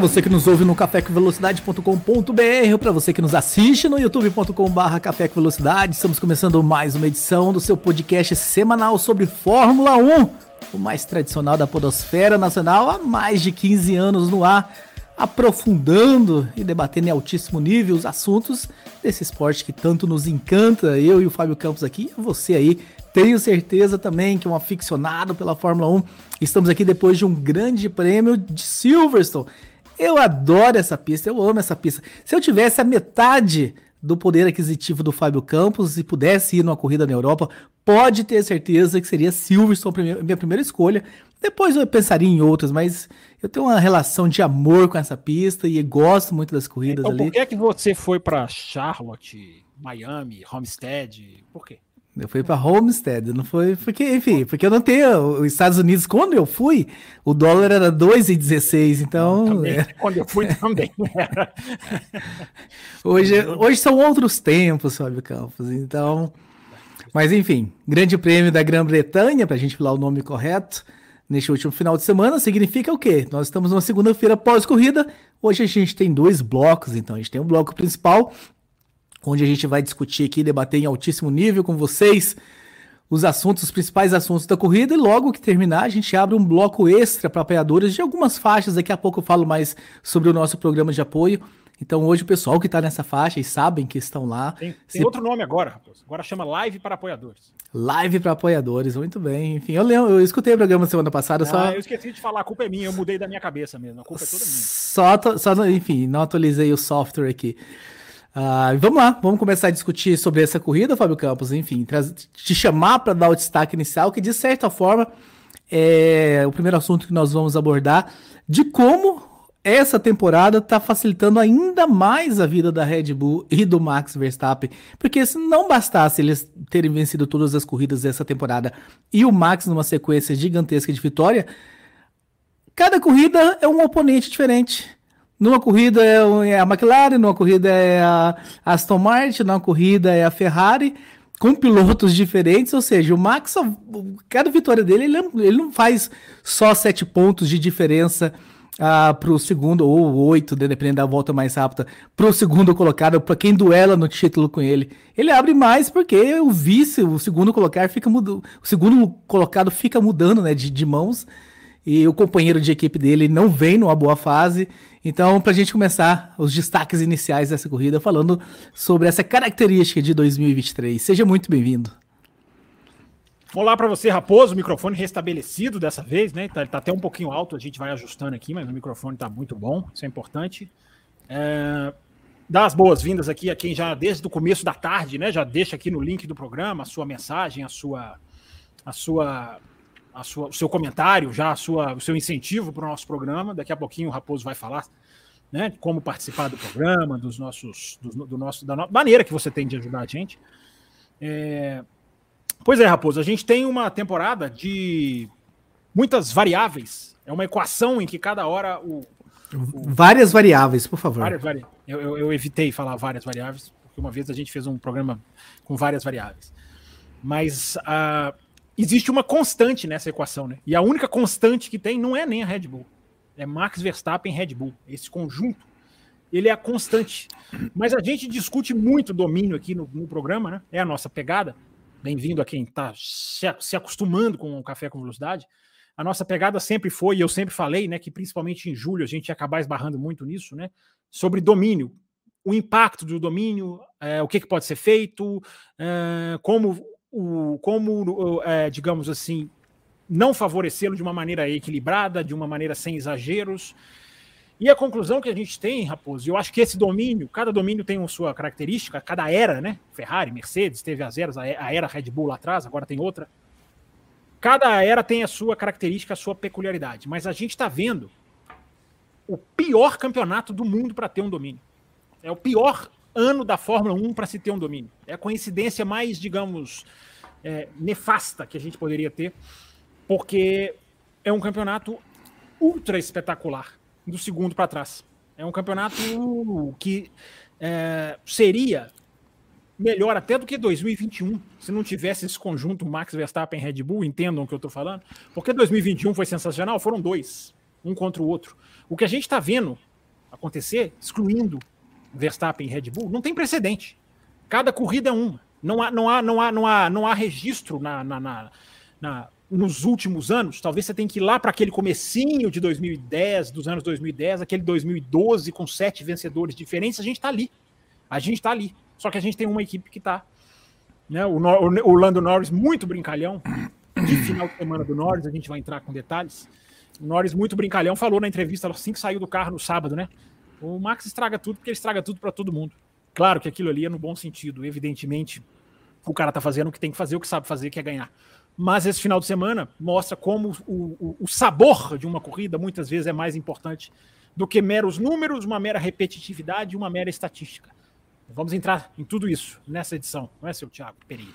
Você que nos ouve no cafécomvelocidade.com.br ou para você que nos assiste no youtube.com.br Café com Velocidade, estamos começando mais uma edição do seu podcast semanal sobre Fórmula 1, o mais tradicional da podosfera nacional há mais de 15 anos no ar aprofundando e debatendo em altíssimo nível os assuntos desse esporte que tanto nos encanta, eu e o Fábio Campos aqui, você aí. Tenho certeza também que é um aficionado pela Fórmula 1. Estamos aqui depois de um grande prêmio de Silverstone. Eu adoro essa pista, eu amo essa pista. Se eu tivesse a metade do poder aquisitivo do Fábio Campos e pudesse ir numa corrida na Europa, pode ter certeza que seria Silverstone minha primeira escolha. Depois eu pensaria em outras, mas eu tenho uma relação de amor com essa pista e gosto muito das corridas então, ali. Por que, é que você foi para Charlotte, Miami, Homestead? Por quê? Eu fui para Homestead, não foi porque, enfim, porque eu não tenho os Estados Unidos quando eu fui, o dólar era 2,16, então, também, é... quando eu fui também era. hoje, hoje são outros tempos, Fábio Campos. Então, mas enfim, Grande Prêmio da Grã-Bretanha, para a gente falar o nome correto, neste último final de semana, significa o quê? Nós estamos numa segunda-feira pós-corrida. Hoje a gente tem dois blocos, então a gente tem um bloco principal, onde a gente vai discutir aqui, debater em altíssimo nível com vocês os assuntos, os principais assuntos da corrida, e logo que terminar, a gente abre um bloco extra para apoiadores de algumas faixas. Daqui a pouco eu falo mais sobre o nosso programa de apoio. Então hoje o pessoal que está nessa faixa e sabem que estão lá. Tem, tem se... outro nome agora. Agora chama Live para Apoiadores. Live para apoiadores, muito bem. Enfim, eu lembro, eu escutei o programa semana passada. Ah, só... eu esqueci de falar, a culpa é minha, eu mudei da minha cabeça mesmo. A culpa é toda minha. Só, só enfim, não atualizei o software aqui. Uh, vamos lá, vamos começar a discutir sobre essa corrida, Fábio Campos. Enfim, te chamar para dar o destaque inicial, que de certa forma é o primeiro assunto que nós vamos abordar, de como essa temporada está facilitando ainda mais a vida da Red Bull e do Max Verstappen, porque se não bastasse eles terem vencido todas as corridas dessa temporada e o Max numa sequência gigantesca de vitória, cada corrida é um oponente diferente. Numa corrida é, é a McLaren, numa corrida é a Aston Martin, numa corrida é a Ferrari, com pilotos diferentes, ou seja, o Max, cada vitória dele, ele, não faz só sete pontos de diferença ah, para o segundo, ou oito, né, dependendo da volta mais rápida, para o segundo colocado, para quem duela no título com ele. Ele abre mais porque o vice, o segundo colocado fica mudando, o segundo colocado fica mudando né, de, de mãos e o companheiro de equipe dele não vem numa boa fase. Então, para a gente começar os destaques iniciais dessa corrida, falando sobre essa característica de 2023. Seja muito bem-vindo. Olá para você, Raposo. Microfone restabelecido dessa vez, né? Tá, tá, até um pouquinho alto, a gente vai ajustando aqui, mas o microfone tá muito bom, isso é importante. É, dar as boas-vindas aqui a quem já, desde o começo da tarde, né? Já deixa aqui no link do programa a sua mensagem, a sua. A sua a sua, o seu comentário, já a sua, o seu incentivo para o nosso programa. Daqui a pouquinho o Raposo vai falar né, como participar do programa, dos nossos, do, do nosso, da no, maneira que você tem de ajudar a gente. É, Pois é, Raposo, a gente tem uma temporada de muitas variáveis. É uma equação em que cada hora o. o várias variáveis, por favor. Várias vari... eu, eu, eu, evitei falar várias variáveis, porque uma vez a gente fez um programa com várias variáveis. Mas uh, existe uma constante nessa equação, né? E a única constante que tem não é nem a Red Bull. É Max Verstappen Red Bull. Esse conjunto, ele é a constante. Mas a gente discute muito domínio aqui no, no programa, né? É a nossa pegada. Bem-vindo a quem está se acostumando com o Café com Velocidade. A nossa pegada sempre foi, e eu sempre falei, né, que principalmente em julho a gente ia acabar esbarrando muito nisso, né, sobre domínio, o impacto do domínio, é, o que, que, pode ser feito, é, como, o, como é, digamos assim, não favorecê-lo de uma maneira equilibrada, de uma maneira sem exageros, e a conclusão que a gente tem, Raposo, eu acho que esse domínio, cada domínio tem uma sua característica, cada era, né? Ferrari, Mercedes, teve as eras, a era Red Bull lá atrás, agora tem outra. Cada era tem a sua característica, a sua peculiaridade. Mas a gente está vendo o pior campeonato do mundo para ter um domínio. É o pior ano da Fórmula 1 para se ter um domínio. É a coincidência mais, digamos, é, nefasta que a gente poderia ter, porque é um campeonato ultra espetacular do segundo para trás. É um campeonato que é, seria melhor até do que 2021, se não tivesse esse conjunto Max Verstappen e Red Bull, entendam o que eu estou falando, porque 2021 foi sensacional, foram dois, um contra o outro. O que a gente está vendo acontecer, excluindo Verstappen e Red Bull, não tem precedente. Cada corrida é uma. Não há, não há, não há, não há, não há registro na, na, na, na nos últimos anos. Talvez você tenha que ir lá para aquele comecinho de 2010, dos anos 2010, aquele 2012 com sete vencedores diferentes. A gente está ali. A gente está ali. Só que a gente tem uma equipe que está. Né, o, o, Lando Norris muito brincalhão. De final de semana do Norris, a gente vai entrar com detalhes. O Norris muito brincalhão falou na entrevista assim que saiu do carro no sábado, né? O Max estraga tudo porque ele estraga tudo para todo mundo. Claro que aquilo ali é no bom sentido, evidentemente. O cara tá fazendo o que tem que fazer, o que sabe fazer, que é ganhar. Mas esse final de semana mostra como o, o, o sabor de uma corrida muitas vezes é mais importante do que meros números, uma mera repetitividade, uma mera estatística. Vamos entrar em tudo isso nessa edição, não é, seu Thiago Pereira?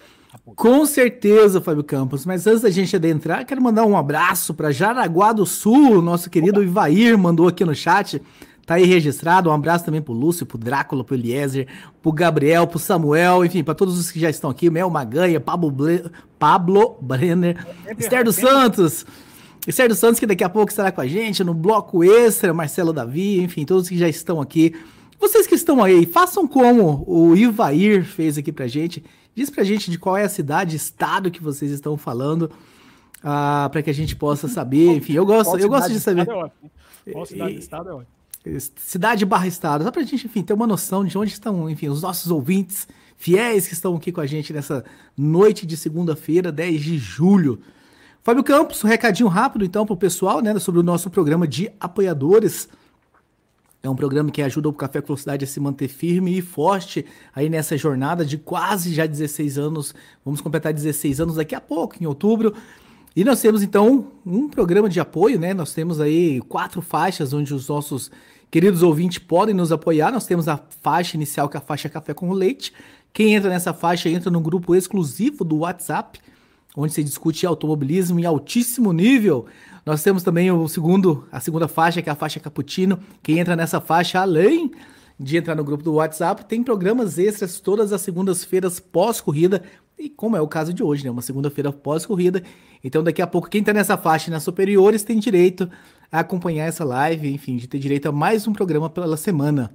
Com certeza, Fábio Campos. Mas antes da gente adentrar, quero mandar um abraço para Jaraguá do Sul, nosso querido Opa. Ivair mandou aqui no chat. Tá aí registrado. Um abraço também pro Lúcio, pro Drácula, pro Eliezer, pro Gabriel, pro Samuel, enfim, para todos os que já estão aqui. Mel Maganha, Pablo, Ble... Pablo Brenner, Esther dos Santos. Esther dos Santos, que daqui a pouco estará com a gente no bloco extra, Marcelo Davi, enfim, todos que já estão aqui. Vocês que estão aí, façam como o Ivair fez aqui pra gente. Diz pra gente de qual é a cidade, estado que vocês estão falando, uh, ah, para que a gente possa saber. Enfim, eu gosto, eu gosto de saber. É qual cidade, estado é ótimo cidade barra estado, só pra gente, enfim, ter uma noção de onde estão, enfim, os nossos ouvintes fiéis que estão aqui com a gente nessa noite de segunda-feira, 10 de julho. Fábio Campos, um recadinho rápido então pro pessoal, né, sobre o nosso programa de apoiadores. É um programa que ajuda o Café com a se manter firme e forte aí nessa jornada de quase já 16 anos. Vamos completar 16 anos daqui a pouco, em outubro. E nós temos então um programa de apoio, né? Nós temos aí quatro faixas onde os nossos Queridos ouvintes, podem nos apoiar. Nós temos a faixa inicial, que é a faixa Café com Leite. Quem entra nessa faixa entra num grupo exclusivo do WhatsApp, onde se discute automobilismo em altíssimo nível. Nós temos também o segundo, a segunda faixa, que é a faixa Cappuccino. Quem entra nessa faixa, além de entrar no grupo do WhatsApp, tem programas extras todas as segundas-feiras pós-corrida. E como é o caso de hoje, né? Uma segunda-feira pós-corrida. Então, daqui a pouco, quem está nessa faixa nas superiores tem direito a acompanhar essa live, enfim, de ter direito a mais um programa pela semana.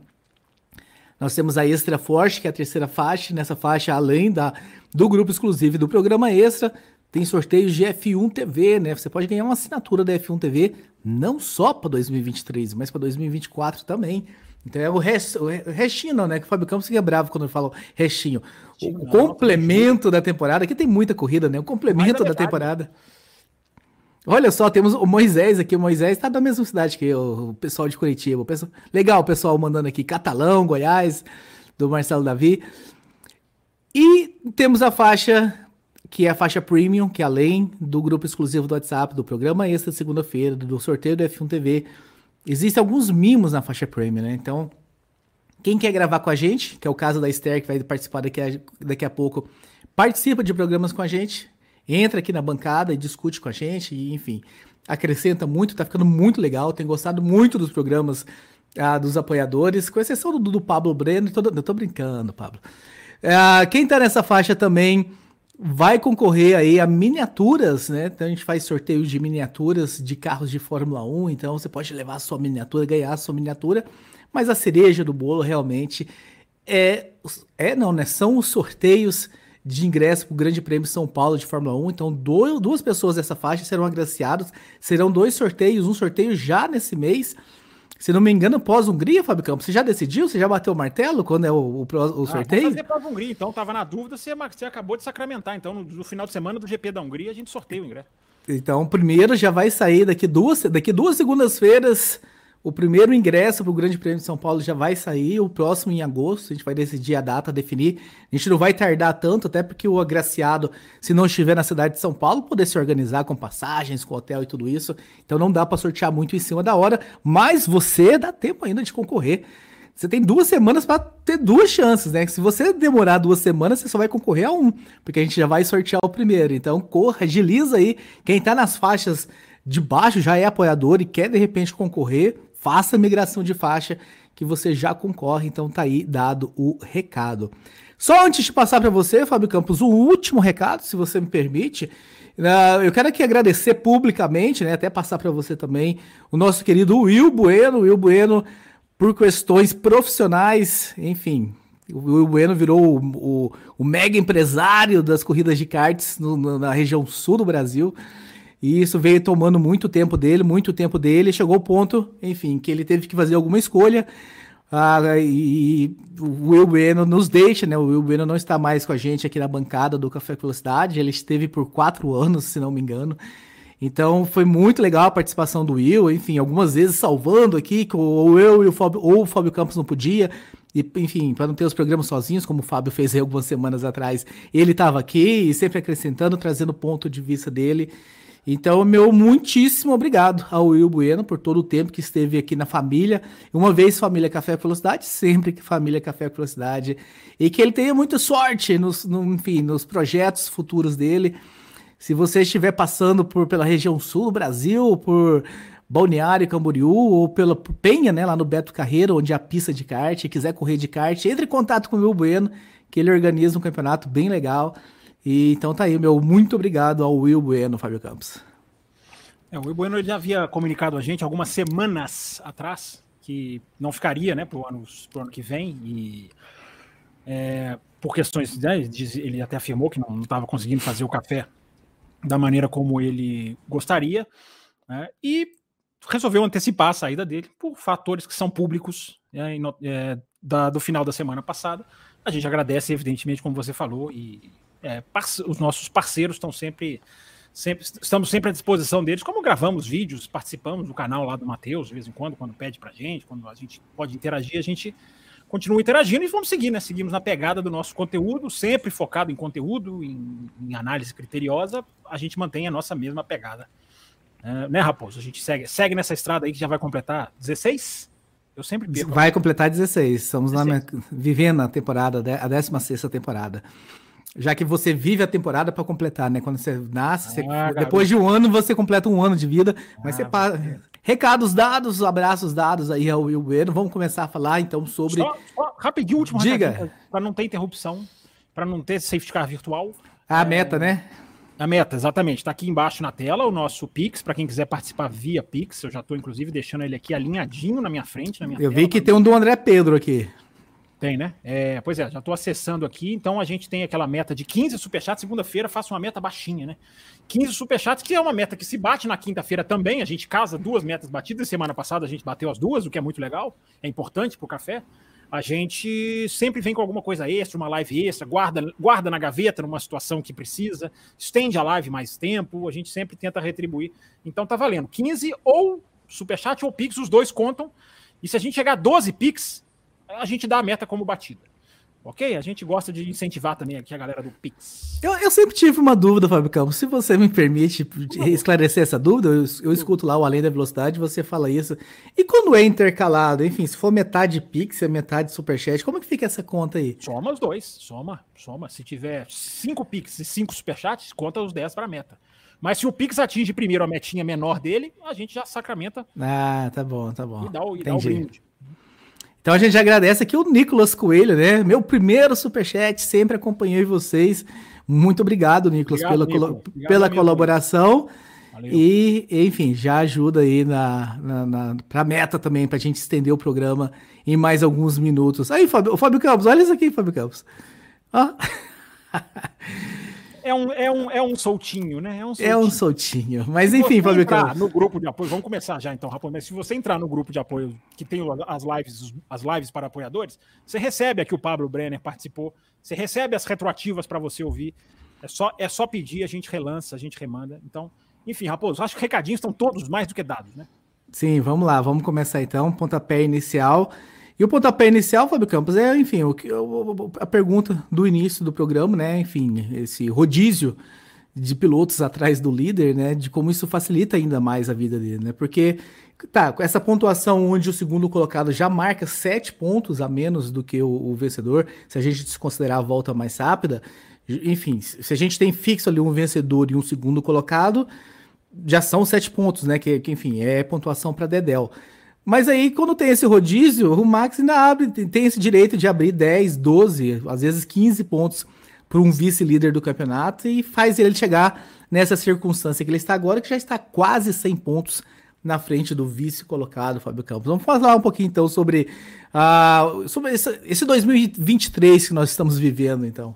Nós temos a Extra Forte, que é a terceira faixa. Nessa faixa, além da, do grupo exclusivo do programa Extra, tem sorteios de F1 TV, né? Você pode ganhar uma assinatura da F1 TV, não só para 2023, mas para 2024 também. Então é o, rest, o restinho, né? Que o Fábio Campos fica bravo quando eu falo restinho. O, complemento da temporada, aqui tem muita corrida, né? O complemento da temporada. Olha só, temos o Moisés aqui. O Moisés está da mesma cidade que eu, o pessoal de Curitiba. Legal, o pessoal mandando aqui Catalão, Goiás, do Marcelo Davi. E temos a faixa, que é a faixa premium, que é além do grupo exclusivo do WhatsApp, do programa extra de segunda-feira, do sorteio do F1 TV, existem alguns mimos na faixa premium, né? Então, quem quer gravar com a gente, que é o caso da Esther, que vai participar daqui a, daqui a pouco, participa de programas com a gente entra aqui na bancada e discute com a gente, e, enfim, acrescenta muito, tá ficando muito legal. Tenho gostado muito dos programas ah, dos apoiadores, com exceção do, do Pablo Breno. Tô, eu tô brincando, Pablo. Ah, quem tá nessa faixa também vai concorrer aí a miniaturas, né? Então a gente faz sorteios de miniaturas de carros de Fórmula 1, então você pode levar a sua miniatura, ganhar a sua miniatura, mas a cereja do bolo realmente é é não, né? São os sorteios de ingresso para o Grande Prêmio São Paulo de Fórmula 1. Então, dois, duas pessoas dessa faixa serão agraciados. Serão dois sorteios, um sorteio já nesse mês. Se não me engano, pós-Hungria, Fábio Campos. Você já decidiu? Você já bateu o martelo quando é o, o, o ah, sorteio? Ah, fazer pós-Hungria, então. Tava na dúvida, você, você acabou de sacramentar. Então, no, no, final de semana do GP da Hungria, a gente sorteia o ingresso. Então, primeiro já vai sair daqui duas, daqui duas segundas-feiras o primeiro ingresso para o Grande Prêmio de São Paulo já vai sair, o próximo em agosto, a gente vai decidir a data, definir. A gente não vai tardar tanto, até porque o agraciado, se não estiver na cidade de São Paulo, poder se organizar com passagens, com hotel e tudo isso. Então não dá para sortear muito em cima da hora, mas você dá tempo ainda de concorrer. você tem duas semanas para ter duas chances, né? Se você demorar duas semanas, você só vai concorrer a um, porque a gente já vai sortear o primeiro. Então, corra, agiliza aí. Quem tá nas faixas de baixo já é apoiador e quer de repente concorrer, faça a migração de faixa que você já concorre. Então, tá aí dado o recado. Só antes de passar para você, Fábio Campos, o último recado, se você me permite. Uh, eu quero aqui agradecer publicamente, né, até passar para você também, o nosso querido Will Bueno. Will Bueno, por questões profissionais, enfim, o Will Bueno virou o, o, o mega empresário das corridas de karts no, na região sul do Brasil. E isso veio tomando muito tempo dele, muito tempo dele. Chegou o ponto, enfim, que ele teve que fazer alguma escolha. Ah, e o Will Bueno nos deixa, né? O Will Bueno não está mais com a gente aqui na bancada do Café Velocidade. Ele esteve por quatro anos, se não me engano. Então foi muito legal a participação do Will, enfim, algumas vezes salvando aqui, que ou eu e o Fábio, ou o Fábio Campos não podia, e, enfim, para não ter os programas sozinhos, como o Fábio fez algumas semanas atrás, ele estava aqui e sempre acrescentando, trazendo o ponto de vista dele. Então, meu muitíssimo obrigado ao Will Bueno por todo o tempo que esteve aqui na família. Uma vez família Café Velocidade, sempre que família Café Velocidade. E que ele tenha muita sorte nos, no, enfim, nos projetos futuros dele. Se você estiver passando por, pela região sul do Brasil, por Balneário Camboriú ou pela Penha, né, lá no Beto Carreiro, onde há pista de kart, quiser correr de kart, entre em contato com o Will Bueno, que ele organiza um campeonato bem legal. E então tá aí, meu muito obrigado ao Will Bueno, Fábio Campos. É, o Will Bueno já havia comunicado a gente algumas semanas atrás que não ficaria, né, pro ano, pro ano que vem e é, por questões, né, ele até afirmou que não estava conseguindo fazer o café da maneira como ele gostaria, né, e resolveu antecipar a saída dele por fatores que são públicos né, é, da, do final da semana passada. A gente agradece, evidentemente, como você falou, e é, os nossos parceiros estão sempre, sempre, estamos sempre à disposição deles, como gravamos vídeos, participamos do canal lá do Matheus, de vez em quando, quando pede pra gente, quando a gente pode interagir, a gente continua interagindo e vamos seguir, né? Seguimos na pegada do nosso conteúdo, sempre focado em conteúdo, em, em análise criteriosa, a gente mantém a nossa mesma pegada. É, né, Raposo? A gente segue, segue nessa estrada aí que já vai completar 16? Eu sempre perco. Vai completar 16. Estamos 16. Lá, vivendo a temporada, a 16 temporada já que você vive a temporada para completar, né? Quando você nasce, ah, você, depois de um ano você completa um ano de vida, mas ah, você para. Recados dados, abraços dados aí ao Will Bueno. Vamos começar a falar então sobre. Só, só rapidinho, último Diga. Para não ter interrupção, para não ter safety car virtual. A é... meta, né? A meta, exatamente. Está aqui embaixo na tela o nosso Pix, para quem quiser participar via Pix. Eu já estou, inclusive, deixando ele aqui alinhadinho na minha frente. Na minha Eu tela, vi que tem um do André Pedro aqui. Tem, né? É, pois é, já estou acessando aqui, então a gente tem aquela meta de 15 superchats. Segunda-feira faço uma meta baixinha, né? 15 superchats, que é uma meta que se bate na quinta-feira também. A gente casa duas metas batidas. Semana passada a gente bateu as duas, o que é muito legal, é importante para o café. A gente sempre vem com alguma coisa extra, uma live extra, guarda, guarda na gaveta numa situação que precisa, estende a live mais tempo, a gente sempre tenta retribuir. Então tá valendo. 15 ou superchat ou Pix, os dois contam. E se a gente chegar a 12 Pix, a gente dá a meta como batida. Ok? A gente gosta de incentivar também aqui a galera do Pix. Eu, eu sempre tive uma dúvida, Fábio Campos. Se você me permite esclarecer essa dúvida, eu, eu escuto lá o Além da Velocidade, você fala isso. E quando é intercalado, enfim, se for metade Pix e metade Superchat, como é que fica essa conta aí? Soma os dois, soma, soma. Se tiver cinco Pix e cinco Superchats, conta os 10 para a meta. Mas se o Pix atinge primeiro a metinha menor dele, a gente já sacramenta. Ah, tá bom, tá bom. E dá o, e dá o brinde. Então a gente agradece aqui o Nicolas Coelho, né? Meu primeiro superchat, sempre acompanhei vocês. Muito obrigado, Nicolas, obrigado, pela, Nico. obrigado, pela colaboração. E, enfim, já ajuda aí na, na, na pra meta também, pra gente estender o programa em mais alguns minutos. Aí, Fábio, Fábio Campos, olha isso aqui, Fábio Campos. Ó. é um, é um, é um soltinho, né? É um soltinho. É um soltinho. Mas enfim, Fábio Campos. no grupo de apoio, vamos começar já então, Rapaz. Mas se você entrar no grupo de apoio que tem as lives, as lives para apoiadores, você recebe aqui o Pablo Brenner participou, você recebe as retroativas para você ouvir. É só, é só pedir, a gente relança, a gente remanda. Então, enfim, Raposo, acho que recadinhos estão todos mais do que dados, né? Sim, vamos lá, vamos começar então. Pontapé inicial. E o pontapé inicial, Fábio Campos, é, enfim, o, a pergunta do início do programa, né? Enfim, esse rodízio de pilotos atrás do líder, né? De como isso facilita ainda mais a vida dele, né? Porque, tá, essa pontuação onde o segundo colocado já marca sete pontos a menos do que o, o vencedor, se a gente desconsiderar a volta mais rápida, enfim, se a gente tem fixo ali um vencedor e um segundo colocado, já são sete pontos, né? Que, que enfim, é pontuação para Dedel. Mas aí, quando tem esse rodízio, o Max ainda abre, tem esse direito de abrir 10, 12, às vezes 15 pontos para um vice-líder do campeonato e faz ele chegar nessa circunstância que ele está agora, que já está quase 100 pontos na frente do vice colocado, Fábio Campos. Vamos falar um pouquinho então sobre, uh, sobre esse, esse 2023 que nós estamos vivendo, então.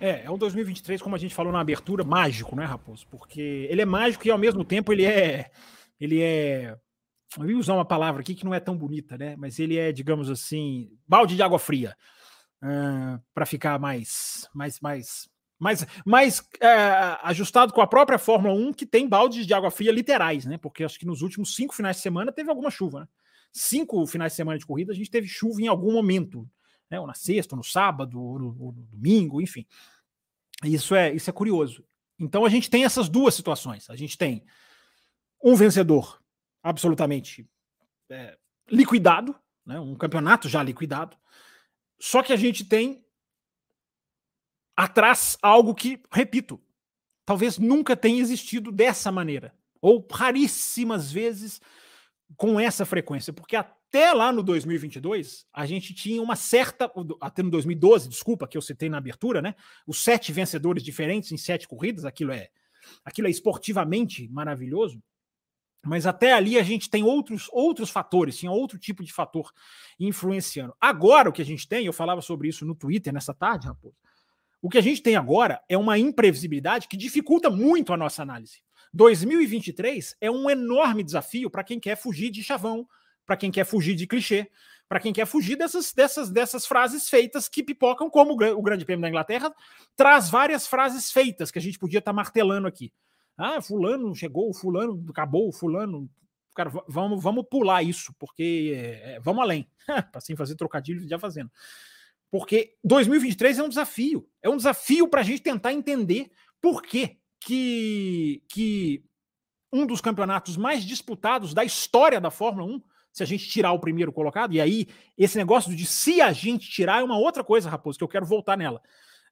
É, é um 2023, como a gente falou na abertura, mágico, né, Raposo? Porque ele é mágico e ao mesmo tempo ele é. Ele é. Eu ia usar uma palavra aqui que não é tão bonita, né? Mas ele é, digamos assim, balde de água fria uh, para ficar mais, mais, mais, mais, mais uh, ajustado com a própria Fórmula 1, que tem baldes de água fria literais, né? Porque acho que nos últimos cinco finais de semana teve alguma chuva, né? Cinco finais de semana de corrida a gente teve chuva em algum momento, né? Ou na sexta, ou no sábado, ou no, ou no domingo, enfim. Isso é, isso é curioso. Então a gente tem essas duas situações. A gente tem um vencedor absolutamente é, liquidado, né, um campeonato já liquidado, só que a gente tem atrás algo que, repito, talvez nunca tenha existido dessa maneira, ou raríssimas vezes com essa frequência, porque até lá no 2022 a gente tinha uma certa, até no 2012, desculpa, que eu citei na abertura, né? Os sete vencedores diferentes em sete corridas, aquilo é, aquilo é esportivamente maravilhoso. Mas até ali a gente tem outros, outros fatores, tinha outro tipo de fator influenciando. Agora o que a gente tem, eu falava sobre isso no Twitter nessa tarde, Raposo. O que a gente tem agora é uma imprevisibilidade que dificulta muito a nossa análise. 2023 é um enorme desafio para quem quer fugir de chavão, para quem quer fugir de clichê, para quem quer fugir dessas, dessas, dessas frases feitas que pipocam, como o Grande Prêmio da Inglaterra traz várias frases feitas que a gente podia estar tá martelando aqui. Ah, fulano chegou, fulano acabou, fulano. Cara, vamos, vamos pular isso, porque é, vamos além. Para assim fazer trocadilho já fazendo. Porque 2023 é um desafio. É um desafio para a gente tentar entender por que, que, que um dos campeonatos mais disputados da história da Fórmula 1, se a gente tirar o primeiro colocado, e aí esse negócio de se a gente tirar é uma outra coisa, Raposo, que eu quero voltar nela.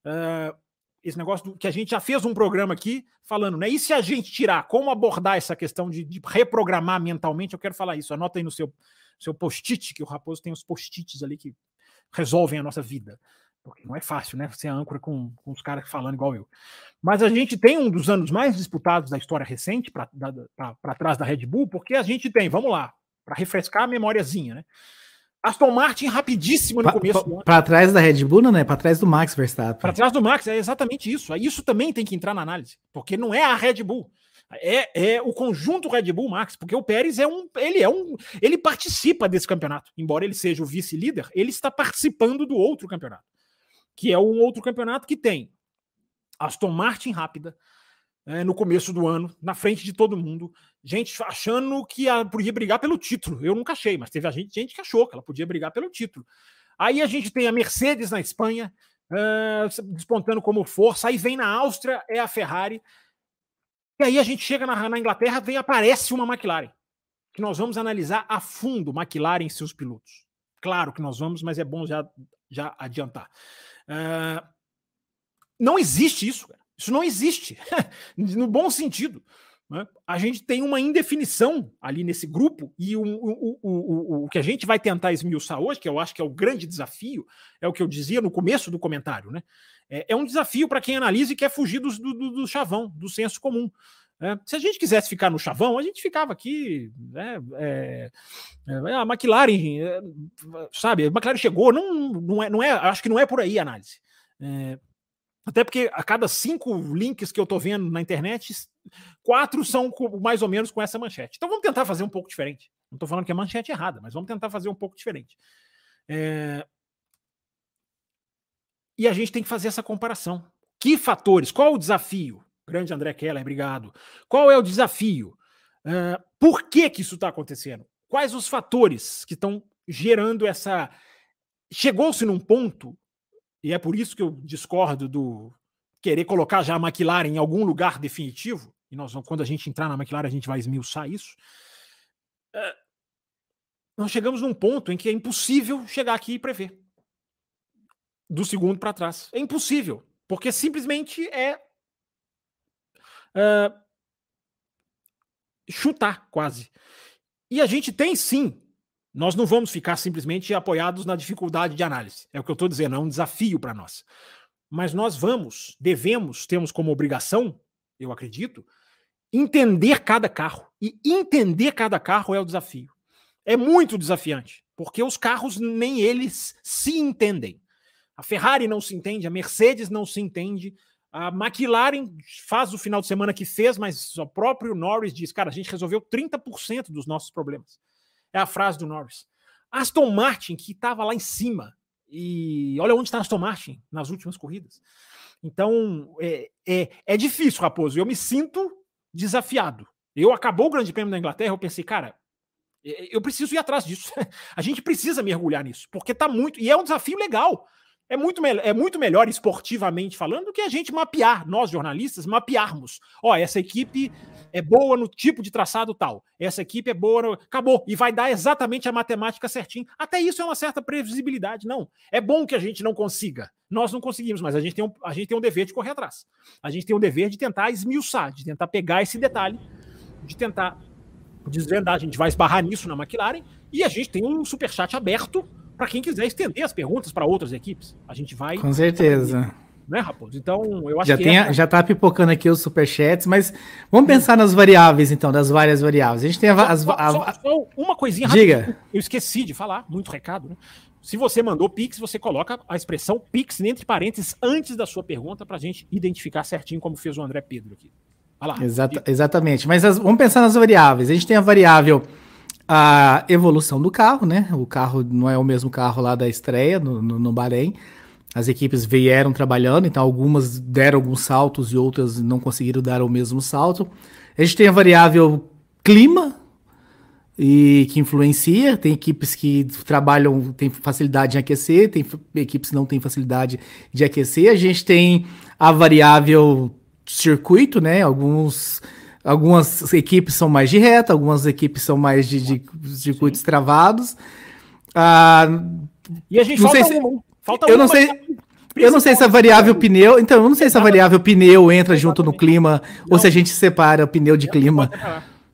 Uh, esse negócio do, que a gente já fez um programa aqui falando, né? E se a gente tirar, como abordar essa questão de, de reprogramar mentalmente? Eu quero falar isso. Anota aí no seu, seu post-it, que o Raposo tem os post-its ali que resolvem a nossa vida. Porque não é fácil, né? Você âncora com, com os caras falando igual eu. Mas a gente tem um dos anos mais disputados da história recente para trás da Red Bull, porque a gente tem, vamos lá, para refrescar a memóriazinha, né? Aston Martin rapidíssimo no pra, começo. Para trás da Red Bull, não, né? Para trás do Max Verstappen. Para trás do Max, é exatamente isso. Isso também tem que entrar na análise, porque não é a Red Bull. É, é o conjunto Red Bull Max, porque o Pérez é um, ele é um, ele participa desse campeonato, embora ele seja o vice-líder, ele está participando do outro campeonato, que é um outro campeonato que tem Aston Martin rápida, é, no começo do ano, na frente de todo mundo. Gente achando que ela podia brigar pelo título. Eu nunca achei, mas teve a gente, gente que achou que ela podia brigar pelo título. Aí a gente tem a Mercedes na Espanha, uh, despontando como força. Aí vem na Áustria, é a Ferrari. E aí a gente chega na, na Inglaterra, vem aparece uma McLaren. Que nós vamos analisar a fundo McLaren e seus pilotos. Claro que nós vamos, mas é bom já, já adiantar. Uh, não existe isso, cara. Isso não existe, no bom sentido. Né? A gente tem uma indefinição ali nesse grupo, e o, o, o, o, que a gente vai tentar esmiuçar hoje, que eu acho que é o grande desafio, é o que eu dizia no começo do comentário, né? É, é um desafio para quem analisa e quer fugir do, do, do chavão, do senso comum. É, se a gente quisesse ficar no chavão, a gente ficava aqui. Né, é, é, a McLaren, é, sabe? A McLaren chegou, não, não, é, não é, acho que não é por aí a análise. É, até porque a cada cinco links que eu estou vendo na internet, quatro são mais ou menos com essa manchete. Então vamos tentar fazer um pouco diferente. Não estou falando que a manchete é errada, mas vamos tentar fazer um pouco diferente. É... E a gente tem que fazer essa comparação. Que fatores? Qual o desafio? Grande André Keller, obrigado. Qual é o desafio? Por que, que isso está acontecendo? Quais os fatores que estão gerando essa. Chegou-se num ponto e é por isso que eu discordo do querer colocar já a McLaren em algum lugar definitivo, e nós quando a gente entrar na McLaren a gente vai esmiuçar isso. É, nós chegamos num ponto em que é impossível chegar aqui e prever. Do segundo para trás. É impossível. Porque simplesmente é. Uh, chutar, quase. E a gente tem sim. Nós não vamos ficar simplesmente apoiados na dificuldade de análise. É o que eu estou dizendo, é um desafio para nós. Mas nós vamos, devemos, temos como obrigação, eu acredito, entender cada carro. E entender cada carro é o desafio. É muito desafiante, porque os carros nem eles se entendem. A Ferrari não se entende, a Mercedes não se entende, a McLaren faz o final de semana que fez, mas o próprio Norris diz: cara, a gente resolveu 30% dos nossos problemas. É a frase do Norris. Aston Martin, que estava lá em cima, e olha onde está Aston Martin nas últimas corridas. Então, é, é, é difícil, Raposo. Eu me sinto desafiado. Eu acabou o Grande Prêmio da Inglaterra, eu pensei, cara, eu preciso ir atrás disso. a gente precisa mergulhar nisso, porque tá muito. E é um desafio legal. É muito, é muito melhor esportivamente falando do que a gente mapear, nós jornalistas, mapearmos. Ó, essa equipe é boa no tipo de traçado tal, essa equipe é boa, no... acabou, e vai dar exatamente a matemática certinho. Até isso é uma certa previsibilidade, não. É bom que a gente não consiga. Nós não conseguimos, mas a gente tem um, a gente tem um dever de correr atrás. A gente tem um dever de tentar esmiuçar, de tentar pegar esse detalhe, de tentar desvendar. A gente vai esbarrar nisso na McLaren e a gente tem um superchat aberto para quem quiser estender as perguntas para outras equipes. A gente vai. Com certeza. Né, Raposo? Então, eu acho já que. Tem, essa... Já tá pipocando aqui os superchats, mas vamos pensar nas variáveis, então, das várias variáveis. A gente tem a, as, só, a, só, só uma coisinha Diga. Eu esqueci de falar, muito recado, né? Se você mandou Pix, você coloca a expressão Pix entre parênteses antes da sua pergunta para a gente identificar certinho como fez o André Pedro aqui. Vai lá. Exata, exatamente. Mas as, vamos pensar nas variáveis. A gente tem a variável a evolução do carro, né? O carro não é o mesmo carro lá da estreia no, no, no Bahrein. As equipes vieram trabalhando, então algumas deram alguns saltos e outras não conseguiram dar o mesmo salto. A gente tem a variável clima, e que influencia. Tem equipes que trabalham, tem facilidade em aquecer, tem equipes que não têm facilidade de aquecer. A gente tem a variável circuito, né? Alguns Algumas equipes são mais de reta, algumas equipes são mais de, de circuitos travados. Ah, e a gente falta, se, um, falta eu não sei eu não sei se a variável pneu. Então, eu não sei se a variável pneu entra junto no clima não. ou se a gente separa o pneu de clima.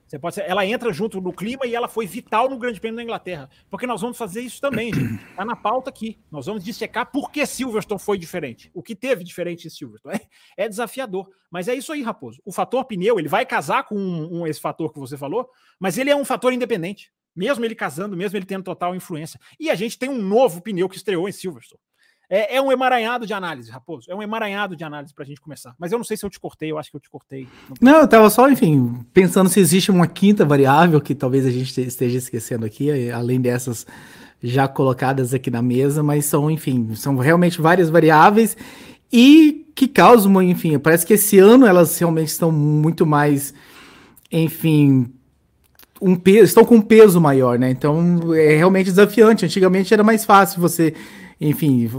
Você pode ser, ela entra junto no clima e ela foi vital no Grande Prêmio da Inglaterra. Porque nós vamos fazer isso também, gente. Tá na pauta aqui. Nós vamos dissecar por que Silverstone foi diferente. O que teve diferente em Silverstone. É, é desafiador. Mas é isso aí, Raposo. O fator pneu, ele vai casar com um, um, esse fator que você falou, mas ele é um fator independente. Mesmo ele casando, mesmo ele tendo total influência. E a gente tem um novo pneu que estreou em Silverstone. É, é, um emaranhado de análise, Raposo. É um emaranhado de análise para a gente começar. Mas eu não sei se eu te cortei, eu acho que eu te cortei. Não, eu tava só, enfim, pensando se existe uma quinta variável que talvez a gente esteja esquecendo aqui, além dessas já colocadas aqui na mesa, mas são, enfim, são realmente várias variáveis e que causam, enfim, parece que esse ano elas realmente estão muito mais, enfim, um peso, estão com um peso maior, né? Então é realmente desafiante. Antigamente era mais fácil você enfim,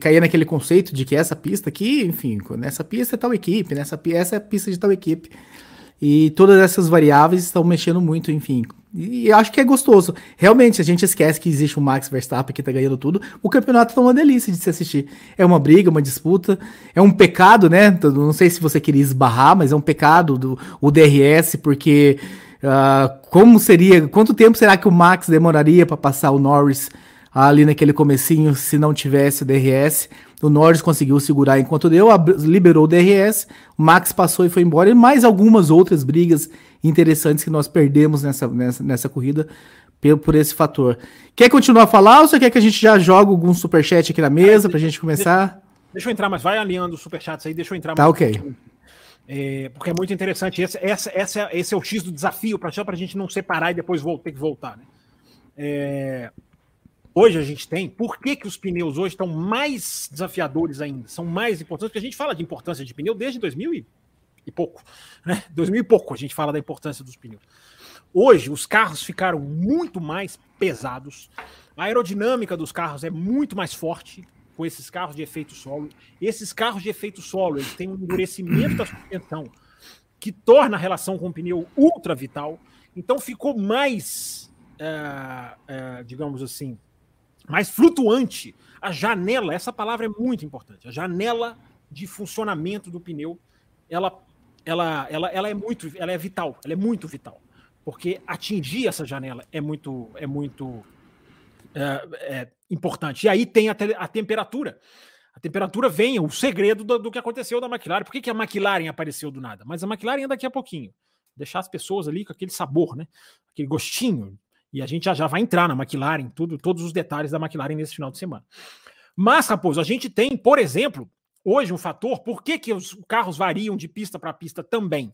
caía naquele conceito de que essa pista aqui, enfim, nessa pista é tal equipe, nessa essa é a pista de tal equipe. E todas essas variáveis estão mexendo muito, enfim. E acho que é gostoso. Realmente, a gente esquece que existe um Max Verstappen que tá ganhando tudo. O campeonato tá uma delícia de se assistir. É uma briga, uma disputa. É um pecado, né? Não sei se você queria esbarrar, mas é um pecado do o DRS, porque uh, como seria. Quanto tempo será que o Max demoraria para passar o Norris? Ali naquele comecinho, se não tivesse o DRS. O Norris conseguiu segurar enquanto deu, liberou o DRS, o Max passou e foi embora, e mais algumas outras brigas interessantes que nós perdemos nessa, nessa, nessa corrida por, por esse fator. Quer continuar a falar ou você quer que a gente já jogue algum superchat aqui na mesa para a gente começar? Deixa, eu entrar, mas vai alinhando os superchats aí, deixa eu entrar. Tá ok. É, porque é muito interessante. Esse, essa, essa, esse é o X do desafio, para a gente não separar e depois ter que voltar. Né? É, hoje a gente tem, por que, que os pneus hoje estão mais desafiadores ainda? São mais importantes, porque a gente fala de importância de pneu desde 2000 e, e pouco. Né? 2000 e pouco a gente fala da importância dos pneus. Hoje os carros ficaram muito mais pesados, a aerodinâmica dos carros é muito mais forte, com esses carros de efeito solo. Esses carros de efeito solo, eles têm um endurecimento da suspensão que torna a relação com o pneu ultra vital. Então ficou mais, é, é, digamos assim, mais flutuante. A janela, essa palavra é muito importante. A janela de funcionamento do pneu, ela, ela, ela, ela é muito, ela é vital. Ela é muito vital, porque atingir essa janela é muito, é muito é, é importante. E aí tem a, te, a temperatura. A temperatura vem, o segredo do, do, que aconteceu da McLaren. Por que, que a McLaren apareceu do nada? Mas a McLaren é daqui a pouquinho. Deixar as pessoas ali com aquele sabor, né? Aquele gostinho. E a gente já, já vai entrar na McLaren, tudo, todos os detalhes da McLaren nesse final de semana. Mas, Raposo, a gente tem, por exemplo, hoje um fator, por que, que os carros variam de pista para pista também?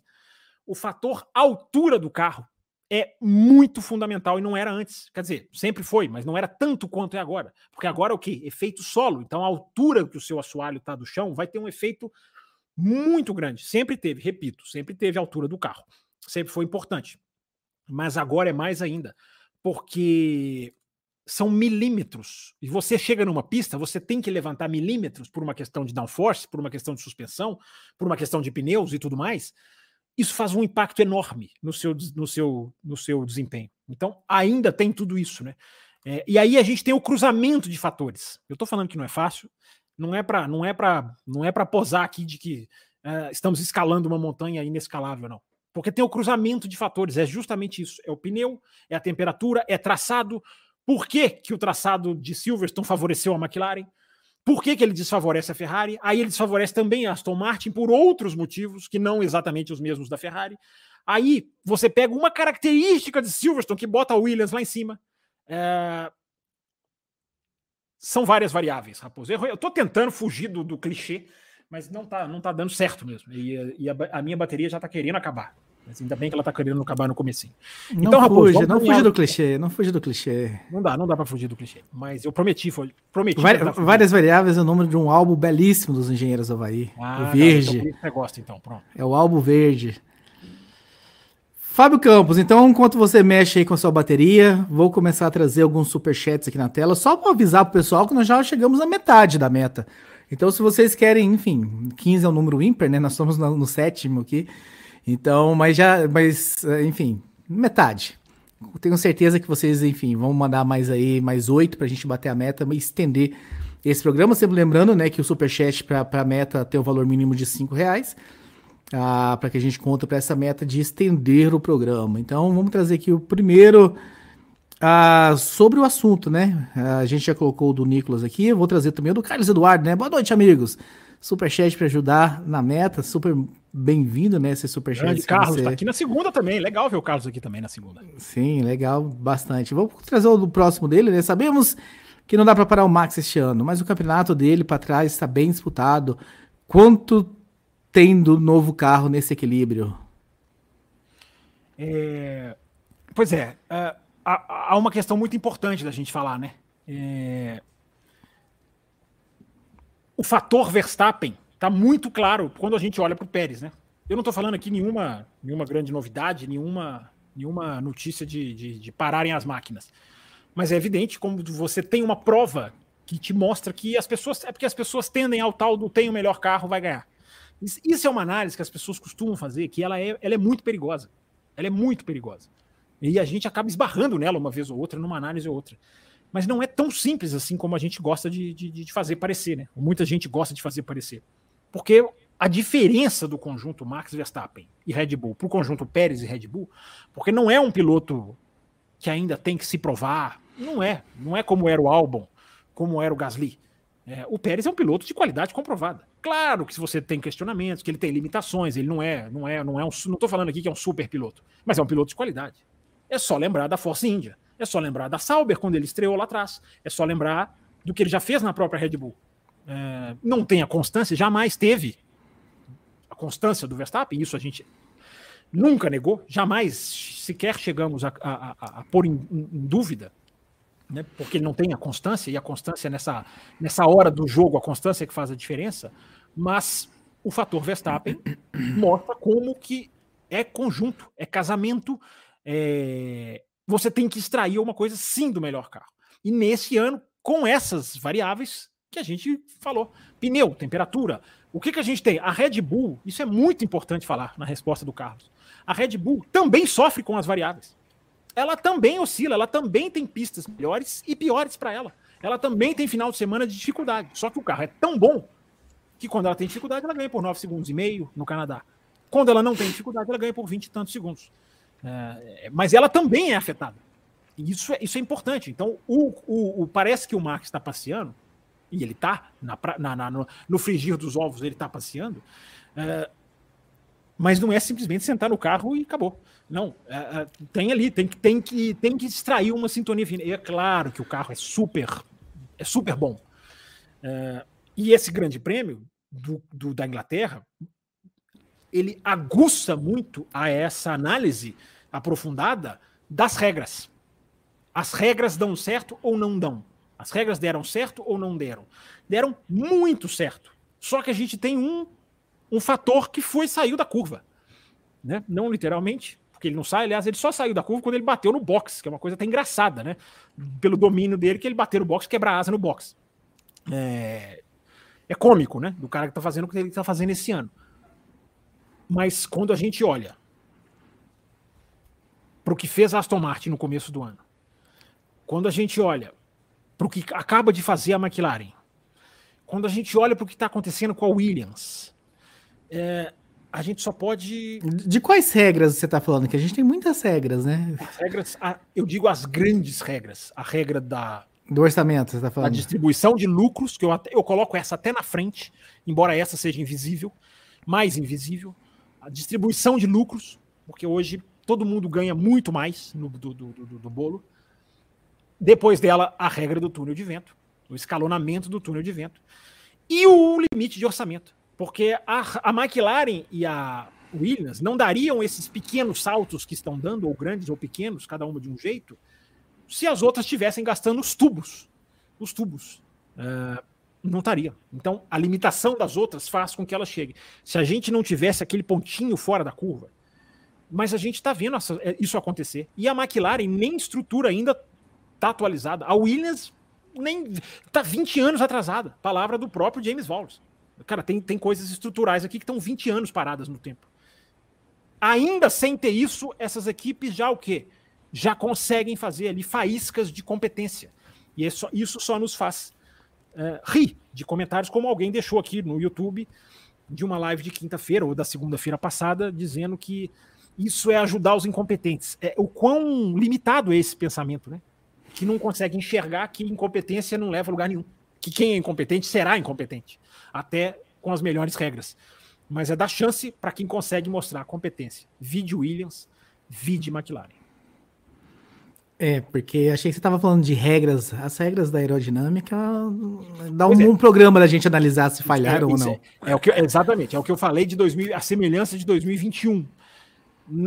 O fator altura do carro é muito fundamental e não era antes. Quer dizer, sempre foi, mas não era tanto quanto é agora. Porque agora é o quê? Efeito solo. Então a altura que o seu assoalho está do chão vai ter um efeito muito grande. Sempre teve, repito, sempre teve a altura do carro. Sempre foi importante. Mas agora é mais ainda. Porque são milímetros. E você chega numa pista, você tem que levantar milímetros por uma questão de downforce, por uma questão de suspensão, por uma questão de pneus e tudo mais isso faz um impacto enorme no seu, no seu, no seu desempenho. Então, ainda tem tudo isso, né? É, e aí a gente tem o cruzamento de fatores. Eu estou falando que não é fácil, não é para não é para não é para posar aqui de que é, estamos escalando uma montanha inescalável, não. Porque tem o cruzamento de fatores, é justamente isso. É o pneu, é a temperatura, é traçado. Por que, que o traçado de Silverstone favoreceu a McLaren? Por que, que ele desfavorece a Ferrari? Aí ele desfavorece também a Aston Martin por outros motivos, que não exatamente os mesmos da Ferrari. Aí você pega uma característica de Silverstone que bota a Williams lá em cima. É... São várias variáveis, Raposo. Eu estou tentando fugir do, do, clichê, mas não está não tá dando certo mesmo. E, e a, a minha bateria já está querendo acabar. Mas ainda bem que ela tá querendo acabar no comecinho. Não então, Raposo, fuja, não fuja do clichê, não fuja do clichê. Não dá, não dá para fugir do clichê. Mas eu prometi, foi, prometi. várias variáveis é o nome de um álbum belíssimo dos Engenheiros do Havaí. Ah, o Verde. Não, então você gosta, então, pronto. É o álbum Verde. Fábio Campos, então enquanto você mexe aí com a sua bateria, vou começar a trazer alguns superchats aqui na tela, só para avisar pro pessoal que nós já chegamos à metade da meta. Então, se vocês querem, enfim, 15 é o um número ímpar, né? Nós estamos no, no sétimo aqui. Então, mas já, mas, enfim, metade. Tenho certeza que vocês, enfim, vão mandar mais aí, mais oito para a gente bater a meta e estender esse programa. Sempre lembrando, né, que o superchat para a meta tem o um valor mínimo de cinco reais. Ah, para que a gente conta para essa meta de estender o programa. Então, vamos trazer aqui o primeiro ah, sobre o assunto, né? Ah, a gente já colocou o do Nicolas aqui, vou trazer também o do Carlos Eduardo, né? Boa noite, amigos. Superchat para ajudar na meta, super bem-vindo, né? Esse superchat. Grande Carlos, você... tá aqui na segunda também. Legal ver o Carlos aqui também na segunda. Sim, legal, bastante. Vamos trazer o próximo dele, né? Sabemos que não dá para parar o Max este ano, mas o campeonato dele para trás está bem disputado. Quanto tem do novo carro nesse equilíbrio? É... Pois é, uh, há uma questão muito importante da gente falar, né? É... O fator Verstappen Tá muito claro quando a gente olha para o Pérez, né? Eu não estou falando aqui nenhuma, nenhuma grande novidade, nenhuma, nenhuma notícia de, de, de pararem as máquinas. Mas é evidente como você tem uma prova que te mostra que as pessoas. É porque as pessoas tendem ao tal do tem o melhor carro, vai ganhar. Isso é uma análise que as pessoas costumam fazer, que ela é, ela é muito perigosa. Ela é muito perigosa. E a gente acaba esbarrando nela uma vez ou outra, numa análise ou outra. Mas não é tão simples assim como a gente gosta de, de, de fazer parecer, né? Muita gente gosta de fazer parecer. Porque a diferença do conjunto Max Verstappen e Red Bull para o conjunto Pérez e Red Bull, porque não é um piloto que ainda tem que se provar, não é, não é como era o Albon, como era o Gasly. É, o Pérez é um piloto de qualidade comprovada. Claro que se você tem questionamentos, que ele tem limitações, ele não é, não é, não é um, não estou falando aqui que é um super piloto, mas é um piloto de qualidade. É só lembrar da Force India, é só lembrar da Sauber quando ele estreou lá atrás, é só lembrar do que ele já fez na própria Red Bull é, não tem a constância, jamais teve a constância do Verstappen, isso a gente nunca negou, jamais sequer chegamos a, a, a, a pôr em, em, dúvida, né, porque ele não tem a constância, e a constância nessa, nessa hora do jogo, a constância é que faz a diferença, mas o fator Verstappen mostra como que é conjunto, é casamento, é... você tem que extrair uma coisa sim do melhor carro. E nesse ano, com essas variáveis, que a gente falou. Pneu, temperatura. O que, que a gente tem? A Red Bull, isso é muito importante falar na resposta do Carlos. A Red Bull também sofre com as variáveis. Ela também oscila, ela também tem pistas melhores e piores para ela. Ela também tem final de semana de dificuldade. Só que o carro é tão bom que quando ela tem dificuldade, ela ganha por 9 segundos e meio no Canadá. Quando ela não tem dificuldade, ela ganha por 20 e tantos segundos. É, mas ela também é afetada. E isso é, isso é importante. Então, o, o, o parece que o Max está passeando, e ele está na, na, na, no, no, frigir dos ovos, ele está passeando, é, mas não é simplesmente sentar no carro e acabou. Não, é, é, tem ali, tem, tem, que, tem que extrair uma sintonia fina. E é claro que o carro é super, é super bom. É, e esse grande prêmio do, do, da Inglaterra, ele aguça muito a essa análise aprofundada das regras. As regras dão certo ou não dão? As regras deram certo ou não deram? Deram muito certo. Só que a gente tem um, um fator que foi saiu da curva. Né? Não literalmente, porque ele não sai, aliás, ele só saiu da curva quando ele bateu no box, que é uma coisa até engraçada, né? Pelo domínio dele, que ele bateu no box, quebra a asa no box. É, é cômico, né? Do cara que tá fazendo o que ele tá fazendo esse ano. Mas quando a gente olha para o que fez a Aston Martin no começo do ano, quando a gente olha para o que acaba de fazer a McLaren, quando a gente olha para o que está acontecendo com a Williams, é, a gente só pode. De quais regras você está falando? Que a gente tem muitas regras, né? As regras, eu digo as grandes regras. A regra da. Do orçamento, você está falando. A distribuição de lucros, que eu, eu coloco essa até na frente, embora essa seja invisível, mais invisível. A distribuição de lucros, porque hoje todo mundo ganha muito mais no, do, do, do, do bolo. Depois dela, a regra do túnel de vento, o escalonamento do túnel de vento. E o limite de orçamento. Porque a, a McLaren e a Williams não dariam esses pequenos saltos que estão dando, ou grandes ou pequenos, cada uma de um jeito, se as outras estivessem gastando os tubos. Os tubos. Uh, não estaria. Então, a limitação das outras faz com que ela chegue. Se a gente não tivesse aquele pontinho fora da curva, mas a gente está vendo é, isso acontecer. E a McLaren nem estrutura ainda está atualizada. A Williams nem está 20 anos atrasada. Palavra do próprio James Wallace. Cara, tem, tem coisas estruturais aqui que estão 20 anos paradas no tempo. Ainda sem ter isso, essas equipes já o quê? Já conseguem fazer ali faíscas de competência. E isso, é isso só nos faz uh, rir de comentários como alguém deixou aqui no YouTube de uma live de quinta-feira ou da segunda-feira passada, dizendo que isso é ajudar os incompetentes. É, o quão limitado é esse pensamento, né? Que não consegue enxergar que incompetência não leva a lugar nenhum. Que quem é incompetente será incompetente, até com as melhores regras. Mas é dar chance para quem consegue mostrar a competência. Vide Williams, vide McLaren. É, porque achei que você estava falando de regras, as regras da aerodinâmica, dá um, é. um, programa da gente analisar se falharam é, ou não. É, é, o que, exatamente, é o que eu falei de 2000, a semelhança de 2021.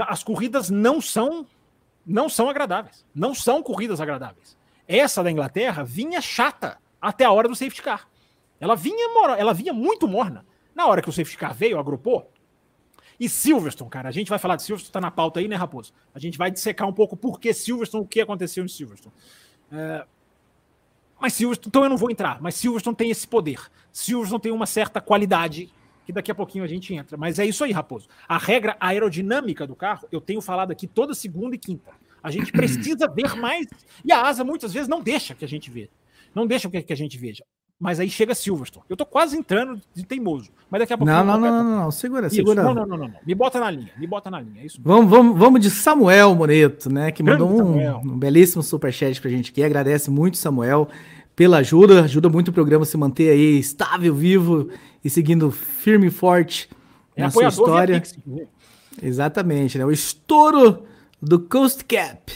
As corridas não são não são agradáveis, não são corridas agradáveis. Essa da Inglaterra vinha chata até a hora do safety car. Ela vinha, ela vinha muito morna. Na hora que o safety car veio, agrupou, e Silverstone, cara, a gente vai falar de Silverstone, tá na pauta aí, né, Raposo? A gente vai dissecar um pouco por que Silverstone, o que aconteceu em Silverstone. É... Mas Silverstone, então eu não vou entrar, mas Silverstone tem esse poder. Silverstone tem uma certa qualidade, que daqui a pouquinho a gente entra. Mas é isso aí, Raposo. A regra aerodinâmica do carro, eu tenho falado aqui toda segunda e quinta. A gente precisa ver mais. E a asa muitas vezes não deixa que a gente veja. Não deixa que a gente veja. Mas aí chega Silverstone. Eu tô quase entrando de teimoso. Mas daqui a pouco. Não, não, não, não, não, Segura, segura. Não, não, não. Me bota na linha. Me bota na linha. É isso vamos, vamos, vamos de Samuel Moreto, né? Que mandou um, um, belíssimo superchat pra gente aqui. Agradece muito, Samuel, pela ajuda. Ajuda muito o programa a se manter aí estável, vivo e seguindo firme e forte é na sua história. Exatamente, né? O estouro do Coast Cap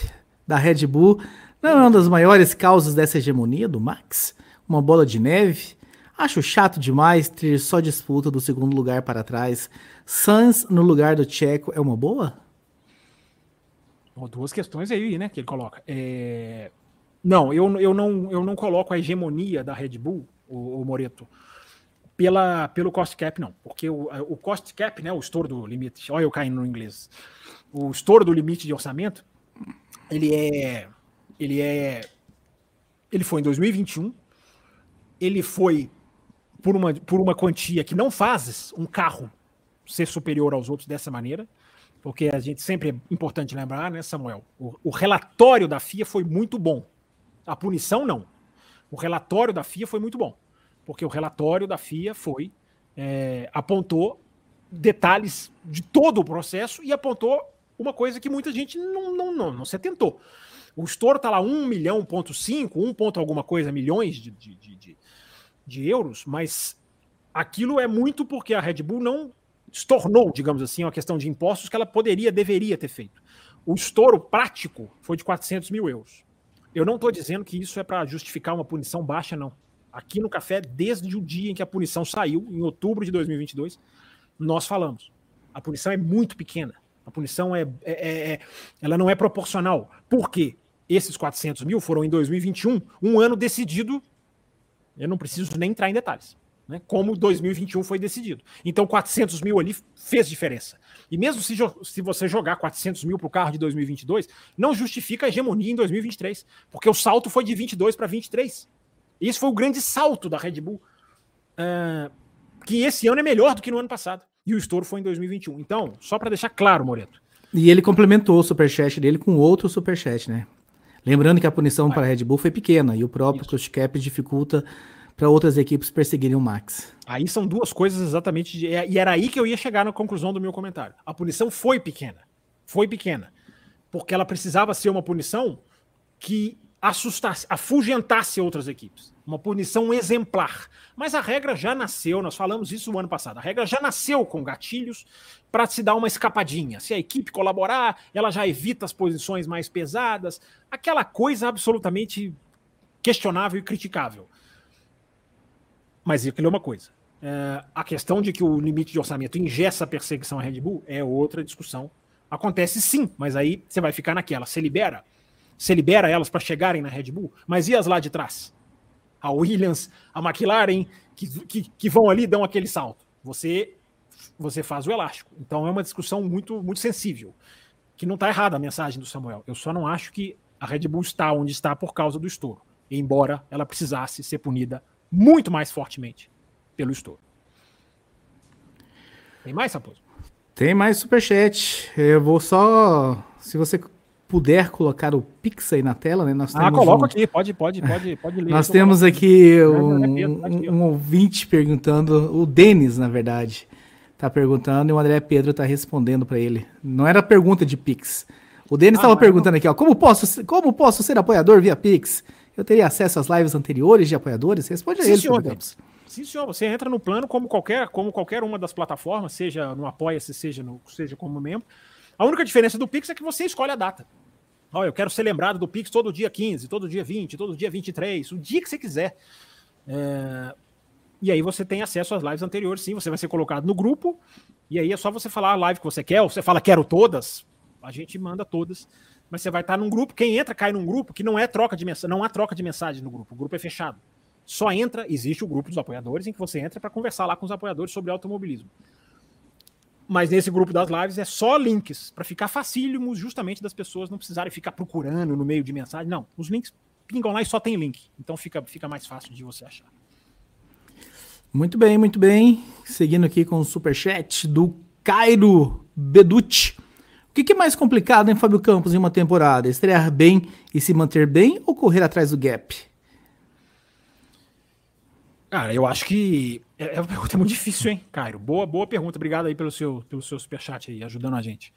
da Red Bull não é uma das maiores causas dessa hegemonia do Max? uma bola de neve. Acho chato demais ter só disputa do segundo lugar para trás. Sans no lugar do Checo é uma boa? Bom, duas questões aí, né, que ele coloca. É... Não, eu, eu não, eu não coloco a hegemonia da Red Bull, o, o Moreto, pela, pelo cost cap, não. Porque o, o cost cap, né, o estouro do limite, olha eu caindo no inglês, o estouro do limite de orçamento, ele é, ele é, ele foi em 2021, ele foi por uma, por uma quantia que não faz um carro ser superior aos outros dessa maneira, porque a gente sempre é importante lembrar, né, Samuel? O, o relatório da FIA foi muito bom. A punição, não. O relatório da FIA foi muito bom, porque o relatório da FIA foi é, apontou detalhes de todo o processo e apontou uma coisa que muita gente não, não, não, não se atentou. O estouro está lá 1 milhão, ponto 5, 1 ponto alguma coisa, milhões de, de, de, de euros, mas aquilo é muito porque a Red Bull não estornou, digamos assim, uma questão de impostos que ela poderia, deveria ter feito. O estouro prático foi de 400 mil euros. Eu não estou dizendo que isso é para justificar uma punição baixa, não. Aqui no Café, desde o dia em que a punição saiu, em outubro de 2022, nós falamos. A punição é muito pequena. A punição é, é, é, é ela não é proporcional. Por quê? Esses 400 mil foram em 2021, um ano decidido. Eu não preciso nem entrar em detalhes. Né, como 2021 foi decidido. Então, 400 mil ali fez diferença. E mesmo se, se você jogar 400 mil para o carro de 2022, não justifica a hegemonia em 2023, porque o salto foi de 22 para 23. Esse foi o grande salto da Red Bull, uh, que esse ano é melhor do que no ano passado. E o estouro foi em 2021. Então, só para deixar claro, Moreto. E ele complementou o superchat dele com outro superchat, né? Lembrando que a punição para a Red Bull foi pequena e o próprio Cost Cap dificulta para outras equipes perseguirem o Max. Aí são duas coisas exatamente. De, e era aí que eu ia chegar na conclusão do meu comentário. A punição foi pequena. Foi pequena. Porque ela precisava ser uma punição que assustasse, afugentasse outras equipes. Uma punição exemplar. Mas a regra já nasceu, nós falamos isso no ano passado. A regra já nasceu com gatilhos para se dar uma escapadinha. Se a equipe colaborar, ela já evita as posições mais pesadas. Aquela coisa absolutamente questionável e criticável. Mas aquilo é uma coisa. É, a questão de que o limite de orçamento ingessa a perseguição à Red Bull é outra discussão. Acontece sim, mas aí você vai ficar naquela. Você libera você libera elas para chegarem na Red Bull, mas e as lá de trás? A Williams, a McLaren, que, que, que vão ali dão aquele salto. Você você faz o elástico. Então é uma discussão muito, muito sensível. Que não está errada a mensagem do Samuel. Eu só não acho que a Red Bull está onde está por causa do estouro. Embora ela precisasse ser punida muito mais fortemente pelo estouro. Tem mais, Saposo? Tem mais superchat. Eu vou só. Se você puder colocar o Pix aí na tela, né? Nós ah, coloca um... aqui, pode, pode, pode, pode ler. Nós temos aqui um, um, um, ouvinte perguntando, o Denis, na verdade, tá perguntando e o André Pedro tá respondendo para ele. Não era pergunta de Pix. O Denis estava ah, perguntando não. aqui, ó, como posso, como posso ser apoiador via Pix? Eu teria acesso às lives anteriores de apoiadores? Responde a ele, senhor, Sim, senhor. Você entra no plano como qualquer, como qualquer uma das plataformas, seja no Apoia-se, seja, no, seja como membro. A única diferença do Pix é que você escolhe a data. Olha, eu quero ser lembrado do Pix todo dia 15, todo dia 20, todo dia 23, o dia que você quiser. É... E aí você tem acesso às lives anteriores, sim, você vai ser colocado no grupo, e aí é só você falar a live que você quer, ou você fala quero todas, a gente manda todas, mas você vai estar num grupo, quem entra cai num grupo que não é troca de mensagem, não há troca de mensagem no grupo, o grupo é fechado. Só entra, existe o grupo dos apoiadores em que você entra para conversar lá com os apoiadores sobre automobilismo. Mas nesse grupo das lives é só links, para ficar facílimo justamente das pessoas não precisarem ficar procurando no meio de mensagem. Não, os links pingam lá e só tem link. Então fica, fica mais fácil de você achar. Muito bem, muito bem. Seguindo aqui com o superchat do Cairo Beducci. O que, que, é mais complicado em Fábio Campos em uma temporada? Estrear bem e se manter bem ou correr atrás do gap? Cara, eu acho que é, é uma pergunta muito difícil, hein, Cairo? Boa, boa pergunta. Obrigado aí pelo seu, pelo seu superchat aí, ajudando a gente.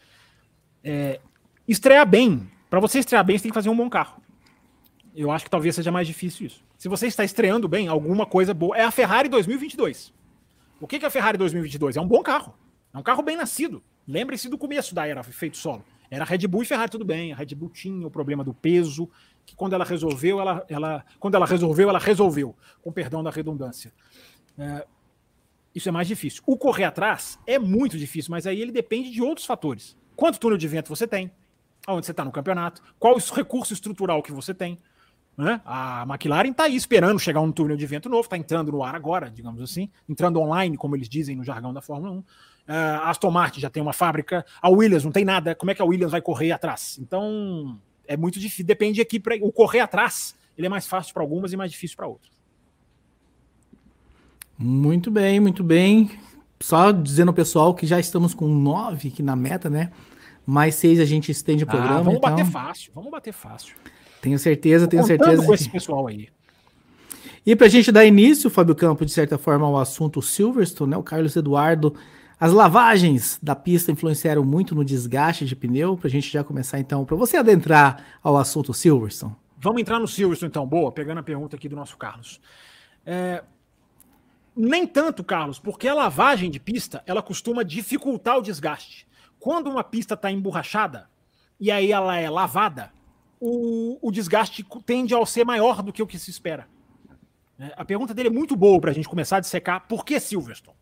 É, estrear bem. Para você estrear bem, você tem que fazer um bom carro. Eu acho que talvez seja mais difícil isso. Se você está estreando bem, alguma coisa boa. É a Ferrari 2022. O que é a Ferrari 2022? É um bom carro. É um carro bem nascido. Lembre-se do começo da era feito solo. Era Red Bull e Ferrari, tudo bem. A Red Bull tinha o problema do peso, que quando ela resolveu, ela, ela, quando ela resolveu, ela resolveu, com perdão da redundância. É, isso é mais difícil. O correr atrás é muito difícil, mas aí ele depende de outros fatores. Quanto túnel de vento você tem? Aonde você está no campeonato? Qual o recurso estrutural que você tem? Né? A McLaren está aí esperando chegar um túnel de vento novo, está entrando no ar agora, digamos assim, entrando online, como eles dizem no jargão da Fórmula 1. Uh, a Aston Martin já tem uma fábrica, a Williams não tem nada. Como é que a Williams vai correr atrás? Então, é muito difícil, depende aqui para o correr atrás, ele é mais fácil para algumas e mais difícil para outras. Muito bem, muito bem. Só dizendo ao pessoal que já estamos com nove aqui na meta, né? Mais seis a gente estende o ah, programa. Ah, vamos então... bater fácil, vamos bater fácil. Tenho certeza, tenho certeza. com esse pessoal aí. E para a gente dar início, Fábio Campo, de certa forma, ao assunto Silverstone, né? O Carlos Eduardo, as lavagens da pista influenciaram muito no desgaste de pneu. Para a gente já começar, então, para você adentrar ao assunto Silverstone. Vamos entrar no Silverstone, então. Boa, pegando a pergunta aqui do nosso Carlos. É, nem tanto, Carlos, porque a lavagem de pista ela costuma dificultar o desgaste. Quando uma pista está emborrachada e aí ela é lavada, o, o desgaste tende a ser maior do que o que se espera. É, a pergunta dele é muito boa para a gente começar a dissecar por que Silverstone.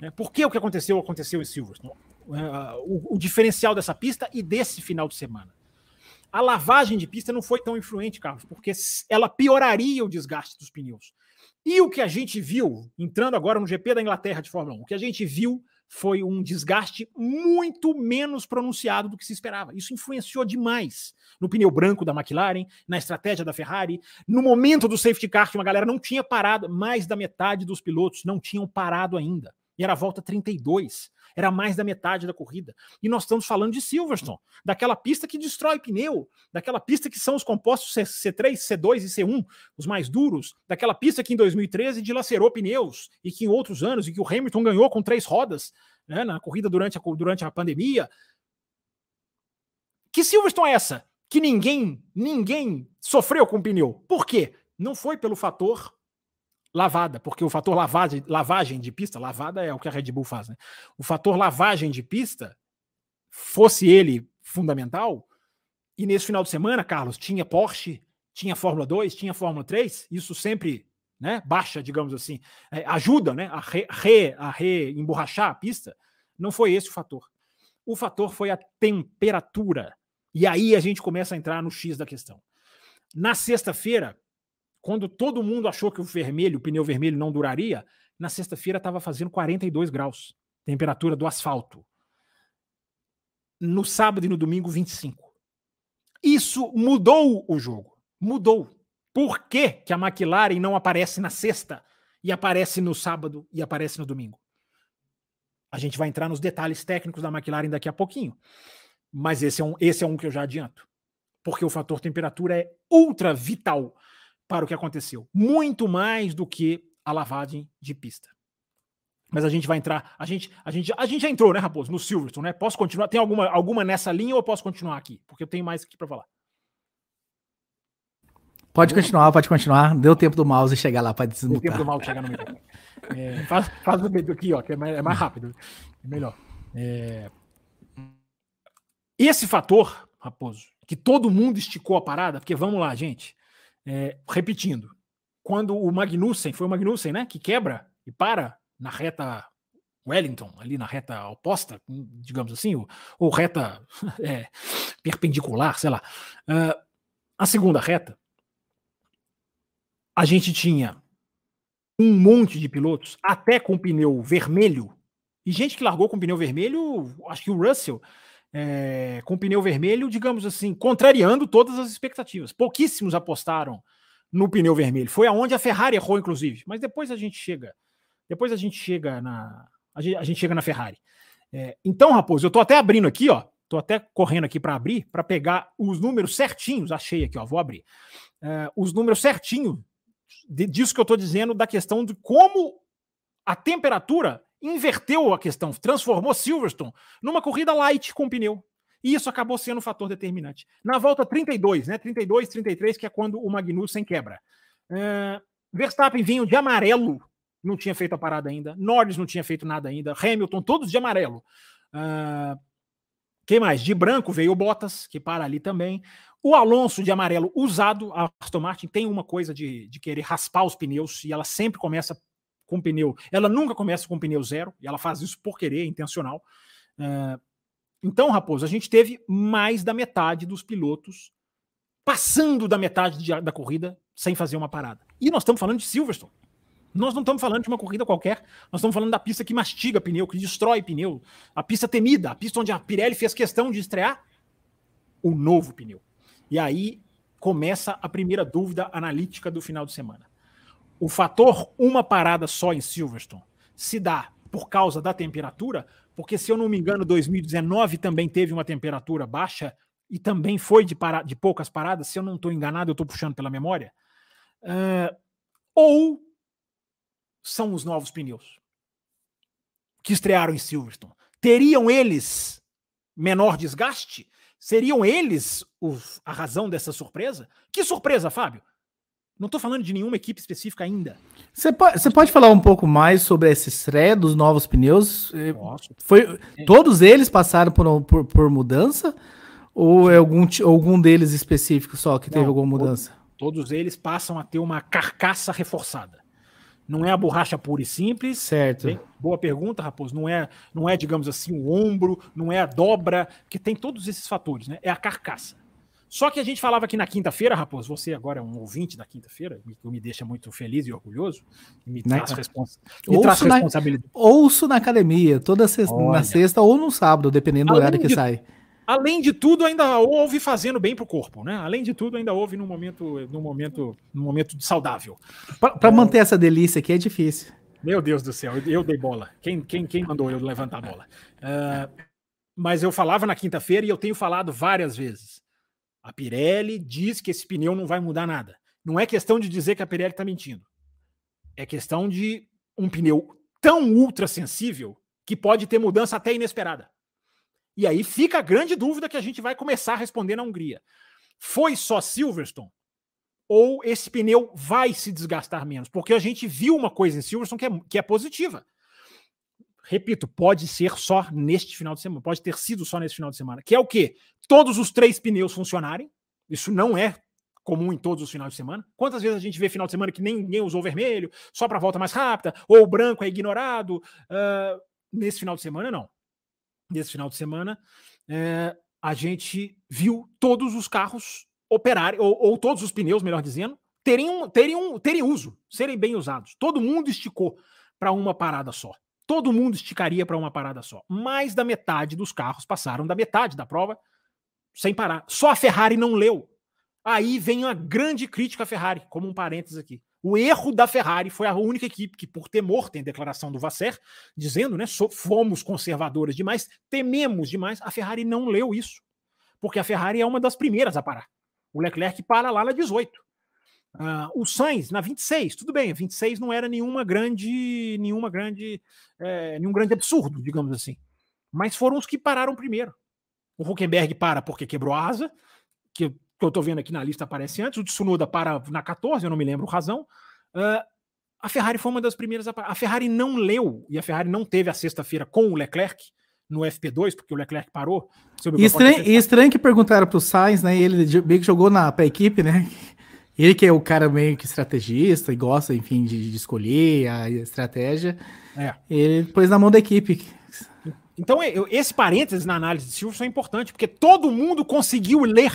É, por que o que aconteceu aconteceu em Silverstone? É, o, o diferencial dessa pista e desse final de semana. A lavagem de pista não foi tão influente, Carlos, porque ela pioraria o desgaste dos pneus. E o que a gente viu, entrando agora no GP da Inglaterra de Fórmula 1, o que a gente viu foi um desgaste muito menos pronunciado do que se esperava. Isso influenciou demais no pneu branco da McLaren, na estratégia da Ferrari. No momento do safety car, uma galera não tinha parado, mais da metade dos pilotos não tinham parado ainda. E era a volta 32 era mais da metade da corrida. E nós estamos falando de Silverstone, daquela pista que destrói pneu, daquela pista que são os compostos C3, C2 e C1, os mais duros, daquela pista que em 2013 dilacerou pneus e que em outros anos, e que o Hamilton ganhou com três rodas né, na corrida durante a, durante a pandemia. Que Silverstone é essa? Que ninguém, ninguém sofreu com pneu. Por quê? Não foi pelo fator lavada, porque o fator lavagem, lavagem de pista, lavada é o que a Red Bull faz, né? O fator lavagem de pista, fosse ele fundamental, e nesse final de semana, Carlos, tinha Porsche, tinha Fórmula 2, tinha Fórmula 3, isso sempre né, baixa, digamos assim, é, ajuda né, a, re, re, a reemborrachar a pista, não foi esse o fator. O fator foi a temperatura. E aí a gente começa a entrar no X da questão. Na sexta-feira, quando todo mundo achou que o vermelho, o pneu vermelho não duraria, na sexta-feira estava fazendo 42 graus, temperatura do asfalto. No sábado e no domingo, 25. Isso mudou o jogo. Mudou. Por que, que a McLaren não aparece na sexta e aparece no sábado e aparece no domingo? A gente vai entrar nos detalhes técnicos da McLaren daqui a pouquinho. Mas esse é um, esse é um que eu já adianto. Porque o fator temperatura é ultra vital para o que aconteceu. Muito mais do que a lavagem de pista. Mas a gente vai entrar. A gente, a gente, a gente já entrou, né, Raposo, no Silverstone, né? Posso continuar? Tem alguma, alguma nessa linha ou posso continuar aqui? Porque eu tenho mais aqui para falar. Pode continuar, pode continuar. Deu tempo do mouse chegar lá para desmutar. Deu tempo do mouse chegar no meio. É, faz, faz o dedo aqui, ó, que é mais, é mais rápido. É melhor. É... Esse fator, Raposo, que todo mundo esticou a parada, porque vamos lá, gente. É, repetindo, quando o Magnussen, foi o Magnussen, né, que quebra e para na reta Wellington, ali na reta oposta, digamos assim, ou, ou reta é, perpendicular, sei lá. Uh, a segunda reta, a gente tinha um monte de pilotos, até com pneu vermelho, e gente que largou com pneu vermelho, acho que o Russell é, com pneu vermelho, digamos assim, contrariando todas as expectativas. Pouquíssimos apostaram no pneu vermelho. Foi aonde a Ferrari errou, inclusive. Mas depois a gente chega. Depois a gente chega na. A gente, a gente chega na Ferrari. É, então, Raposo, eu tô até abrindo aqui, ó. Tô até correndo aqui para abrir, para pegar os números certinhos. Achei aqui, ó. Vou abrir. É, os números certinhos disso que eu tô dizendo, da questão de como a temperatura inverteu a questão, transformou Silverstone numa corrida light com pneu. E isso acabou sendo um fator determinante. Na volta 32, né? 32, 33, que é quando o Magnussen quebra. Uh, Verstappen vinha de amarelo, não tinha feito a parada ainda. Norris não tinha feito nada ainda. Hamilton, todos de amarelo. Uh, quem mais? De branco veio o Bottas, que para ali também. O Alonso de amarelo usado, a Aston Martin tem uma coisa de, de querer raspar os pneus e ela sempre começa com pneu. Ela nunca começa com pneu zero, e ela faz isso por querer, intencional. Uh, então, Raposo, a gente teve mais da metade dos pilotos passando da metade de, da corrida sem fazer uma parada. E nós estamos falando de Silverstone. Nós não estamos falando de uma corrida qualquer, nós estamos falando da pista que mastiga pneu, que destrói pneu, a pista temida, a pista onde a Pirelli fez questão de estrear o novo pneu. E aí começa a primeira dúvida analítica do final de semana o fator uma parada só em Silverstone se dá por causa da temperatura, porque se eu não me engano, 2019 também teve uma temperatura baixa e também foi de, para, de poucas paradas, se eu não estou enganado, eu estou puxando pela memória. Uh, ou são os novos pneus que estrearam em Silverstone. Teriam eles menor desgaste? Seriam eles os, a razão dessa surpresa? Que surpresa, Fábio? Não estou falando de nenhuma equipe específica ainda. Você pode, você pode falar um pouco mais sobre essa estreia dos novos pneus? Foi. Todos eles passaram por, por, por, mudança? Ou é algum, algum deles específico só que Não, teve alguma mudança? Todos, todos eles passam a ter uma carcaça reforçada. Não é a borracha pura e simples. Certo. Bem, boa pergunta, Raposo. Não é, não é, digamos assim, o ombro, não é a dobra, que tem todos esses fatores, né? É a carcaça. Só que a gente falava aqui na quinta-feira, Raposo, você agora é um ouvinte da quinta-feira, que me deixa muito feliz e orgulhoso, e me traz, respons me traz responsabilidade. Na, ouço na academia, toda sexta, na sexta ou no sábado, dependendo do horário que de, sai. Além de tudo, ainda houve fazendo bem pro corpo, né? Além de tudo, ainda houve num momento, num momento, num momento saudável. Para manter essa delícia aqui é difícil. Meu Deus do céu, eu dei bola. Quem, quem, quem mandou eu levantar a bola? Uh, mas eu falava na quinta-feira e eu tenho falado várias vezes. A Pirelli diz que esse pneu não vai mudar nada. Não é questão de dizer que a Pirelli está mentindo. É questão de um pneu tão ultra sensível que pode ter mudança até inesperada. E aí fica a grande dúvida que a gente vai começar a responder na Hungria. Foi só Silverstone? Ou esse pneu vai se desgastar menos? Porque a gente viu uma coisa em Silverstone que é, que é positiva. Repito, pode ser só neste final de semana, pode ter sido só neste final de semana, que é o quê? Todos os três pneus funcionarem. Isso não é comum em todos os finais de semana. Quantas vezes a gente vê final de semana que ninguém usou vermelho, só para volta mais rápida, ou o branco é ignorado? Uh, nesse final de semana, não nesse final de semana, é, a gente viu todos os carros operarem, ou, ou, todos os pneus, melhor dizendo, terem, um, terem, um, terem uso, serem bem usados. Todo mundo esticou para uma parada só. Todo mundo esticaria para uma parada só. Mais da metade dos carros passaram da metade da prova sem parar. Só a Ferrari não leu. Aí vem a grande crítica à Ferrari, como um parênteses aqui. O erro da Ferrari foi a única equipe que, por temor, tem declaração do Vasser, dizendo, né, fomos conservadores demais, tememos demais. A Ferrari não leu isso, porque a Ferrari é uma das primeiras a parar. O Leclerc para lá na 18. Uh, o Sainz na 26, tudo bem, 26 não era nenhuma grande, nenhuma grande, é, nenhum grande absurdo, digamos assim. Mas foram os que pararam primeiro. O Huckenberg para porque quebrou a asa, que que eu estou vendo aqui na lista aparece antes, o Tsunoda para na 14, eu não me lembro razão. Uh, a Ferrari foi uma das primeiras. A, a Ferrari não leu, e a Ferrari não teve a sexta-feira com o Leclerc no FP2, porque o Leclerc parou. E estranho, e estranho que perguntaram para o Sainz, né? Ele meio que jogou na pra equipe, né? Ele que é o cara meio que estrategista e gosta, enfim, de, de escolher a estratégia. É. Ele pôs na mão da equipe. Então, eu, esse parênteses na análise de Silvio é importante, porque todo mundo conseguiu ler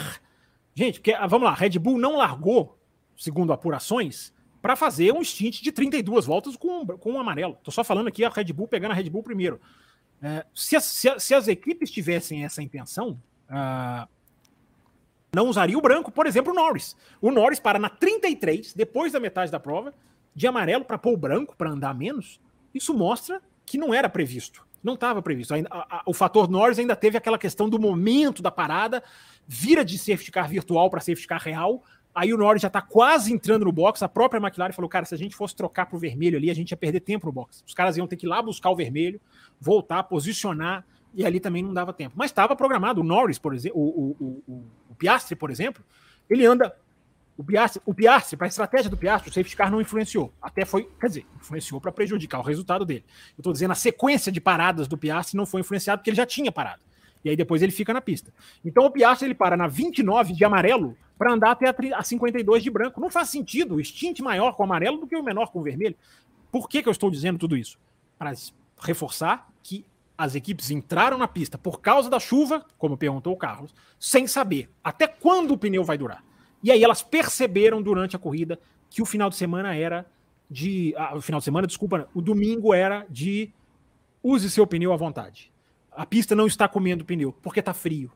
Gente, porque, ah, vamos lá, Red Bull não largou, segundo apurações, para fazer um stint de 32 voltas com, com um amarelo. Tô só falando aqui a Red Bull pegando a Red Bull primeiro. É, se, as, se, as equipes tivessem essa intenção, uh, não usaria o branco, por exemplo, o Norris. O Norris para na 33, depois da metade da prova, de amarelo para pôr o branco, para andar menos. Isso mostra que não era previsto. Não estava previsto. O fator Norris ainda teve aquela questão do momento da parada vira de safety car virtual para safety car real. Aí o Norris já está quase entrando no box. A própria McLaren falou: cara, se a gente fosse trocar para o vermelho ali, a gente ia perder tempo no box. Os caras iam ter que ir lá buscar o vermelho, voltar, posicionar, e ali também não dava tempo. Mas estava programado. O Norris, por exemplo, o, o, o Piastri, por exemplo, ele anda. O Piastri, o Piastri para a estratégia do Piastri, o safety car não influenciou. Até foi, quer dizer, influenciou para prejudicar o resultado dele. Eu estou dizendo, a sequência de paradas do Piastri não foi influenciada porque ele já tinha parado. E aí depois ele fica na pista. Então o Piastri ele para na 29 de amarelo para andar até a 52 de branco. Não faz sentido o stint maior com amarelo do que o menor com vermelho. Por que, que eu estou dizendo tudo isso? Para reforçar que as equipes entraram na pista por causa da chuva, como perguntou o Carlos, sem saber até quando o pneu vai durar. E aí elas perceberam durante a corrida que o final de semana era de. Ah, o final de semana, desculpa, o domingo era de use seu pneu à vontade. A pista não está comendo pneu porque está frio.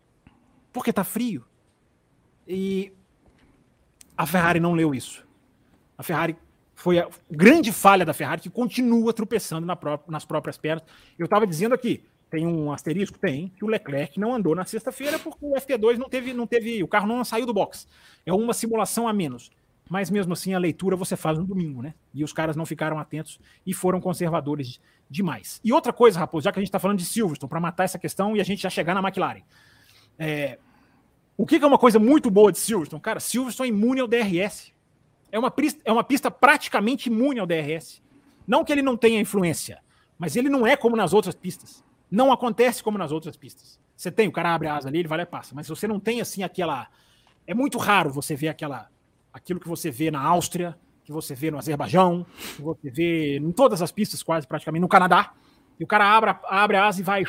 Porque está frio. E a Ferrari não leu isso. A Ferrari Foi a grande falha da Ferrari que continua tropeçando na nas próprias pernas. Eu estava dizendo aqui, tem um asterisco? Tem, que o Leclerc não andou na sexta-feira porque o FT2 não teve, não teve, o carro não saiu do box. É uma simulação a menos. Mas mesmo assim, a leitura você faz no domingo, né? E os caras não ficaram atentos e foram conservadores demais. E outra coisa, Raposo, já que a gente está falando de Silverstone, para matar essa questão e a gente já chegar na McLaren. É, o que, que, é uma coisa muito boa de Silverstone? Cara, Silverstone é imune ao DRS. É uma, é uma pista praticamente imune ao DRS. Não que ele não tenha influência, mas ele não é como nas outras pistas. Não acontece como nas outras pistas. Você tem, o cara abre a asa ali, ele vai lá e passa. Mas você não tem assim aquela. É muito raro você ver aquela. Aquilo que você vê na Áustria, que você vê no Azerbaijão, que você vê em todas as pistas, quase praticamente, no Canadá. E o cara abre, abre a asa e vai.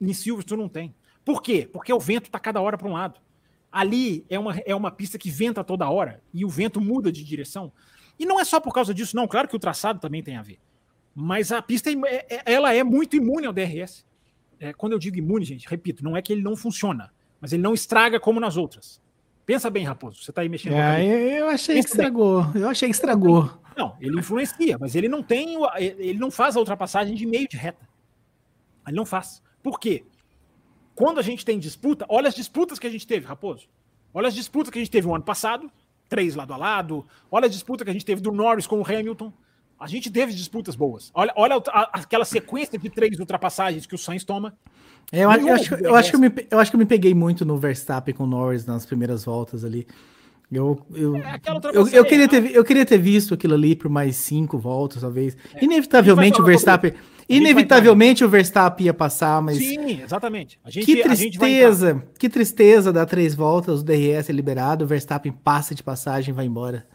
Em Silverstone não tem. Por quê? Porque o vento está cada hora para um lado. Ali é uma, é uma pista que venta toda hora e o vento muda de direção. E não é só por causa disso, não. Claro que o traçado também tem a ver. Mas a pista é, é, ela é muito imune ao DRS. É, quando eu digo imune, gente, repito, não é que ele não funciona, mas ele não estraga como nas outras. Pensa bem, Raposo, você está aí mexendo. É, eu achei Pensa que estragou. Bem. Eu achei que estragou. Não, ele influencia, mas ele não tem, ele não faz a ultrapassagem de meio de reta. Ele não faz. Por quê? Quando a gente tem disputa, olha as disputas que a gente teve, Raposo. Olha as disputas que a gente teve o ano passado, três lado a lado. Olha a disputa que a gente teve do Norris com o Hamilton. A gente teve disputas boas. Olha, olha a, aquela sequência de três ultrapassagens que o Sainz toma. É, eu, eu, acho, eu, acho que eu, me, eu acho que eu me peguei muito no Verstappen com o Norris nas primeiras voltas ali. Eu, eu, é, eu, eu, queria ter, eu queria ter visto aquilo ali por mais cinco voltas, talvez. É. Inevitavelmente o Verstappen. Inevitavelmente o Verstappen ia passar, mas. Sim, exatamente. Gente, que tristeza, que tristeza dar três voltas, o DRS é liberado, o Verstappen passa de passagem e vai embora.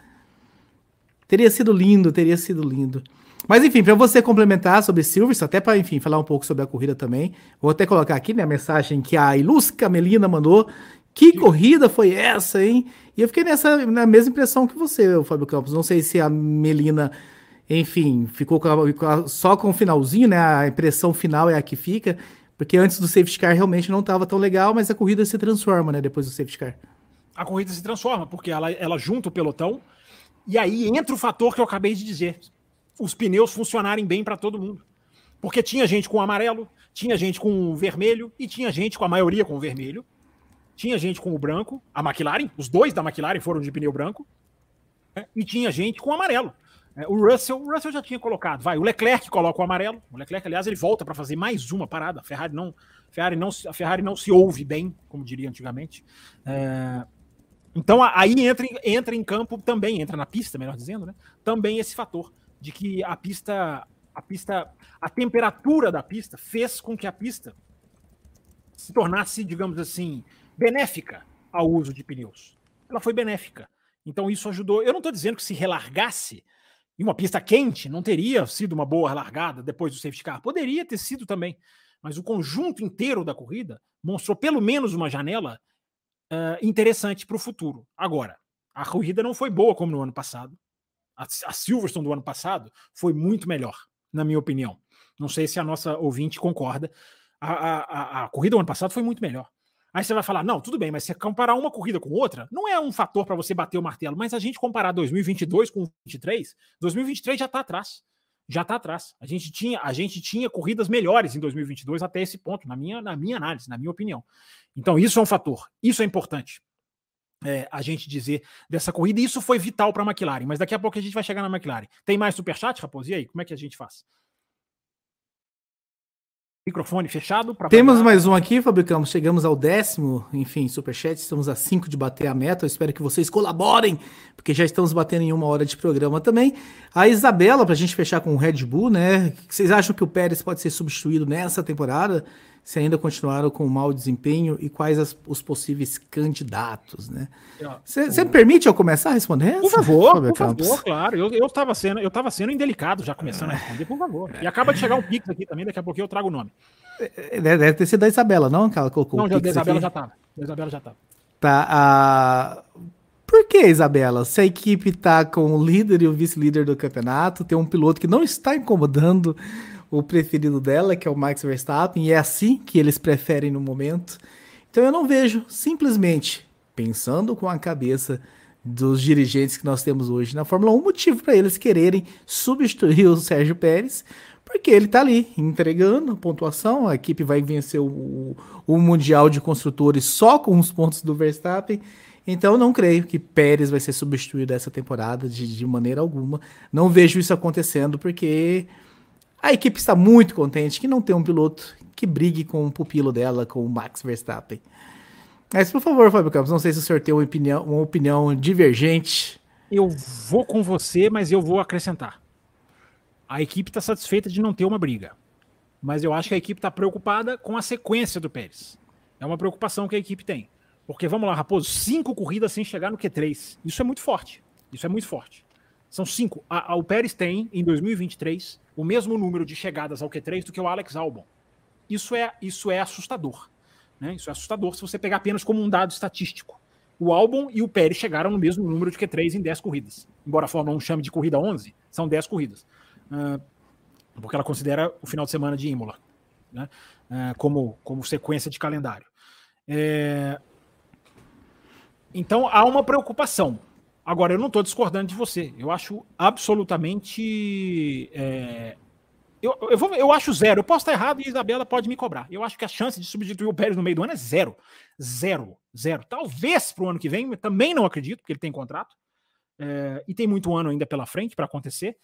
Teria sido lindo, teria sido lindo. Mas enfim, para você complementar sobre Silverstone, até para enfim falar um pouco sobre a corrida também, vou até colocar aqui né, a mensagem que a Ilusca Melina mandou. Que corrida foi essa, hein? E eu fiquei nessa na mesma impressão que você, Fábio Campos. Não sei se a Melina, enfim, ficou só com o finalzinho, né? A impressão final é a que fica, porque antes do safety car realmente não estava tão legal, mas a corrida se transforma, né? Depois do safety car. A corrida se transforma, porque ela, ela junta o pelotão e aí entra o fator que eu acabei de dizer: os pneus funcionarem bem para todo mundo. Porque tinha gente com amarelo, tinha gente com vermelho e tinha gente com a maioria com vermelho. Tinha gente com o branco, a McLaren, os dois da McLaren foram de pneu branco, né? e tinha gente com amarelo. É, o Russell, o Russell já tinha colocado, vai, o Leclerc coloca o amarelo. O Leclerc, aliás, ele volta para fazer mais uma parada. A Ferrari não, Ferrari não, a Ferrari não se ouve bem, como diria antigamente. É, então aí entra, entra em campo também, entra na pista, melhor dizendo, né? Também esse fator de que a pista, a pista, a temperatura da pista fez com que a pista se tornasse, digamos assim, benéfica ao uso de pneus. Ela foi benéfica. Então isso ajudou. Eu não estou dizendo que se relargasse em uma pista quente, não teria sido uma boa largada depois do safety car. Poderia ter sido também. Mas o conjunto inteiro da corrida mostrou pelo menos uma janela uh, interessante para o futuro. Agora, a corrida não foi boa como no ano passado. A, a Silverstone do ano passado foi muito melhor, na minha opinião. Não sei se a nossa ouvinte concorda. A, a, a, corrida do ano passado foi muito melhor. Aí você vai falar, não, tudo bem, mas você comparar uma corrida com outra não é um fator para você bater o martelo, mas a gente comparar 2022 com 2023, 2023 já está atrás já está atrás. A gente tinha, a gente tinha corridas melhores em 2022 até esse ponto, na minha, na minha análise, na minha opinião. Então isso é um fator, isso é importante. É, a gente dizer dessa corrida, isso foi vital para a McLaren, mas daqui a pouco a gente vai chegar na McLaren. Tem mais superchat, Raposo? E aí, como é que a gente faz? Microfone fechado. Temos mais um aqui, Fabricamos. Chegamos ao décimo, enfim, superchat. Estamos a cinco de bater a meta. Eu espero que vocês colaborem, porque já estamos batendo em uma hora de programa também. A Isabela, para a gente fechar com o Red Bull, né? Vocês acham que o Pérez pode ser substituído nessa temporada? Se ainda continuaram com mau desempenho e quais as, os possíveis candidatos, né? Você me permite eu começar a responder? Por favor, por favor, claro. Eu estava sendo, eu sendo indelicado já começando a responder, por favor. E acaba de chegar um Pix aqui também, daqui a pouquinho eu trago o nome. É, deve ter sido da Isabela, não? Que ela colocou não, o da Isabela aqui. já estava. Da Isabela já estava. Tá. A... Por que, Isabela? Se a equipe tá com o líder e o vice-líder do campeonato, tem um piloto que não está incomodando o preferido dela, que é o Max Verstappen, e é assim que eles preferem no momento. Então eu não vejo, simplesmente, pensando com a cabeça, dos dirigentes que nós temos hoje na Fórmula 1, motivo para eles quererem substituir o Sérgio Pérez, porque ele está ali entregando pontuação, a equipe vai vencer o, o Mundial de Construtores só com os pontos do Verstappen. Então não creio que Pérez vai ser substituído essa temporada de, de maneira alguma. Não vejo isso acontecendo porque a equipe está muito contente que não tem um piloto que brigue com o pupilo dela, com o Max Verstappen. Mas, por favor, Fábio Campos, não sei se o senhor tem uma opinião, uma opinião divergente. Eu vou com você, mas eu vou acrescentar. A equipe está satisfeita de não ter uma briga. Mas eu acho que a equipe está preocupada com a sequência do Pérez. É uma preocupação que a equipe tem. Porque, vamos lá, Raposo, cinco corridas sem chegar no Q3. Isso é muito forte. Isso é muito forte. São cinco. A, a, o Pérez tem, em 2023, o mesmo número de chegadas ao Q3 do que o Alex Albon. Isso é, isso é assustador. Né? Isso é assustador se você pegar apenas como um dado estatístico. O Albon e o Pérez chegaram no mesmo número de Q3 em 10 corridas. Embora a Fórmula 1 chame de corrida 11, são 10 corridas. Uh, porque ela considera o final de semana de Imola né? uh, como, como sequência de calendário. É... Então há uma preocupação. Agora, eu não estou discordando de você. Eu acho absolutamente é, eu, eu, vou, eu acho zero. Eu posso estar errado e a Isabela pode me cobrar. Eu acho que a chance de substituir o Pérez no meio do ano é zero. Zero. Zero. Talvez para o ano que vem, também não acredito, porque ele tem contrato. É, e tem muito ano ainda pela frente para acontecer.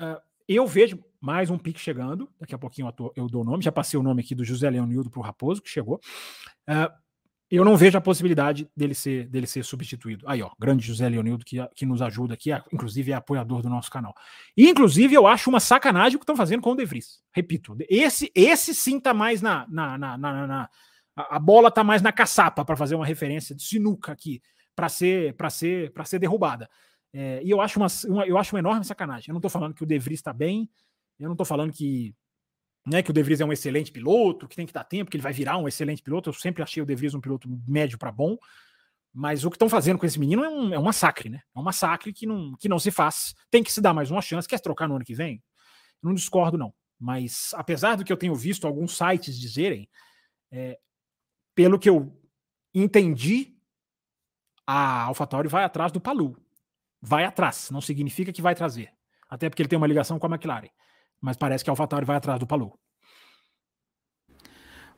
É, eu vejo mais um pique chegando. Daqui a pouquinho eu, eu, dou o nome. Já passei o nome aqui do José Leonildo para o Raposo, que chegou. É, eu não vejo a possibilidade dele ser, dele ser substituído. Aí, ó, grande José Leonildo que, que nos ajuda aqui, inclusive é apoiador do nosso canal. E, inclusive, eu acho uma sacanagem o que estão fazendo com o De Vries. Repito, esse, esse sim tá mais na. na, na, na, na a bola tá mais na caçapa, para fazer uma referência de sinuca aqui, para ser, para ser, para ser derrubada. É, e eu acho, uma, uma, eu acho uma enorme sacanagem. Eu não estou falando que o De Vries está bem, eu não estou falando que né, que o De Vries é um excelente piloto, que tem que dar tempo, que ele vai virar um excelente piloto. Eu sempre achei o De Vries um piloto médio para bom. Mas o que estão fazendo com esse menino é um, é um massacre, né? É um massacre que não, que não se faz. Tem que se dar mais uma chance. Quer trocar no ano que vem? Não discordo, não. Mas apesar do que eu tenho visto alguns sites dizerem, é, pelo que eu entendi, a AlphaTauri vai atrás do Palu. Vai atrás, não significa que vai trazer. Até porque ele tem uma ligação com a McLaren mas parece que a AlphaTauri vai atrás do Palou.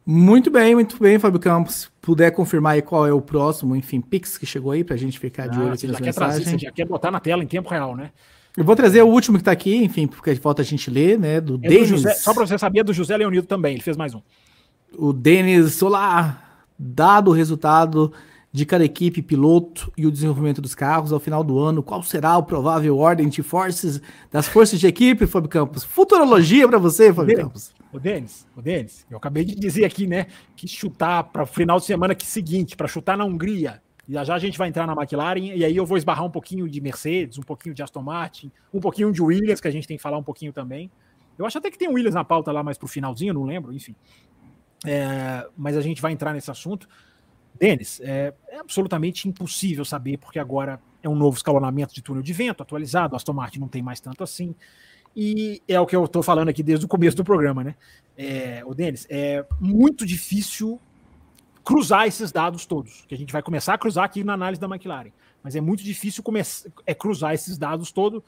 Muito bem, muito bem, Fábio Campos. Puder confirmar aí qual é o próximo, enfim, Pix que chegou aí para a gente ficar de ah, olho aqui nas mensagens. Trazer, você já quer botar na tela em tempo real, né? Eu vou trazer o último que está aqui, enfim, porque falta a gente ler, né? Do é Denis. Do José, só para você saber, do José Leonildo também, ele fez mais um. O Denis Solar, dado o resultado de cada equipe, piloto e o desenvolvimento dos carros ao final do ano. Qual será o provável ordem de forças das forças de equipe, Fábio Campos? Futurologia para você, Fábio Campos. O Denis, o Denis, eu acabei de dizer aqui, né, que chutar para o final de semana que seguinte, para chutar na Hungria. Já já a gente vai entrar na McLaren e aí eu vou esbarrar um pouquinho de Mercedes, um pouquinho de Aston Martin, um pouquinho de Williams, que a gente tem que falar um pouquinho também. Eu acho até que tem Williams na pauta lá mais pro finalzinho, não lembro, enfim. É, mas a gente vai entrar nesse assunto. Denis, é, é, absolutamente impossível saber, porque agora é um novo escalonamento de túnel de vento atualizado, Aston Martin não tem mais tanto assim. E é o que eu estou falando aqui desde o começo do programa, né? É, o Denis, é muito difícil cruzar esses dados todos, que a gente vai começar a cruzar aqui na análise da McLaren. Mas é muito difícil começar, é cruzar esses dados todos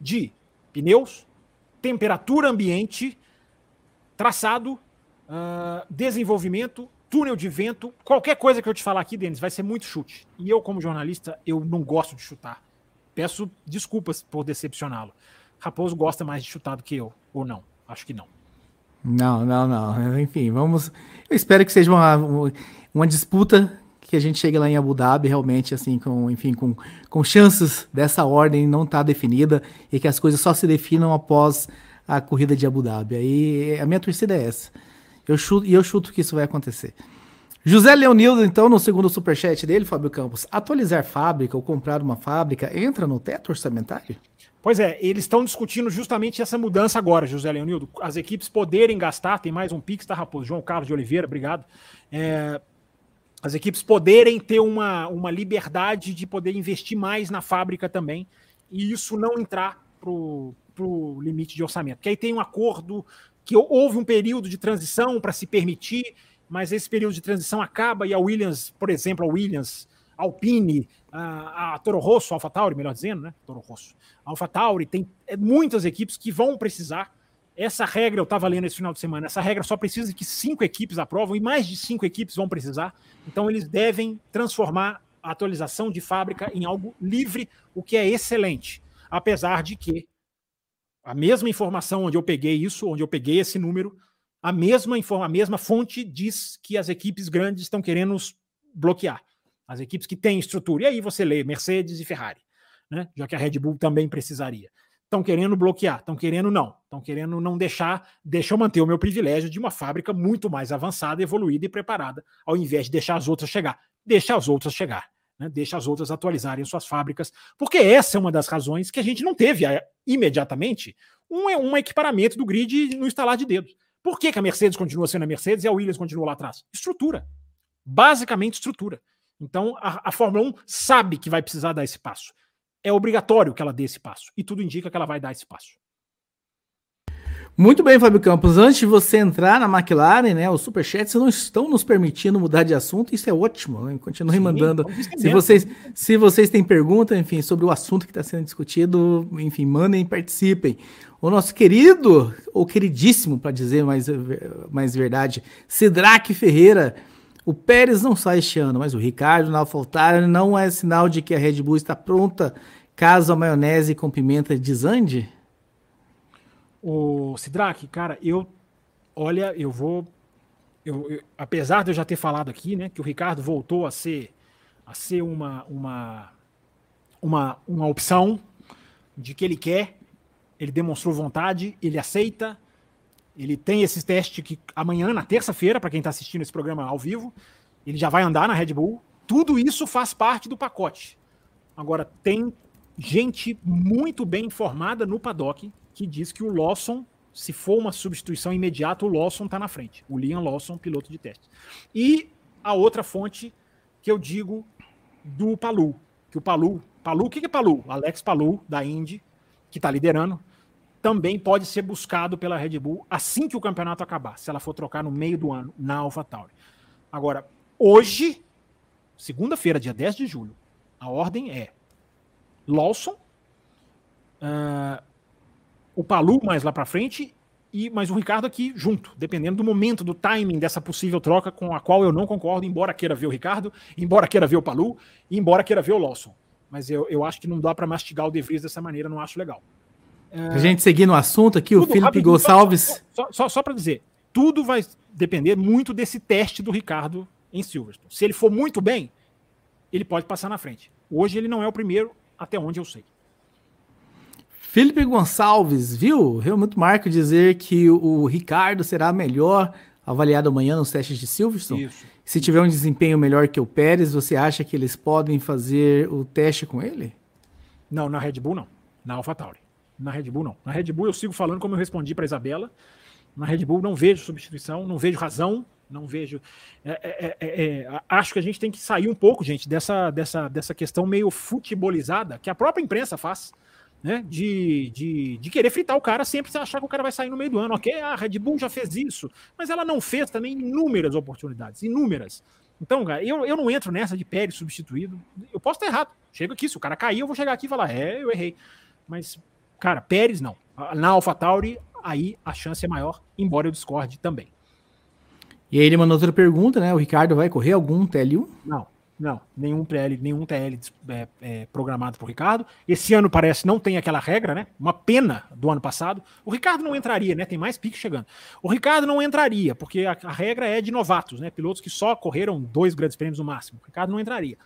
de pneus, temperatura ambiente, traçado, uh, desenvolvimento túnel de vento, qualquer coisa que eu te falar aqui, Denis, vai ser muito chute. E eu, como jornalista, eu não gosto de chutar. Peço desculpas por decepcioná-lo. Raposo gosta mais de chutar do que eu, ou não? Acho que não. Não, não, não. Enfim, vamos. Eu espero que seja uma, uma disputa que a gente chegue lá em Abu Dhabi realmente assim com, enfim, com, com chances dessa ordem não estar tá definida e que as coisas só se definam após a corrida de Abu Dhabi. Aí a minha torcida é essa. Eu chuto, e eu chuto que isso vai acontecer. José Leonildo, então, no segundo superchat dele, Fábio Campos, atualizar fábrica ou comprar uma fábrica entra no teto orçamentário? Pois é, eles estão discutindo justamente essa mudança agora, José Leonildo. As equipes poderem gastar, tem mais um Pix, tá, Raposo? João Carlos de Oliveira, obrigado. É, as equipes poderem ter uma, uma liberdade de poder investir mais na fábrica também, e isso não entrar para o limite de orçamento. Porque aí tem um acordo que houve um período de transição para se permitir, mas esse período de transição acaba e a Williams, por exemplo, a Williams Alpine, a, a Toro Rosso, Alfa Tauri, melhor dizendo, né? Toro Rosso. Alfa Tauri, tem é, muitas equipes que vão precisar. Essa regra, eu estava lendo esse final de semana, essa regra só precisa que cinco equipes aprovam e mais de cinco equipes vão precisar. Então, eles devem transformar a atualização de fábrica em algo livre, o que é excelente. Apesar de que a mesma informação onde eu peguei isso, onde eu peguei esse número, a mesma, a mesma fonte diz que as equipes grandes estão querendo bloquear. As equipes que têm estrutura. E aí você lê Mercedes e Ferrari, né? já que a Red Bull também precisaria. Estão querendo bloquear, estão querendo não. Estão querendo não deixar, deixa eu manter o meu privilégio de uma fábrica muito mais avançada, evoluída e preparada, ao invés de deixar as outras chegar. Deixa as outras chegar. Né, deixa as outras atualizarem suas fábricas, porque essa é uma das razões que a gente não teve a, imediatamente um, um equiparamento do grid no instalar de dedos. Por que, que a Mercedes continua sendo a Mercedes e a Williams continua lá atrás? Estrutura. Basicamente, estrutura. Então, a, a Fórmula 1 sabe que vai precisar dar esse passo. É obrigatório que ela dê esse passo. E tudo indica que ela vai dar esse passo. Muito bem, Fábio Campos. Antes de você entrar na McLaren, né, os superchats não estão nos permitindo mudar de assunto, isso é ótimo, né? Continuem mandando. Se vocês, se vocês têm pergunta, enfim, sobre o assunto que está sendo discutido, enfim, mandem e participem. O nosso querido, ou queridíssimo, para dizer mais, mais verdade, Sidraque Ferreira. O Pérez não sai este ano, mas o Ricardo na AlphaTauri não é sinal de que a Red Bull está pronta caso a maionese com pimenta desande? O Sidraque, cara, eu. Olha, eu vou. Eu, eu, apesar de eu já ter falado aqui, né, que o Ricardo voltou a ser a ser uma, uma, uma, uma opção de que ele quer, ele demonstrou vontade, ele aceita, ele tem esse teste que amanhã, na terça-feira, para quem está assistindo esse programa ao vivo, ele já vai andar na Red Bull. Tudo isso faz parte do pacote. Agora, tem gente muito bem informada no paddock que diz que o Lawson, se for uma substituição imediata, o Lawson está na frente. O Liam Lawson, piloto de teste. E a outra fonte que eu digo do Palu, que o Palu, Palu, o que é Palu? Alex Palu, da Indy, que está liderando, também pode ser buscado pela Red Bull assim que o campeonato acabar, se ela for trocar no meio do ano na AlphaTauri. Agora, hoje, segunda-feira, dia 10 de julho, a ordem é Lawson, uh, o Palu mais lá para frente e mas o Ricardo aqui junto, dependendo do momento, do timing dessa possível troca com a qual eu não concordo, embora queira ver o Ricardo, embora queira ver o Palu, e embora queira ver o Lawson. Mas eu, eu acho que não dá para mastigar o De Vries dessa maneira, não acho legal. É... A gente seguir no assunto aqui, tudo, o Felipe Gonçalves. Só, só, só para dizer, tudo vai depender muito desse teste do Ricardo em Silverstone. Se ele for muito bem, ele pode passar na frente. Hoje ele não é o primeiro, até onde eu sei. Felipe Gonçalves, viu? Realmente marco dizer que o Ricardo será melhor avaliado amanhã nos testes de Silverstone. Isso. Se tiver um desempenho melhor que o Pérez, você acha que eles podem fazer o teste com ele? Não, na Red Bull não. Na AlphaTauri. Na Red Bull não. Na Red Bull eu sigo falando como eu respondi para Isabela. Na Red Bull não vejo substituição, não vejo razão, não vejo. É, é, é, é, acho que a gente tem que sair um pouco, gente, dessa, dessa, dessa questão meio futebolizada que a própria imprensa faz né, de, de, de, querer fritar o cara sempre se achar que o cara vai sair no meio do ano. Ok, a Red Bull já fez isso, mas ela não fez também inúmeras oportunidades, inúmeras. Então, cara, eu, eu não entro nessa de Pérez substituído. Eu posso estar errado. Chego aqui, se o cara cair, eu vou chegar aqui e falar, é, eu errei. Mas, cara, Pérez não. Na AlphaTauri, aí a chance é maior, embora eu discorde também. E aí ele mandou outra pergunta, né? O Ricardo vai correr algum TL1? Não. Não, nenhum TL, nenhum TL é, é, programado por Ricardo. Esse ano parece não tem aquela regra, né? Uma pena do ano passado. O Ricardo não entraria, né? Tem mais pique chegando. O Ricardo não entraria, porque a, a, regra é de novatos, né? Pilotos que só correram dois grandes prêmios no máximo. O Ricardo não entraria.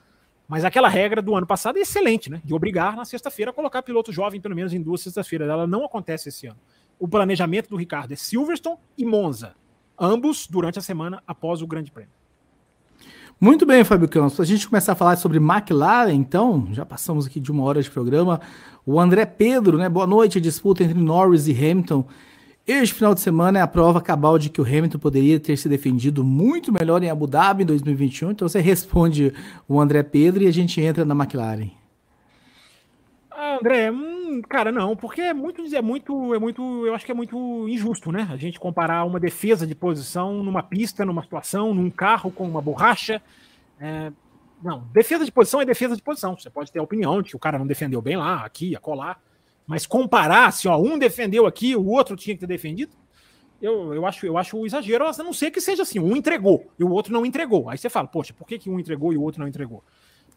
Mas aquela regra do ano passado é excelente, né? De obrigar na sexta-feira a colocar piloto jovem pelo menos em duas sextas-feiras. Ela não acontece esse ano. O planejamento do Ricardo é Silverstone e Monza, ambos durante a semana após o Grande Prêmio. Muito bem, Fábio Campos. A gente começar a falar sobre McLaren, então, já passamos aqui de uma hora de programa. O André Pedro, né? Boa noite. A disputa entre Norris e Hamilton. Este final de semana é a prova cabal de que o Hamilton poderia ter se defendido muito melhor em Abu Dhabi em 2021. Então você responde o André Pedro e a gente entra na McLaren. Ah, André, cara, não, porque é muito, é muito, é muito, eu acho que é muito injusto, né? A gente comparar uma defesa de posição numa pista, numa situação, num carro com uma borracha. É, Não, defesa de posição é defesa de posição. Você pode ter a opinião de que o cara não defendeu bem lá, aqui, acolá. Mas comparar, assim, ó, um defendeu aqui, o outro tinha que ter defendido, eu, eu, acho, eu acho um exagero, a não ser que seja assim, um entregou e o outro não entregou. Aí você fala, poxa, por que, que um entregou e o outro não entregou?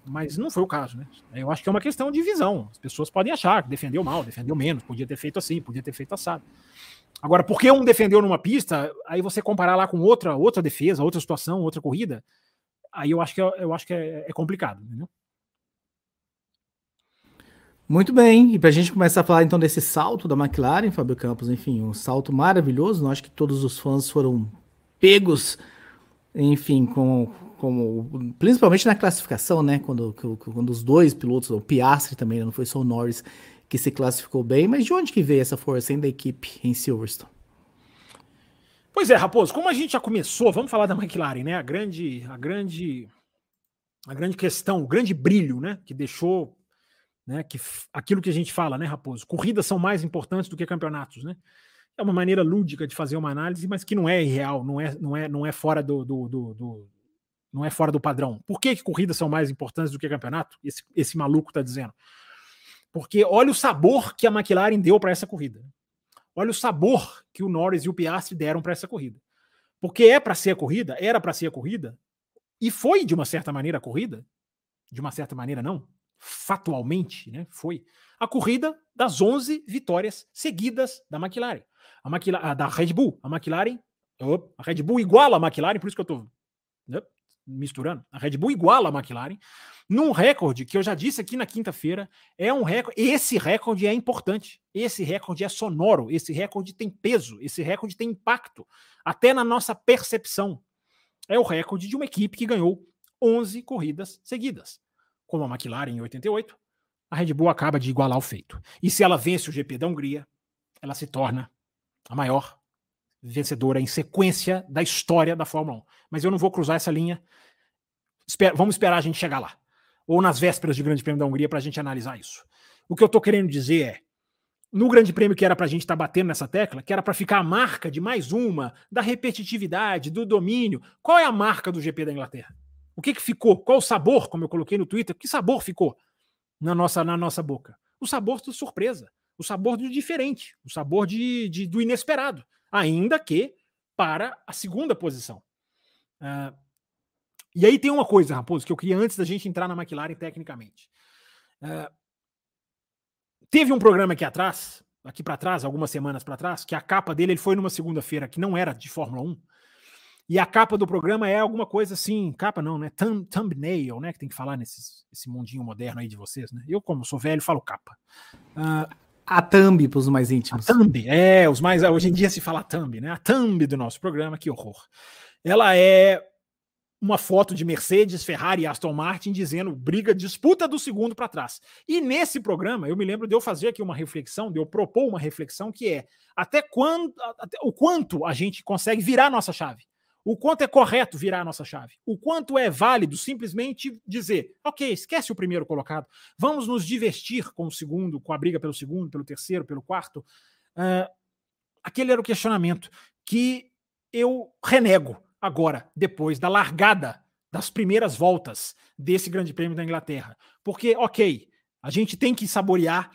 Mas não foi o caso, né? Eu acho que é uma questão de visão. As pessoas podem achar que defendeu mal, defendeu menos, podia ter feito assim, podia ter feito assado. Agora, porque um defendeu numa pista, aí você comparar lá com outra, outra defesa, outra situação, outra corrida, aí eu acho que, é, eu acho que é, é complicado, entendeu? Muito bem, e para a gente começar a falar então desse salto da McLaren, Fábio Campos, enfim, um salto maravilhoso, não acho que todos os fãs foram pegos, enfim, com, com principalmente na classificação, né, quando, quando os dois pilotos, o Piastri também, não foi só o Norris que se classificou bem, mas de onde que veio essa força ainda da equipe em Silverstone? Pois é, Raposo, como a gente já começou, vamos falar da McLaren, né, a grande, a grande, a grande questão, o grande brilho, né, que deixou né? Que aquilo que a gente fala, né, Raposo? Corridas são mais importantes do que campeonatos, né? É uma maneira lúdica de fazer uma análise, mas que não é irreal, não é, não é, não é fora do, do, do, do não é fora do padrão. Por que, que corridas são mais importantes do que campeonato? Esse, esse maluco está dizendo. Porque olha o sabor que a McLaren deu para essa corrida. Olha o sabor que o Norris e o Piastri deram para essa corrida. Porque é para ser a corrida, era para ser a corrida, e foi de uma certa maneira a corrida, de uma certa maneira não, fatualmente, né, foi a corrida das 11 vitórias seguidas da McLaren. A McLaren da Red Bull. A McLaren, a Red Bull iguala a McLaren, por isso que eu estou né, misturando. A Red Bull iguala a McLaren num recorde que eu já disse aqui na quinta-feira. É um recorde. Esse recorde é importante. Esse recorde é sonoro. Esse recorde tem peso. Esse recorde tem impacto. Até na nossa percepção. É o recorde de uma equipe que ganhou 11 corridas seguidas como a McLaren em 88, a Red Bull acaba de igualar o feito. E se ela vence o GP da Hungria, ela se torna a maior vencedora em sequência da história da Fórmula 1. Mas eu não vou cruzar essa linha. vamos esperar a gente chegar lá. Ou nas vésperas de Grande Prêmio da Hungria para a gente analisar isso. O que eu estou querendo dizer é, no Grande Prêmio que era para a gente estar tá batendo nessa tecla, que era para ficar a marca de mais uma, da repetitividade, do domínio. Qual é a marca do GP da Inglaterra? O que, que ficou? Qual o sabor, como eu coloquei no Twitter? Que sabor ficou na nossa, na nossa boca? O sabor de surpresa, o sabor do diferente, o sabor de, de do inesperado, ainda que para a segunda posição. Uh, e aí tem uma coisa, Raposo, que eu queria antes da gente entrar na McLaren tecnicamente. Uh, teve um programa aqui atrás, aqui para trás, algumas semanas para trás, que a capa dele ele foi numa segunda-feira que não era de Fórmula 1, e a capa do programa é alguma coisa assim, capa não, né? Thumb, thumbnail, né? Que tem que falar nesse esse mundinho moderno aí de vocês, né? Eu, como sou velho, falo capa. Uh, a thumb para os mais íntimos. A thumb, é, os mais. Hoje em dia se fala thumb, né? A thumb do nosso programa, que horror. Ela é uma foto de Mercedes, Ferrari e Aston Martin dizendo briga, disputa do segundo para trás. E nesse programa, eu me lembro de eu fazer aqui uma reflexão, de eu propor uma reflexão que é até quando, até, o quanto a gente consegue virar nossa chave o quanto é correto virar a nossa chave, o quanto é válido simplesmente dizer, ok, esquece o primeiro colocado, vamos nos divertir com o segundo, com a briga pelo segundo, pelo terceiro, pelo quarto. Uh, aquele era o questionamento que eu renego agora, depois da largada das primeiras voltas desse Grande Prêmio da Inglaterra. Porque, ok, a gente tem que saborear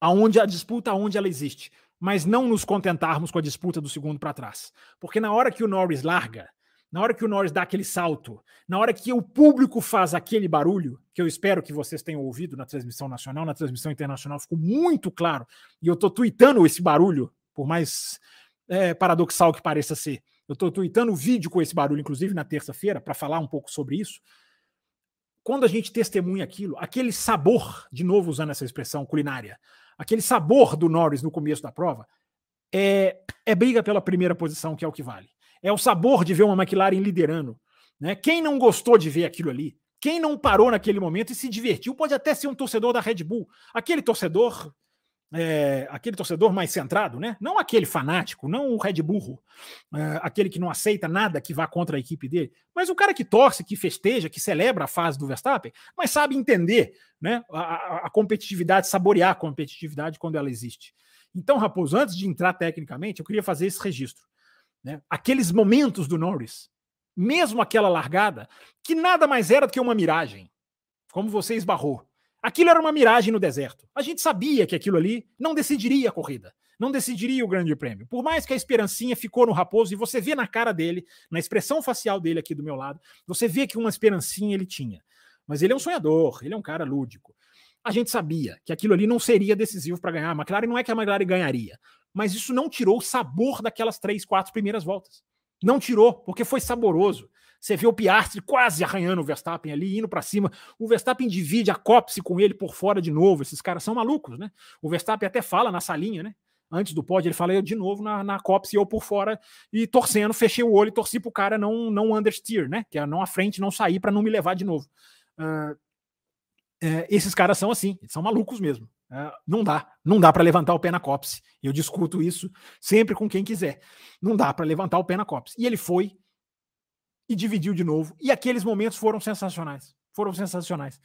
aonde a disputa, aonde ela existe mas não nos contentarmos com a disputa do segundo para trás. Porque na hora que o Norris larga, na hora que o Norris dá aquele salto, na hora que o público faz aquele barulho, que eu espero que vocês tenham ouvido na transmissão nacional, na transmissão internacional ficou muito claro, e eu estou tweetando esse barulho, por mais é, paradoxal que pareça ser. Eu estou tweetando o vídeo com esse barulho, inclusive na terça-feira, para falar um pouco sobre isso. Quando a gente testemunha aquilo, aquele sabor, de novo usando essa expressão culinária, aquele sabor do Norris no começo da prova, é, é briga pela primeira posição, que é o que vale. É o sabor de ver uma McLaren liderando. Né? Quem não gostou de ver aquilo ali, quem não parou naquele momento e se divertiu, pode até ser um torcedor da Red Bull. Aquele torcedor é, aquele torcedor mais centrado, né? Não aquele fanático, não o Red Burro, é, aquele que não aceita nada que vá contra a equipe dele, mas o cara que torce, que festeja, que celebra a fase do Verstappen, mas sabe entender né, a, a competitividade, saborear a competitividade quando ela existe. Então, Raposo, antes de entrar tecnicamente, eu queria fazer esse registro. Né? Aqueles momentos do Norris, mesmo aquela largada, que nada mais era do que uma miragem, como você esbarrou. Aquilo era uma miragem no deserto. A gente sabia que aquilo ali não decidiria a corrida, não decidiria o grande prêmio. Por mais que a esperancinha ficou no Raposo, e você vê na cara dele, na expressão facial dele aqui do meu lado, você vê que uma esperancinha ele tinha. Mas ele é um sonhador, ele é um cara lúdico. A gente sabia que aquilo ali não seria decisivo para ganhar. A McLaren não é que a McLaren ganharia, mas isso não tirou o sabor daquelas três, quatro primeiras voltas. Não tirou, porque foi saboroso. Você vê o Piastri quase arranhando o Verstappen ali, indo para cima. O Verstappen divide a cópice com ele por fora de novo. Esses caras são malucos, né? O Verstappen até fala na salinha, né? Antes do pódio, ele fala eu de novo na, na cópice, eu por fora e torcendo, fechei o olho e torci pro cara não, não understeer, né? Que é não à frente, não sair para não me levar de novo. Uh, é, esses caras são assim, são malucos mesmo. É, não dá, não dá para levantar o pé na copse. Eu discuto isso sempre com quem quiser. Não dá para levantar o pé na copse. E ele foi e dividiu de novo. E aqueles momentos foram sensacionais. Foram sensacionais.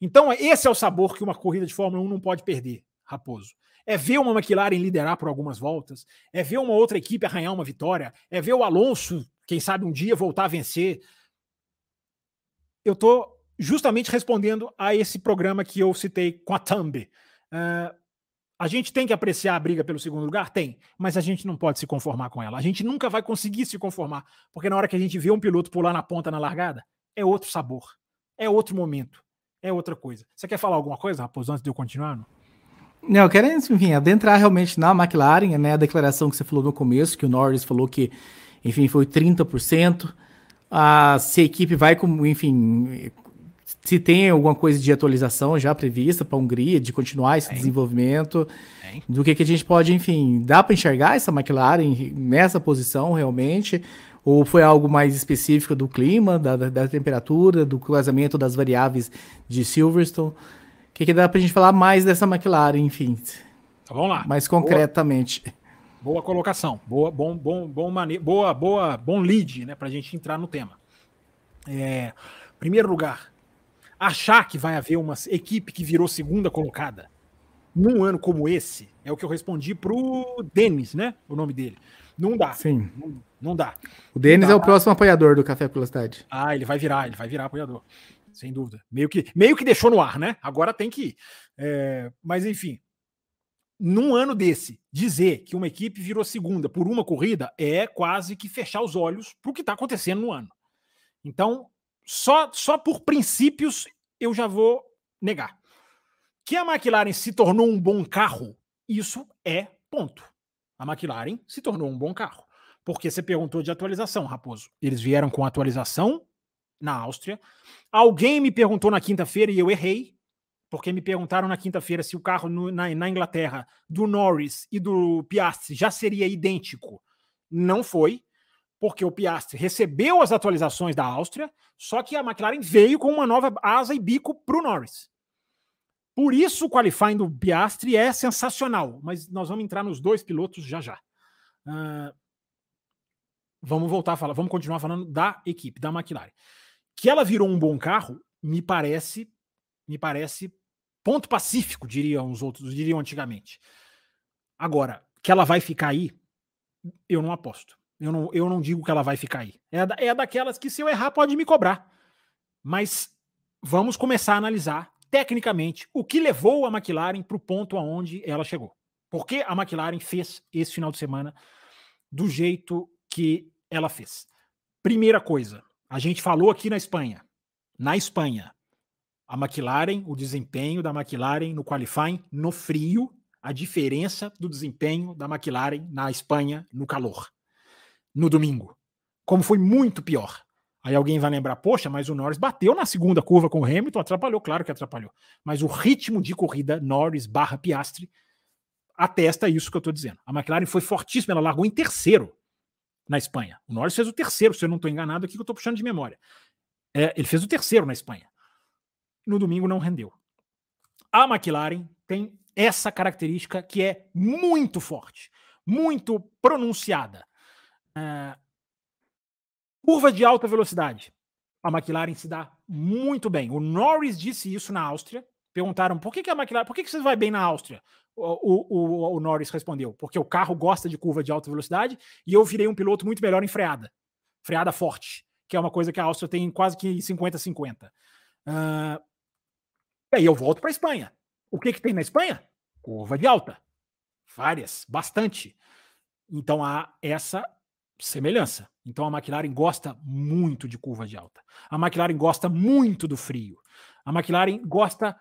Então, esse é o sabor que uma corrida de Fórmula 1 não pode perder, Raposo. É ver uma McLaren liderar por algumas voltas, é ver uma outra equipe arranhar uma vitória, é ver o Alonso, quem sabe um dia voltar a vencer. Eu tô justamente respondendo a esse programa que eu citei com a Thumb. Uh, a gente tem que apreciar a briga pelo segundo lugar? Tem, mas a gente não pode se conformar com ela. A gente nunca vai conseguir se conformar, porque na hora que a gente vê um piloto pular na ponta na largada, é outro sabor, é outro momento, é outra coisa. Você quer falar alguma coisa, Raposo, antes de eu continuar? Não, não eu quero, enfim, adentrar realmente na McLaren, né, a declaração que você falou no começo, que o Norris falou que, enfim, foi 30%. Ah, se a equipe vai, com, enfim, se tem alguma coisa de atualização já prevista para a Hungria, de continuar esse desenvolvimento, do que, que a gente pode, enfim, dá para enxergar essa McLaren nessa posição realmente? Ou foi algo mais específico do clima, da, da temperatura, do casamento das variáveis de Silverstone? O que, que dá para a gente falar mais dessa McLaren, enfim? Então, vamos lá. Mais concretamente. Boa, boa colocação. Boa, bom, bom, bom mane... boa, boa, bom lead, né, para a gente entrar no tema. É, primeiro lugar, achar que vai haver uma equipe que virou segunda colocada num ano como esse, é o que eu respondi pro Denis, né? O nome dele. Não dá. Sim. Não, não dá. O Denis é o próximo apoiador do Café pela Cidade. Ah, ele vai virar, ele vai virar apoiador. Sem dúvida. Meio que, meio que deixou no ar, né? Agora tem que ir. É, mas enfim, num ano desse, dizer que uma equipe virou segunda por uma corrida é quase que fechar os olhos para o que está acontecendo no ano. Então, só, só por princípios eu já vou negar. Que a McLaren se tornou um bom carro, isso é ponto. A McLaren se tornou um bom carro. Porque você perguntou de atualização, Raposo. Eles vieram com atualização na Áustria. Alguém me perguntou na quinta-feira e eu errei, porque me perguntaram na quinta-feira se o carro no, na, na Inglaterra do Norris e do Piastri já seria idêntico. Não foi porque o Piastri recebeu as atualizações da Áustria, só que a McLaren veio com uma nova asa e bico para o Norris. Por isso o qualifying do Piastri é sensacional, mas nós vamos entrar nos dois pilotos já já. Uh, vamos voltar a falar, vamos continuar falando da equipe, da McLaren. Que ela virou um bom carro, me parece, me parece ponto pacífico, diriam os outros, diriam antigamente. Agora, que ela vai ficar aí, eu não aposto. Eu não, eu não digo que ela vai ficar aí. É, é daquelas que, se eu errar, pode me cobrar. Mas vamos começar a analisar tecnicamente o que levou a McLaren para o ponto aonde ela chegou. Por que a McLaren fez esse final de semana do jeito que ela fez? Primeira coisa, a gente falou aqui na Espanha. Na Espanha, a McLaren, o desempenho da McLaren no qualifying no frio, a diferença do desempenho da McLaren na Espanha no calor no domingo. Como foi muito pior. Aí alguém vai lembrar, poxa, mas o Norris bateu na segunda curva com o Hamilton, atrapalhou, claro que atrapalhou. Mas o ritmo de corrida Norris barra Piastri atesta isso que eu estou dizendo. A McLaren foi fortíssima, ela largou em terceiro na Espanha. O Norris fez o terceiro, se eu não estou enganado aqui, que eu estou puxando de memória. É, ele fez o terceiro na Espanha. No domingo não rendeu. A McLaren tem essa característica que é muito forte, muito pronunciada. É, curva de alta velocidade. A McLaren se dá muito bem. O Norris disse isso na Áustria. Perguntaram por que, que a McLaren, por que, que você vai bem na Áustria? O, o, o, Norris respondeu: porque o carro gosta de curva de alta velocidade e eu virei um piloto muito melhor em freada. Freada forte. que é uma coisa que a Áustria tem quase que 50-50. Uh, e aí eu volto para a Espanha. O que, que tem na Espanha? Curva de alta. Várias, bastante. Então há essa semelhança. Então a McLaren gosta muito de curva de alta. A McLaren gosta muito do frio. A McLaren gosta.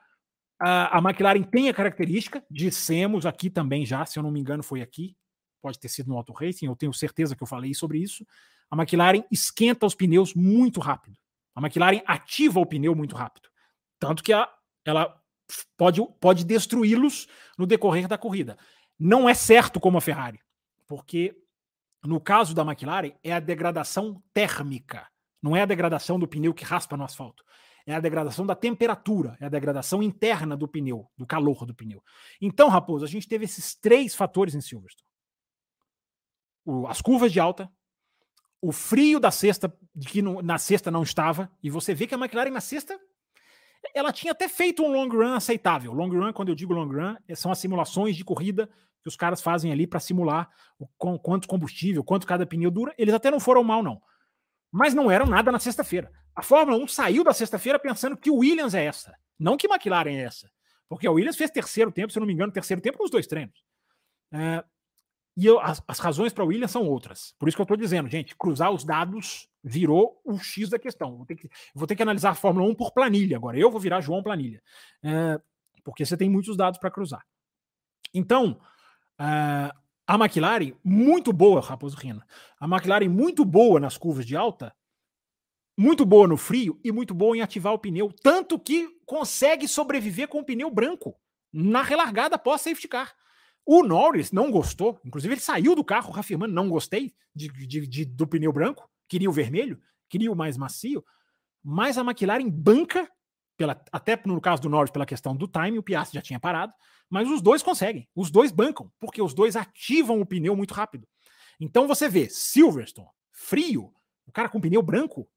A, a McLaren tem a característica, dissemos aqui também já, se eu não me engano, foi aqui, pode ter sido no Auto Racing, eu tenho certeza que eu falei sobre isso. A McLaren esquenta os pneus muito rápido. A McLaren ativa o pneu muito rápido. Tanto que a, ela pode, pode destruí-los no decorrer da corrida. Não é certo como a Ferrari, porque no caso da McLaren é a degradação térmica, não é a degradação do pneu que raspa no asfalto. É a degradação da temperatura, é a degradação interna do pneu, do calor do pneu. Então, Raposo, a gente teve esses três fatores em Silverstone: o, as curvas de alta, o frio da sexta, de que no, na sexta não estava, e você vê que a McLaren na sexta ela tinha até feito um long run aceitável. Long run, quando eu digo long run, são as simulações de corrida que os caras fazem ali para simular o quanto combustível, quanto cada pneu dura. Eles até não foram mal, não. Mas não eram nada na sexta-feira. A Fórmula 1 saiu da sexta-feira pensando que o Williams é essa, não que McLaren é essa. Porque a Williams fez terceiro tempo, se eu não me engano, terceiro tempo nos dois treinos. É, e eu, as, as, razões para o Williams são outras. Por isso que eu estou dizendo, gente, cruzar os dados virou o X da questão. Vou ter que, vou ter que analisar a Fórmula 1 por planilha agora. Eu vou virar João Planilha. É, porque você tem muitos dados para cruzar. Então, Uh, a McLaren, muito boa, Raposo Rina. A McLaren, muito boa nas curvas de alta, muito boa no frio e muito boa em ativar o pneu. Tanto que consegue sobreviver com o pneu branco na relargada após safety car. O Norris não gostou, inclusive ele saiu do carro afirmando: não gostei de, de, de, do pneu branco, queria o vermelho, queria o mais macio. Mas a McLaren banca, pela, até no caso do Norris, pela questão do time, o Piastri já tinha parado, mas os dois conseguem, os dois bancam, porque os dois ativam o pneu muito rápido. Então você vê Silverstone, frio, o cara com pneu branco.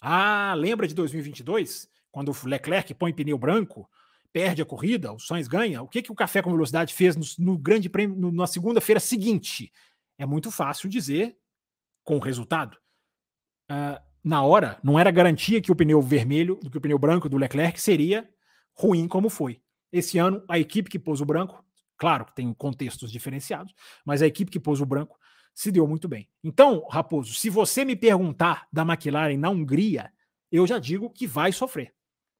Ah, lembra de 2022? Quando o Leclerc põe pneu branco, perde a corrida, o Sainz ganha. O que, que o Café com Velocidade fez no, no Grande Prêmio no, na segunda-feira seguinte? É muito fácil dizer com o resultado. Uh, na hora, não era garantia que o pneu vermelho, que o pneu branco do Leclerc seria ruim como foi. Esse ano, a equipe que pôs o branco, claro que tem contextos diferenciados, mas a equipe que pôs o branco se deu muito bem. Então, Raposo, se você me perguntar da McLaren na Hungria, eu já digo que vai sofrer.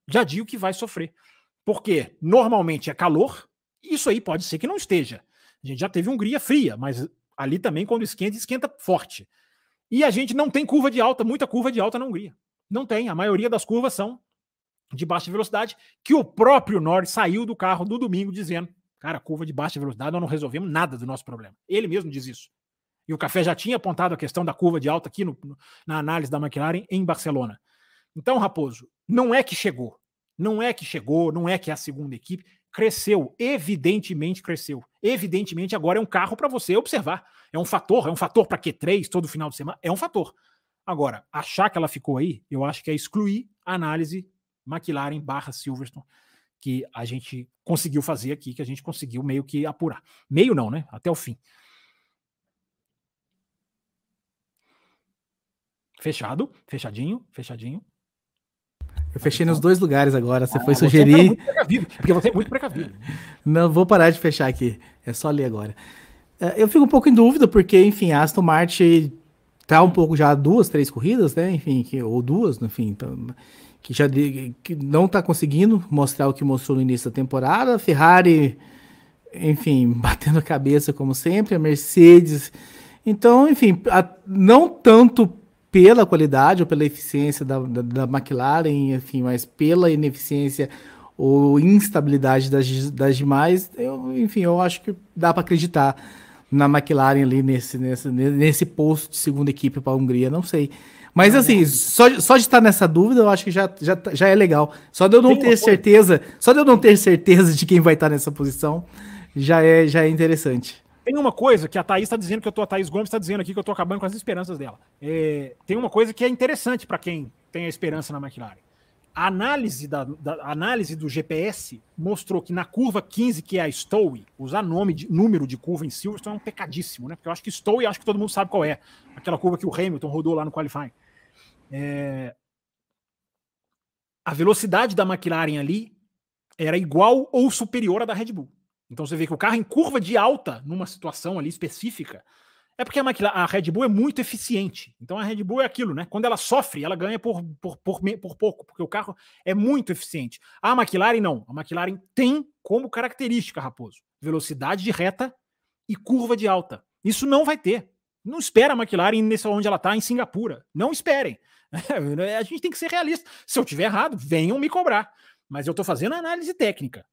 Já digo que vai sofrer. Porque normalmente é calor, isso aí pode ser que não esteja. A gente já teve Hungria fria, mas ali também, quando esquenta, esquenta forte. E a gente não tem curva de alta, muita curva de alta na Hungria. Não tem. A maioria das curvas são de baixa velocidade, que o próprio Norris saiu do carro no domingo dizendo: cara, curva de baixa velocidade, nós não resolvemos nada do nosso problema. Ele mesmo diz isso. E o Café já tinha apontado a questão da curva de alta aqui no, na análise da McLaren em Barcelona. Então, Raposo, não é que chegou. Não é que chegou, não é que é a segunda equipe. Cresceu, evidentemente cresceu. Evidentemente, agora é um carro para você observar. É um fator, é um fator para Q3 todo final de semana, é um fator. Agora, achar que ela ficou aí, eu acho que é excluir a análise McLaren barra Silverstone, que a gente conseguiu fazer aqui, que a gente conseguiu meio que apurar. Meio não, né? Até o fim. Fechado, fechadinho, fechadinho. Eu fechei nos dois lugares agora. Você ah, foi sugerir. Você é porque você é muito precavido. Não, vou parar de fechar aqui. É só ler agora. É, eu fico um pouco em dúvida, porque, enfim, a Aston Martin tá um pouco já duas, três corridas, né? Enfim, ou duas, enfim. Então, que já de, que não está conseguindo mostrar o que mostrou no início da temporada. Ferrari, enfim, batendo a cabeça como sempre. A Mercedes. Então, enfim, a, não tanto pela qualidade ou pela eficiência da, da, da, McLaren, enfim, mas pela ineficiência ou instabilidade das, das demais, eu, enfim, eu acho que dá para acreditar na McLaren ali nesse, nesse, nesse posto de segunda equipe para a Hungria, não sei. Mas assim, só, só de estar nessa dúvida, eu acho que já, já, já é legal. Só de eu não Tem ter certeza, só de eu não ter certeza de quem vai estar nessa posição, já é, já é interessante. Tem uma coisa que a Thaís está dizendo, que eu tô, a Thaís Gomes está dizendo aqui que eu estou acabando com as esperanças dela. É, tem uma coisa que é interessante para quem tem a esperança na McLaren. A análise, da, da a análise do GPS mostrou que na curva 15, que é a Stowe, usar nome de, número de curva em Silverstone é um pecadíssimo, né? Porque eu acho que Stowe, acho que todo mundo sabe qual é. Aquela curva que o Hamilton rodou lá no qualifying. É, a velocidade da McLaren ali era igual ou superior à da Red Bull. Então você vê que o carro em curva de alta, numa situação ali específica, é porque a, McLaren, a Red Bull é muito eficiente. Então a Red Bull é aquilo, né? Quando ela sofre, ela ganha por, por, por, por pouco, porque o carro é muito eficiente. A McLaren não. A McLaren tem como característica, Raposo, velocidade de reta e curva de alta. Isso não vai ter. Não espera a McLaren nesse onde ela está, em Singapura. Não esperem. a gente tem que ser realista. Se eu tiver errado, venham me cobrar. Mas eu estou fazendo análise técnica,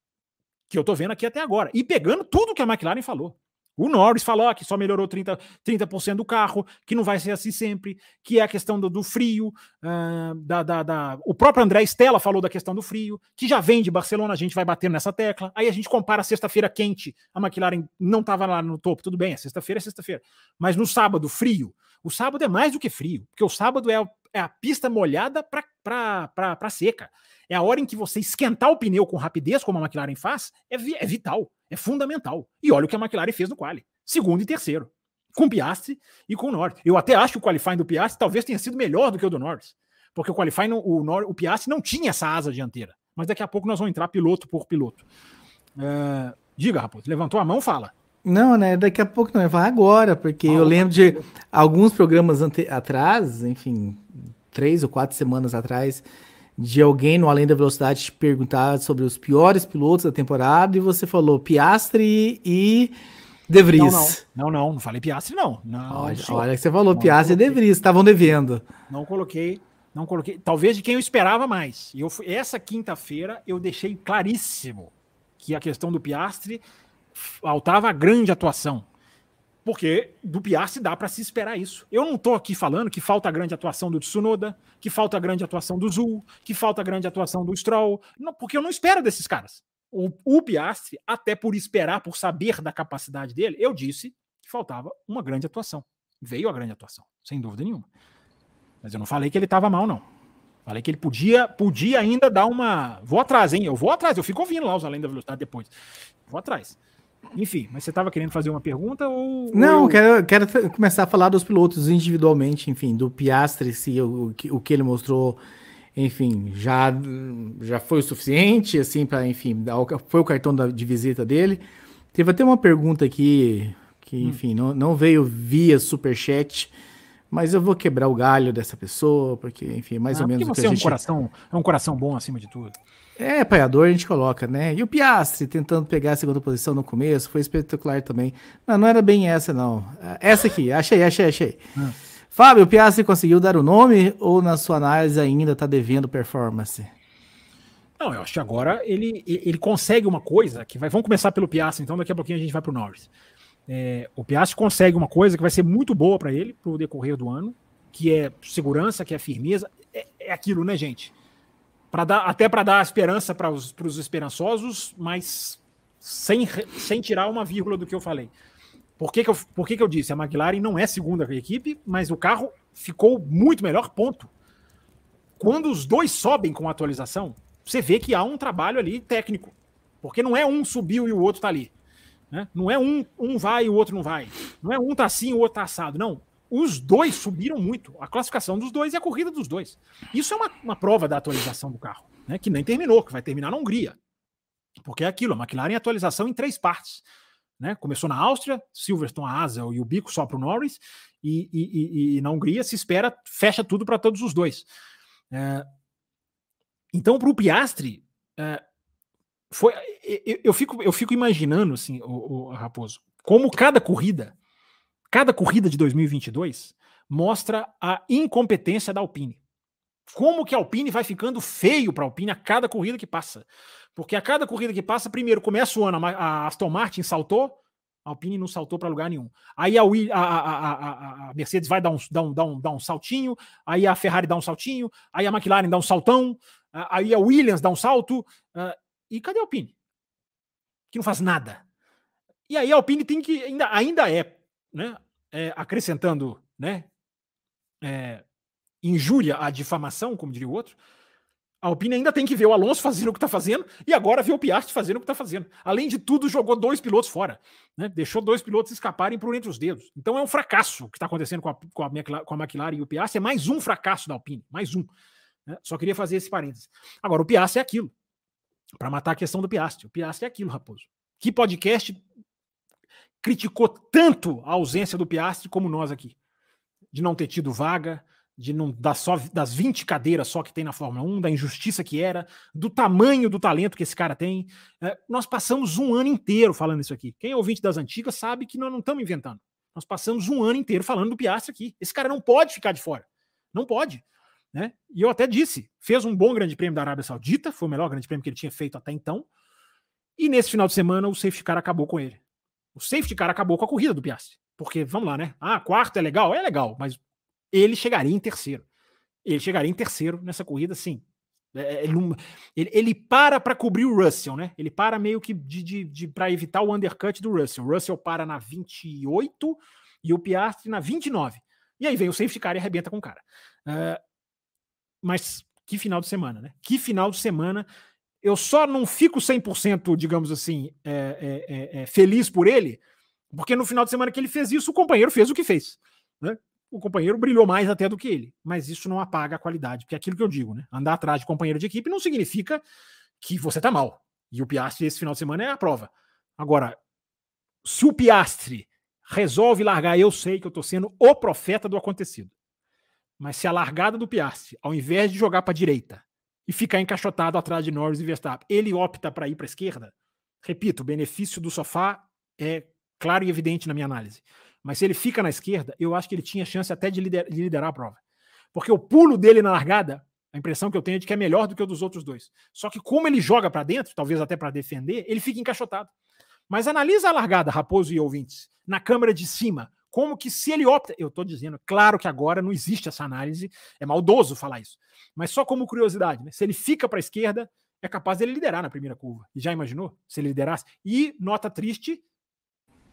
que eu estou vendo aqui até agora, e pegando tudo que a McLaren falou. O Norris falou que só melhorou 30%, 30 do carro, que não vai ser assim sempre, que é a questão do, do frio. Uh, da, da, da, O próprio André Stella falou da questão do frio, que já vem de Barcelona, a gente vai bater nessa tecla. Aí a gente compara sexta-feira quente, a McLaren não estava lá no topo, tudo bem, a sexta-feira é sexta-feira. Mas no sábado, frio. O sábado é mais do que frio, porque o sábado é, é a pista molhada para seca. É a hora em que você esquentar o pneu com rapidez, como a McLaren faz, é, é vital. É fundamental. E olha o que a McLaren fez no quali. Segundo e terceiro. Com Piastri e com o Norris. Eu até acho que o qualifying do Piastri talvez tenha sido melhor do que o do Norris. Porque o qualifying, o, o, o Piastri não tinha essa asa dianteira. Mas daqui a pouco nós vamos entrar piloto por piloto. Uh, diga, Raposo. Levantou a mão, fala. Não, né? Daqui a pouco não, vai agora, porque ah, eu lembro de alguns programas atrás, enfim, três ou quatro semanas atrás, de alguém no Além da Velocidade te perguntar sobre os piores pilotos da temporada e você falou Piastri e De Vries. Não, não, não, não, não falei Piastri não. não olha, olha que você falou, não, Piastri e De Vries, estavam devendo. Não coloquei, não coloquei, talvez de quem eu esperava mais. E eu essa quinta-feira eu deixei claríssimo que a questão do Piastri faltava grande atuação. Porque do Piastri dá para se esperar isso. Eu não estou aqui falando que falta grande atuação do Tsunoda, que falta grande atuação do Zul, que falta grande atuação do Stroll, não, porque eu não espero desses caras. O, o Piastri, até por esperar, por saber da capacidade dele, eu disse que faltava uma grande atuação. Veio a grande atuação, sem dúvida nenhuma. Mas eu não falei que ele estava mal, não. Falei que ele podia, podia ainda dar uma. Vou atrás, hein? Eu vou atrás, eu fico ouvindo lá os Além da Velocidade depois. Vou atrás. Enfim, mas você estava querendo fazer uma pergunta ou. Não, ou... quero, quero começar a falar dos pilotos individualmente, enfim, do Piastre, se o, o que ele mostrou, enfim, já, já foi o suficiente, assim, para, enfim, foi o cartão da, de visita dele. Teve até uma pergunta aqui, que, hum. enfim, não, não veio via superchat, mas eu vou quebrar o galho dessa pessoa, porque, enfim, mais ah, ou menos. Porque você é um coração, é um coração bom acima de tudo. É, apoiador a gente coloca, né? E o Piastri tentando pegar a segunda posição no começo, foi espetacular também. Não, não era bem essa, não. Essa aqui, achei, achei, achei. Hum. Fábio, o Piastri conseguiu dar o nome ou na sua análise ainda está devendo performance? Não, eu acho que agora ele, ele consegue uma coisa que vai. Vamos começar pelo Piastri, então daqui a pouquinho a gente vai para o Norris. É, o Piastri consegue uma coisa que vai ser muito boa para ele para o decorrer do ano, que é segurança, que é firmeza. É, é aquilo, né, gente? Para dar até para dar esperança para os, esperançosos, mas sem, sem tirar uma vírgula do que eu falei. Por que, que, eu, por que, que eu disse? A McLaren não é segunda equipe, mas o carro ficou muito melhor, ponto. Quando os dois sobem com a atualização, você vê que há um trabalho ali técnico. Porque não é um subiu e o outro tá ali. Né? Não é um, um vai e o outro não vai. Não é um tá assim e o outro tá assado. Não os dois subiram muito. A classificação dos dois e a corrida dos dois. Isso é uma, uma prova da atualização do carro, né? Que nem terminou, que vai terminar na Hungria. Porque é aquilo, a McLaren é atualização em três partes. Né? Começou na Áustria, Silverstone, a asa e o bico só para o Norris, e, e, e, e, na Hungria se espera, fecha tudo para todos os dois. É, então, para o Piastri, é, foi, eu, eu, fico, eu fico imaginando, assim, o, o Raposo, como cada corrida cada corrida de 2022 mostra a incompetência da Alpine. Como que a Alpine vai ficando feio para a Alpine a cada corrida que passa. Porque a cada corrida que passa, primeiro começa o ano, a Aston Martin saltou, a Alpine não saltou para lugar nenhum. Aí a, a, a, a, Mercedes vai dar um, dar, um, dar, um, dar um saltinho, aí a Ferrari dá um saltinho, aí a McLaren dá um saltão, aí a Williams dá um salto. e cadê a Alpine? Que não faz nada. E aí a Alpine tem que. Ainda, ainda é, né? É, acrescentando né, é, injúria à difamação, como diria o outro, A Alpine ainda tem que ver o Alonso fazendo o que está fazendo e agora ver o Piastri fazendo o que está fazendo. Além de tudo, jogou dois pilotos fora. Né? Deixou dois pilotos escaparem por entre os dedos. Então é um fracasso o que está acontecendo com a, com, a, com a McLaren e o Piastri. É mais um fracasso da Alpine. Mais um. Né? Só queria fazer esse parênteses. Agora, o Piastri é aquilo. Para matar a questão do Piastri. O Piastri é aquilo, Raposo. Que podcast criticou tanto a ausência do Piastri como nós aqui? De não ter tido vaga, de não dar só das 20 cadeiras só que tem na Fórmula 1, da injustiça que era, do tamanho do talento que esse cara tem. É, nós passamos um ano inteiro falando isso aqui. Quem é ouvinte das antigas sabe que nós não estamos inventando. Nós passamos um ano inteiro falando do Piastri aqui. Esse cara não pode ficar de fora. Não pode. Né? E eu até disse, fez um bom grande prêmio da Arábia Saudita, foi o melhor grande prêmio que ele tinha feito até então. E nesse final de semana o safety car acabou com ele. O safety car acabou com a corrida do Piastri. Porque, vamos lá, né? Ah, quarto é legal? É legal, mas ele chegaria em terceiro. Ele chegaria em terceiro nessa corrida, sim. É, é, ele, ele, para para cobrir o Russell, né? Ele para meio que de, de, de para evitar o undercut do Russell. O Russell para na 28 e o Piastri na 29. E aí vem o safety car e arrebenta com o cara. Uh, mas que final de semana, né? Que final de semana. Eu só não fico 100%, digamos assim, é, é, é, feliz por ele, porque no final de semana que ele fez isso, o companheiro fez o que fez. Né? o companheiro brilhou mais até do que ele. Mas isso não apaga a qualidade, porque é aquilo que eu digo, né? Andar atrás de companheiro de equipe não significa que você tá mal. E o Piastri esse final de semana é a prova. Agora, se o Piastri resolve largar, eu sei que eu tô sendo o profeta do acontecido. Mas se a largada do Piastri, ao invés de jogar para direita e ficar encaixotado atrás de Norris e Verstappen, ele opta para ir para esquerda, repito, o benefício do sofá é claro e evidente na minha análise. Mas se ele fica na esquerda, eu acho que ele tinha chance até de liderar, de liderar a prova. Porque o pulo dele na largada, a impressão que eu tenho é de que é melhor do que o dos outros dois. Só que como ele joga para dentro, talvez até para defender, ele fica encaixotado. Mas analisa a largada, Raposo e ouvintes, na câmera de cima, como que se ele opta, eu estou dizendo, claro que agora não existe essa análise, é maldoso falar isso, mas só como curiosidade, né? se ele fica para a esquerda, é capaz dele liderar na primeira curva. E já imaginou se ele liderasse? E nota triste,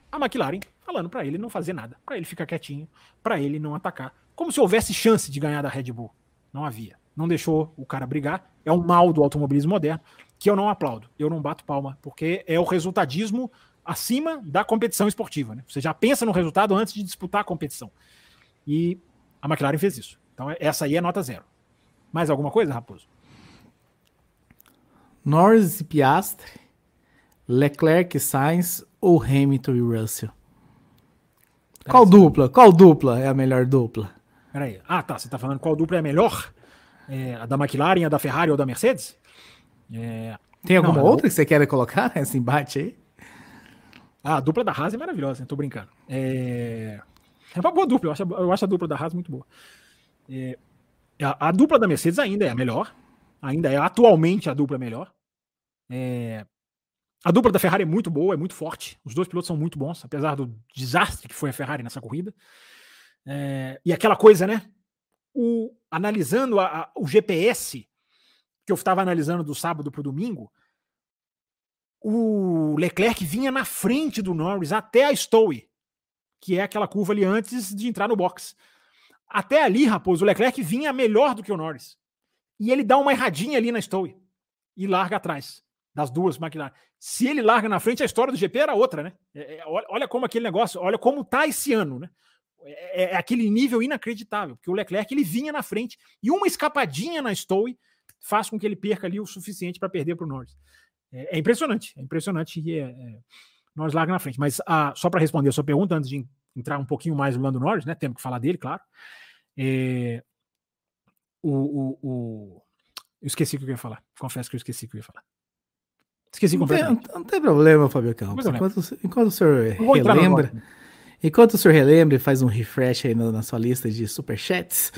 a McLaren falando para ele não fazer nada, para ele ficar quietinho, para ele não atacar, como se houvesse chance de ganhar da Red Bull. Não havia. Não deixou o cara brigar. É um mal do automobilismo moderno que eu não aplaudo. Eu não bato palma, porque é o resultadismo acima da competição esportiva. Né? Você já pensa no resultado antes de disputar a competição. E a McLaren fez isso. Então essa aí é nota zero. Mais alguma coisa, Raposo? Norris e Piastri, Leclerc e Sainz ou Hamilton e Russell? Qual dupla? Qual dupla é a melhor dupla? Peraí. Ah, tá. Você tá falando qual dupla é a melhor? É, a da McLaren, a da Ferrari ou da Mercedes? É... Tem alguma não, outra não. que você queira colocar nesse embate aí? Ah, a dupla da Haas é maravilhosa, né? tô brincando. É... é uma boa dupla, eu acho, eu acho a dupla da Haas muito boa. É... A, a, dupla da Mercedes ainda é a melhor, ainda é atualmente a dupla melhor. É... A dupla da Ferrari é muito boa, é muito forte. Os dois pilotos são muito bons, apesar do desastre que foi a Ferrari nessa corrida. É, e aquela coisa, né? O, analisando a, a, o GPS que eu estava analisando do sábado para o domingo, o Leclerc vinha na frente do Norris até a Stowe, que é aquela curva ali antes de entrar no box. Até ali, Raposo, o Leclerc vinha melhor do que o Norris. E ele dá uma erradinha ali na Stowe e larga atrás das duas McLaren. Se ele larga na frente, a história do GP era outra, né? É, é, olha como aquele negócio, olha como tá esse ano, né? É, é, é, aquele nível inacreditável, porque o Leclerc ele vinha na frente e uma escapadinha na Stowe faz com que ele perca ali o suficiente para perder para o Norris. É, é, impressionante, é impressionante e é, Norris larga na frente. Mas ah, só para responder a sua pergunta, antes de entrar um pouquinho mais no Lando Norris, né? Temos que falar dele, claro. o, o, o, Eu esqueci o que eu ia falar. Confesso que eu esqueci o que eu ia falar. Esqueci completamente. Não, não tem problema, Fábio Campos. Enquanto, enquanto o senhor relembra, enquanto o senhor relembra e faz um refresh aí na, na sua lista de superchats,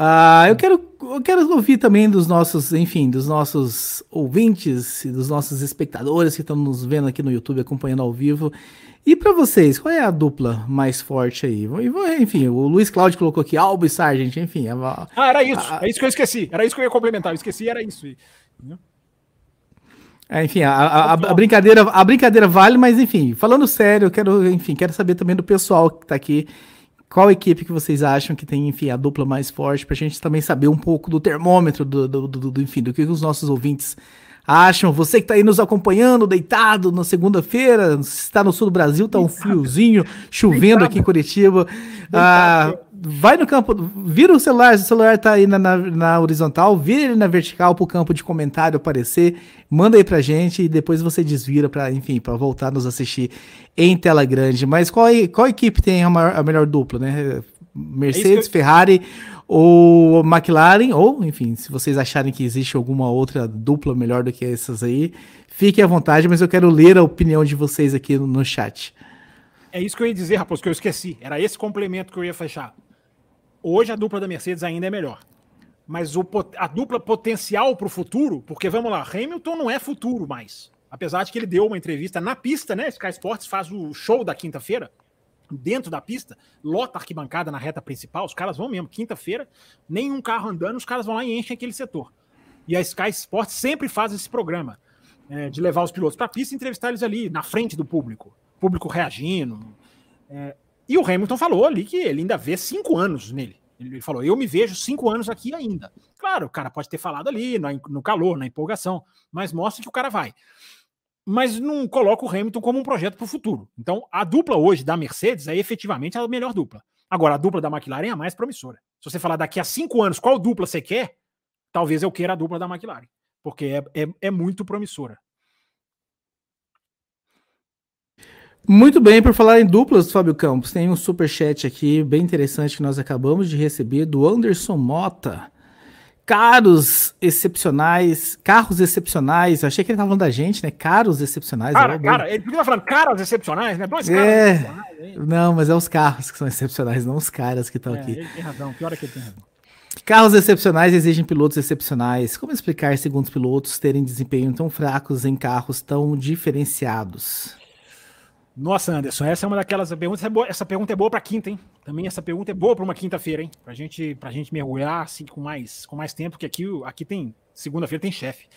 uh, eu, quero, eu quero ouvir também dos nossos, enfim, dos nossos ouvintes e dos nossos espectadores que estão nos vendo aqui no YouTube, acompanhando ao vivo. E para vocês, qual é a dupla mais forte aí? Enfim, o Luiz Cláudio colocou aqui Albo e Sargent, enfim. A, ah, era isso, a, é isso que eu esqueci. Era isso que eu ia complementar. Eu esqueci, era isso. É, enfim, a, a, a, brincadeira, a brincadeira vale, mas enfim, falando sério, eu quero, enfim, quero saber também do pessoal que está aqui. Qual equipe que vocês acham que tem, enfim, a dupla mais forte, para a gente também saber um pouco do termômetro do, do, do, do enfim, do que os nossos ouvintes acham. Você que está aí nos acompanhando, deitado na segunda-feira, está no sul do Brasil, tá um friozinho, chovendo aqui em Curitiba. Ah, vai no campo, vira o celular, se o celular tá aí na, na, na horizontal, vira ele na vertical pro campo de comentário aparecer, manda aí pra gente e depois você desvira para, enfim, para voltar a nos assistir em tela grande. Mas qual, qual equipe tem a, maior, a melhor dupla, né? Mercedes, é eu... Ferrari ou McLaren, ou, enfim, se vocês acharem que existe alguma outra dupla melhor do que essas aí, fiquem à vontade, mas eu quero ler a opinião de vocês aqui no, no chat. É isso que eu ia dizer, Raposo, que eu esqueci. Era esse complemento que eu ia fechar. Hoje a dupla da Mercedes ainda é melhor. Mas o, a dupla potencial para o futuro, porque vamos lá, Hamilton não é futuro mais. Apesar de que ele deu uma entrevista na pista, né? Sky Sports faz o show da quinta-feira, dentro da pista, lota arquibancada na reta principal, os caras vão mesmo, quinta-feira, nenhum carro andando, os caras vão lá e enchem aquele setor. E a Sky Sports sempre faz esse programa é, de levar os pilotos para a pista e entrevistar eles ali, na frente do público, público reagindo. É, e o Hamilton falou ali que ele ainda vê cinco anos nele. Ele falou: Eu me vejo cinco anos aqui ainda. Claro, o cara pode ter falado ali, no calor, na empolgação, mas mostra que o cara vai. Mas não coloca o Hamilton como um projeto para o futuro. Então, a dupla hoje da Mercedes é efetivamente a melhor dupla. Agora, a dupla da McLaren é a mais promissora. Se você falar daqui a cinco anos qual dupla você quer, talvez eu queira a dupla da McLaren, porque é, é, é muito promissora. Muito bem, por falar em duplas, Fábio Campos, tem um super chat aqui bem interessante que nós acabamos de receber do Anderson Mota. Caros excepcionais, carros excepcionais, achei que ele estava falando da gente, né? Caros excepcionais. Cara, cara, ele fica falando caras excepcionais, né? Dois caras é... excepcionais. Não, mas é os carros que são excepcionais, não os caras que estão é, aqui. Ele tem razão, pior é que ele tem razão. Carros excepcionais exigem pilotos excepcionais. Como explicar, segundo os pilotos, terem desempenho tão fracos em carros tão diferenciados? Nossa, Anderson, essa é uma daquelas perguntas. É essa pergunta é boa para quinta, hein? Também essa pergunta é boa para uma quinta-feira, hein? Pra gente, pra gente mergulhar assim com mais, com mais tempo, porque aqui, aqui tem segunda-feira tem chefe.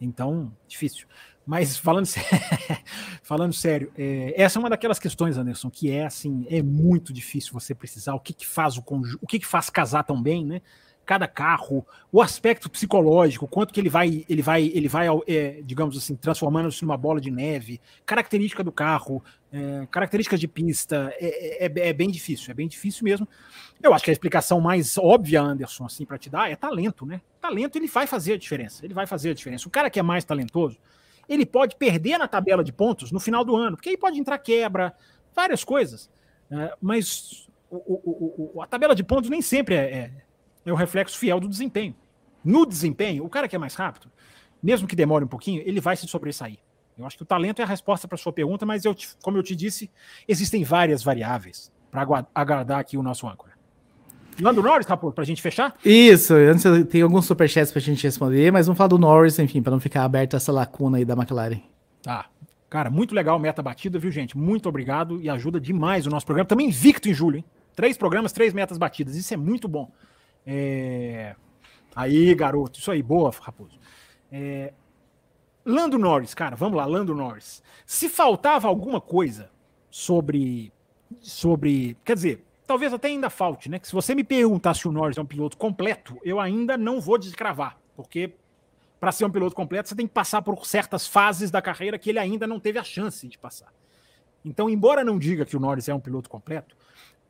Então, difícil. Mas falando sério, falando sério é, essa é uma daquelas questões, Anderson, que é assim, é muito difícil você precisar. O que, que faz o o que, que faz casar tão bem, né? Cada carro, o aspecto psicológico, quanto que ele vai, ele vai, ele vai, é, digamos assim, transformando-se numa bola de neve, característica do carro, é, características de pista, é, é, é, é, bem difícil, é bem difícil mesmo. Eu acho que a explicação mais óbvia, Anderson, assim, para te dar, é talento, né? Talento ele vai fazer a diferença, ele vai fazer a diferença. O cara que é mais talentoso, ele pode perder na tabela de pontos no final do ano, porque aí pode entrar quebra, várias coisas, é, mas o, o, o, a tabela de pontos nem sempre é, é o reflexo fiel do desempenho. No desempenho, o cara que é mais rápido, mesmo que demore um pouquinho, ele vai se sobressair. Eu acho que o talento é a resposta para a sua pergunta, mas eu, como eu te disse, existem várias variáveis para agradar aqui o nosso âncora. Lando Norris, Raposo, para a gente fechar? Isso, antes tem alguns superchats para a gente responder, mas vamos falar do Norris, enfim, para não ficar aberta essa lacuna aí da McLaren. Tá. Cara, muito legal meta batida, viu, gente? Muito obrigado e ajuda demais o nosso programa. Também invicto em julho, hein? Três programas, três metas batidas. Isso é muito bom. É... Aí, garoto, isso aí, boa, Raposo. É... Lando Norris, cara, vamos lá, Lando Norris. Se faltava alguma coisa sobre. sobre. Quer dizer, talvez até ainda falte, né? Que se você me perguntar se o Norris é um piloto completo, eu ainda não vou descravar, porque para ser um piloto completo você tem que passar por certas fases da carreira que ele ainda não teve a chance de passar. Então, embora não diga que o Norris é um piloto completo,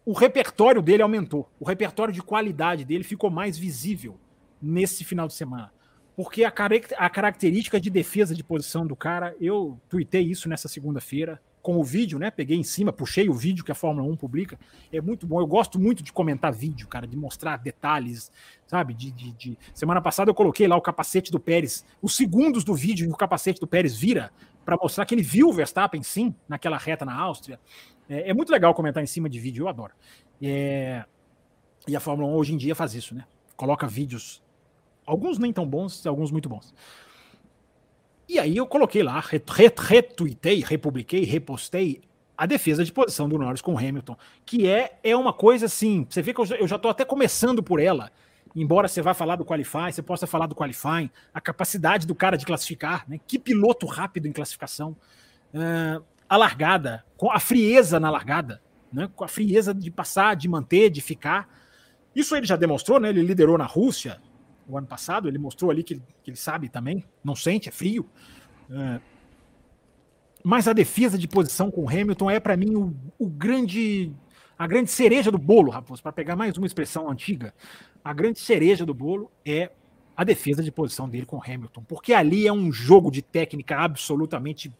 o repertório dele aumentou. O repertório de qualidade dele ficou mais visível nesse final de semana. Porque a, a característica de defesa de posição do cara, eu tuitei isso nessa segunda-feira, com o vídeo, né? Peguei em cima, puxei o vídeo que a Fórmula 1 publica. É muito bom. Eu gosto muito de comentar vídeo, cara, de mostrar detalhes, sabe? De, de, de... Semana passada eu coloquei lá o capacete do Pérez, os segundos do vídeo que o capacete do Pérez vira, para mostrar que ele viu o Verstappen sim, naquela reta na Áustria. É, é, muito legal comentar em cima de vídeo, eu adoro. É, e a Fórmula 1 hoje em dia faz isso, né? Coloca vídeos, alguns nem tão bons, alguns muito bons. E aí eu coloquei lá, retuitei, republiquei, repostei a defesa de posição do Norris com o Hamilton, que é, é uma coisa assim, você vê que eu já, eu já tô até começando por ela, embora você vá falar do qualify, você possa falar do qualifying, a capacidade do cara de classificar, né? Que piloto rápido em classificação. Uh, a largada, com a frieza na largada. né, com a frieza de passar, de manter, de ficar. Isso ele já demonstrou, né? Ele liderou na Rússia o ano passado, ele mostrou ali que, que ele sabe também, não sente, é frio. É, mas a defesa de posição com o Hamilton é, para mim, o, o, grande. A grande cereja do bolo, Raposo, para pegar mais uma expressão antiga. A grande cereja do bolo é a defesa de posição dele com o Hamilton, porque ali é um jogo de técnica absolutamente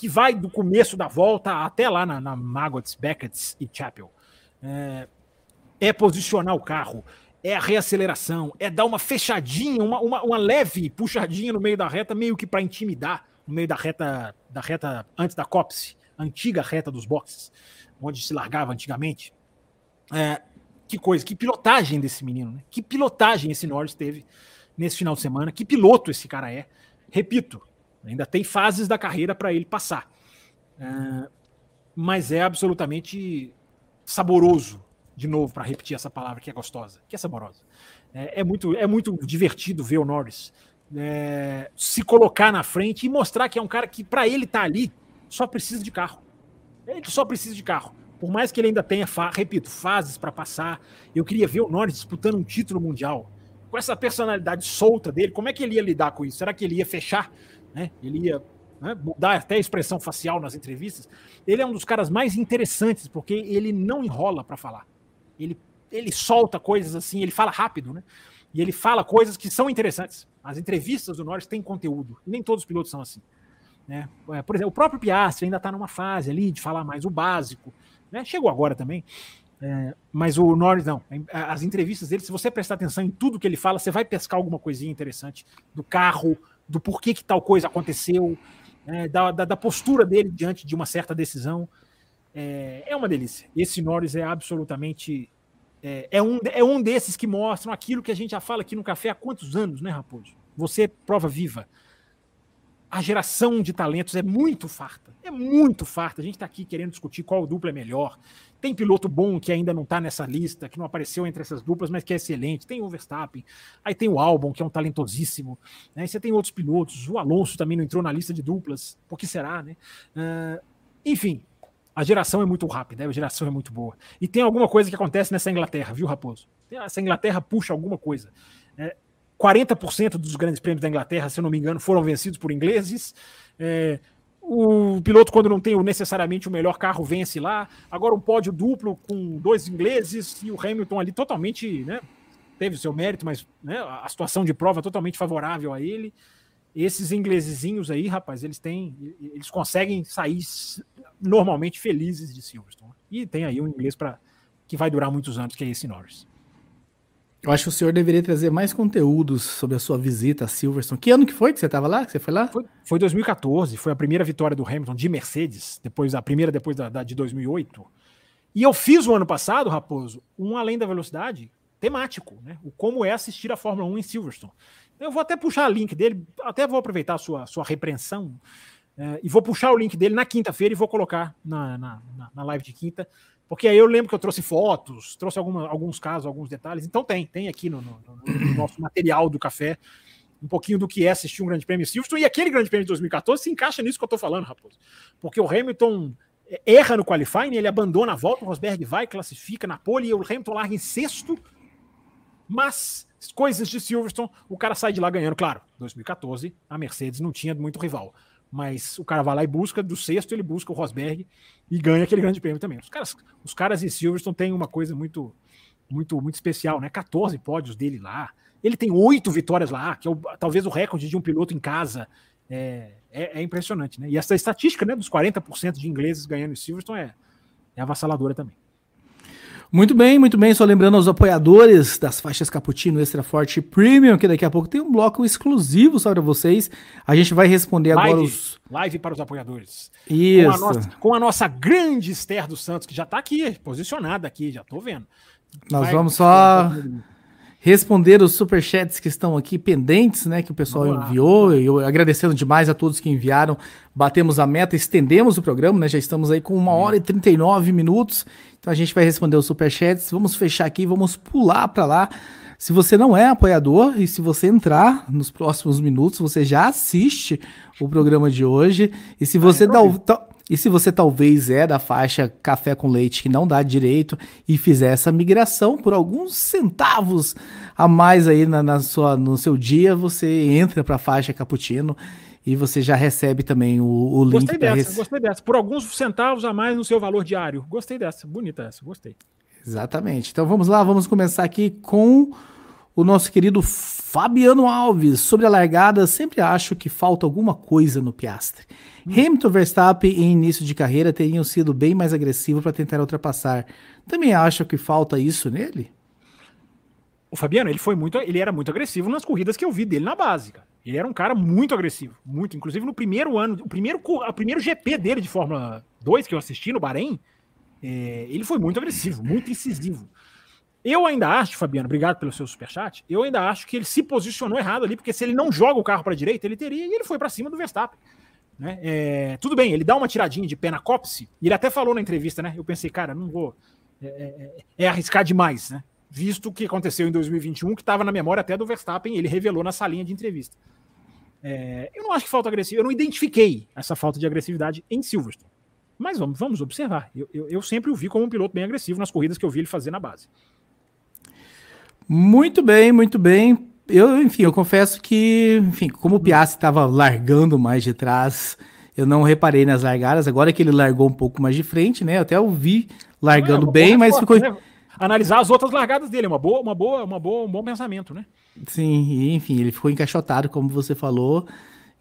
que vai do começo da volta até lá na, na Maggots, Beckett e Chapel. É, é, posicionar o carro, é a reaceleração, é dar uma fechadinha, uma, uma, uma leve puxadinha no meio da reta, meio que para intimidar no meio da reta, da reta antes da Copse, antiga reta dos boxes, onde se largava antigamente. É, que coisa, que pilotagem desse menino, né? Que pilotagem esse Norris teve nesse final de semana, que piloto esse cara é. Repito, ainda tem fases da carreira para ele passar. É, mas é absolutamente saboroso, de novo, para repetir essa palavra que é gostosa, que é saborosa. É, é, muito, é muito divertido ver o Norris é, se colocar na frente e mostrar que é um cara que, para ele estar tá ali, só precisa de carro. Ele só precisa de carro. Por mais que ele ainda tenha, repito, fases para passar, eu queria ver o Norris disputando um título mundial. Com essa personalidade solta dele, como é que ele ia lidar com isso? Será que ele ia fechar? Né? Ele ia né, mudar até a expressão facial nas entrevistas? Ele é um dos caras mais interessantes, porque ele não enrola para falar. Ele, ele solta coisas assim, ele fala rápido, né? E ele fala coisas que são interessantes. As entrevistas do Norris têm conteúdo. Nem todos os pilotos são assim. Né? É, por exemplo, o próprio Piastri ainda está numa fase ali de falar mais o básico. Né? Chegou agora também. É, mas o Norris não. As entrevistas dele, se você prestar atenção em tudo que ele fala, você vai pescar alguma coisinha interessante do carro, do porquê que tal coisa aconteceu, é, da, da, da, postura dele diante de uma certa decisão. É, é uma delícia. Esse Norris é absolutamente é, é, um, é um desses que mostram aquilo que a gente já fala aqui no café há quantos anos, né, Raposo? Você prova viva. A geração de talentos é muito farta. É muito farta. A gente está aqui querendo discutir qual dupla é melhor. Tem piloto bom que ainda não está nessa lista, que não apareceu entre essas duplas, mas que é excelente. Tem o Verstappen. Aí tem o Albon, que é um talentosíssimo. Né? Você tem outros pilotos. O Alonso também não entrou na lista de duplas. Por que será, né? Uh, enfim, a geração é muito rápida, a geração é muito boa. E tem alguma coisa que acontece nessa Inglaterra, viu, Raposo? Essa Inglaterra puxa alguma coisa. É, 40% dos grandes prêmios da Inglaterra, se eu não me engano, foram vencidos por ingleses. É, o piloto, quando não tem necessariamente o melhor carro, vence lá. Agora um pódio duplo com dois ingleses e o Hamilton ali totalmente, né? Teve o seu mérito, mas né, a situação de prova totalmente favorável a ele esses inglesezinhos aí, rapaz, eles têm, eles conseguem sair normalmente felizes de Silverstone. E tem aí um inglês para que vai durar muitos anos, que é esse Norris. Eu acho que o senhor deveria trazer mais conteúdos sobre a sua visita a Silverstone. Que ano que foi que você estava lá? Que você foi lá? Foi, foi 2014, foi a primeira vitória do Hamilton de Mercedes, depois a primeira depois da, da de 2008. E eu fiz o ano passado, Raposo, um além da velocidade temático, né? O como é assistir a Fórmula 1 em Silverstone. Eu vou até puxar o link dele, até vou aproveitar a sua, sua repreensão é, e vou puxar o link dele na quinta-feira e vou colocar na, na, na, live de quinta, porque aí eu lembro que eu trouxe fotos, trouxe alguma, alguns casos, alguns detalhes. Então tem, tem aqui no, no, no nosso material do café um pouquinho do que é assistir um Grande Prêmio Silverstone. E aquele Grande Prêmio de 2014 se encaixa nisso que eu estou falando, Raposo. Porque o Hamilton erra no qualifying, ele abandona a volta, o Rosberg vai, classifica na pole e o Hamilton larga em sexto, mas coisas de Silverstone, o cara sai de lá ganhando. Claro, 2014, a Mercedes não tinha muito rival. Mas o cara vai lá e busca, do sexto ele busca o Rosberg e ganha aquele grande prêmio também. Os caras, os caras em Silverstone têm uma coisa muito, muito, muito especial, né? 14 pódios dele lá. Ele tem oito vitórias lá, que é o, talvez o recorde de um piloto em casa. É, é, é, impressionante, né? E essa estatística, né, dos 40% de ingleses ganhando em Silverstone é, é avassaladora também. Muito bem, muito bem. Só lembrando aos apoiadores das faixas Cappuccino Extra Forte Premium, que daqui a pouco tem um bloco exclusivo só para vocês. A gente vai responder live, agora os. Live para os apoiadores. Isso. Com a, nossa, com a nossa grande Esther dos Santos, que já está aqui, posicionada aqui, já estou vendo. Nós vai, vamos só responder os superchats que estão aqui pendentes, né? Que o pessoal enviou. Eu agradecendo demais a todos que enviaram. Batemos a meta, estendemos o programa, né? Já estamos aí com uma hora e 39 minutos. Então a gente vai responder os superchats. Vamos fechar aqui, vamos pular para lá. Se você não é apoiador e se você entrar nos próximos minutos, você já assiste o programa de hoje. E se você dá o. E se você talvez é da faixa café com leite que não dá direito e fizer essa migração por alguns centavos a mais aí na, na sua, no seu dia, você entra para a faixa cappuccino e você já recebe também o, o link. Gostei dessa, rece... gostei dessa. Por alguns centavos a mais no seu valor diário. Gostei dessa, bonita essa, gostei. Exatamente. Então vamos lá, vamos começar aqui com o nosso querido Fabiano Alves. Sobre a largada, sempre acho que falta alguma coisa no Piastre. Hum. Hamilton Verstappen em início de carreira teriam sido bem mais agressivos para tentar ultrapassar. Também acho que falta isso nele? O Fabiano, ele foi muito, ele era muito agressivo nas corridas que eu vi dele na base, cara. Ele era um cara muito agressivo, muito, inclusive no primeiro ano, o primeiro, o primeiro GP dele de Fórmula 2 que eu assisti no Bahrein, é, ele foi muito agressivo, muito incisivo. Eu ainda acho, Fabiano, obrigado pelo seu superchat. Eu ainda acho que ele se posicionou errado ali, porque se ele não joga o carro para a direita, ele teria e ele foi para cima do Verstappen. Né? É, tudo bem, ele dá uma tiradinha de pé na cópse, e ele até falou na entrevista, né? Eu pensei, cara, não vou. É, é, é arriscar demais, né? Visto o que aconteceu em 2021, que estava na memória até do Verstappen, ele revelou na salinha de entrevista. É, eu não acho que falta agressividade, eu não identifiquei essa falta de agressividade em Silverstone. Mas vamos, vamos observar. Eu, eu, eu sempre o vi como um piloto bem agressivo nas corridas que eu vi ele fazer na base. Muito bem, muito bem. Eu, enfim, eu confesso que, enfim, como o Piastri estava largando mais de trás, eu não reparei nas largadas. Agora que ele largou um pouco mais de frente, né? Eu até o vi largando é, bem, mas ficou. Né? Analisar as outras largadas dele, é uma boa, uma boa, uma boa, um bom pensamento, né? Sim, e, enfim, ele ficou encaixotado, como você falou.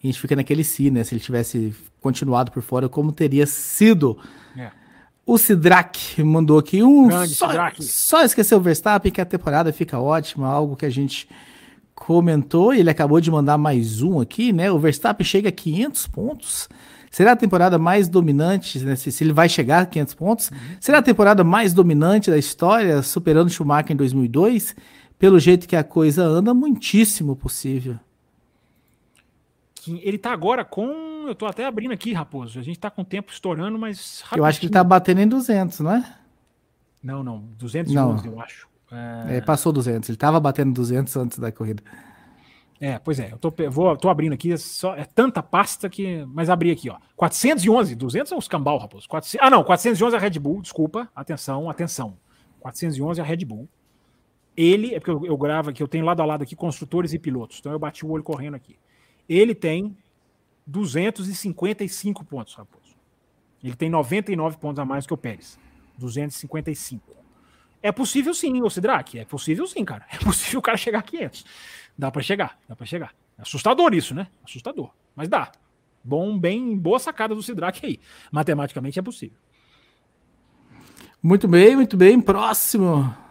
a gente fica naquele si, né? Se ele tivesse continuado por fora, como teria sido. É. O Sidrak mandou aqui um. Grande só, só esqueceu o Verstappen, que a temporada fica ótima, algo que a gente comentou. Ele acabou de mandar mais um aqui, né? O Verstappen chega a 500 pontos. Será a temporada mais dominante, né? se, se, ele vai chegar a 500 pontos? Uhum. Será a temporada mais dominante da história, superando Schumacher em 2002? Pelo jeito que a coisa anda, muitíssimo possível. Ele tá agora com eu tô até abrindo aqui, Raposo. A gente tá com o tempo estourando, mas. Eu acho que ele tá batendo em 200, não é? Não, não. 211, não. eu acho. É... é... passou 200. Ele tava batendo 200 antes da corrida. É, pois é. Eu tô, vou, tô abrindo aqui. É, só, é tanta pasta que. Mas abri aqui, ó. 411. 200 é os cambal, Raposo. 400, ah, não. 411 é a Red Bull. Desculpa. Atenção, atenção. 411 é a Red Bull. Ele, é porque eu, eu gravo aqui, eu tenho lado a lado aqui construtores e pilotos. Então eu bati o olho correndo aqui. Ele tem 255 pontos, Raposo. Ele tem 99 pontos a mais que o Pérez. 255. É possível sim, o Sidraque. É possível sim, cara. É possível o cara chegar a 500. Dá para chegar, dá para chegar. É assustador isso, né? Assustador. Mas dá. Bom, bem, boa sacada do Sidraque aí. Matematicamente é possível. Muito bem, muito bem. Próximo.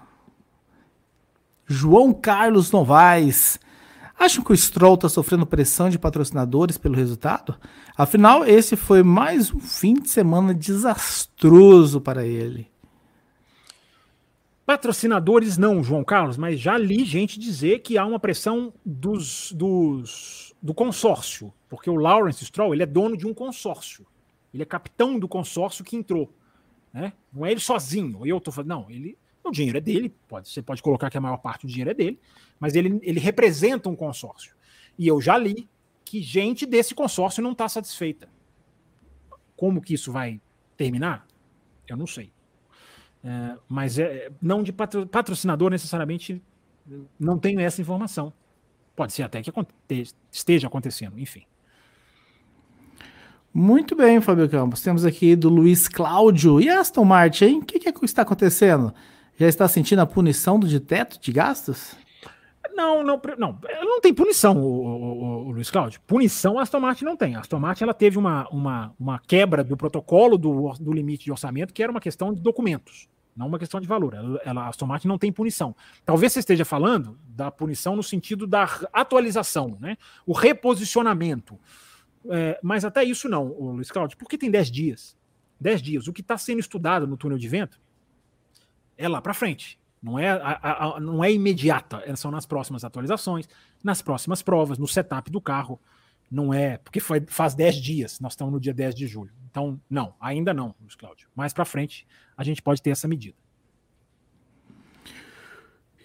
João Carlos Novaes. Acham que o Stroll está sofrendo pressão de patrocinadores pelo resultado? Afinal, esse foi mais um fim de semana desastroso para ele. Patrocinadores não, João Carlos, mas já li gente dizer que há uma pressão dos, dos, do consórcio, porque o Lawrence Stroll ele é dono de um consórcio. Ele é capitão do consórcio que entrou. Né? Não é ele sozinho. Eu tô falando, não, ele, o dinheiro é dele, pode, você pode colocar que a maior parte do dinheiro é dele, mas ele, ele representa um consórcio. E eu já li que gente desse consórcio não está satisfeita. Como que isso vai terminar? Eu não sei. É, mas é, não de patro, patrocinador necessariamente não tenho essa informação. Pode ser até que esteja acontecendo, enfim. Muito bem, Fábio Campos. Temos aqui do Luiz Cláudio. E Aston Martin, o que, que está acontecendo? Já está sentindo a punição do de teto de gastos? Não, não, não, não tem punição, o, o, o, Luiz Cláudio. Punição a Aston Martin não tem. A Aston Martin ela teve uma, uma, uma quebra do protocolo do, do limite de orçamento, que era uma questão de documentos, não uma questão de valor. Ela, ela, a Aston Martin não tem punição. Talvez você esteja falando da punição no sentido da atualização, né? o reposicionamento. É, mas até isso não, Luiz Cláudio, porque tem 10 dias. 10 dias. O que está sendo estudado no túnel de vento é lá para frente. Não é, a, a, não é imediata, é, são nas próximas atualizações, nas próximas provas, no setup do carro. Não é, porque foi, faz 10 dias, nós estamos no dia 10 de julho. Então, não, ainda não, Luiz Cláudio. Mais para frente, a gente pode ter essa medida.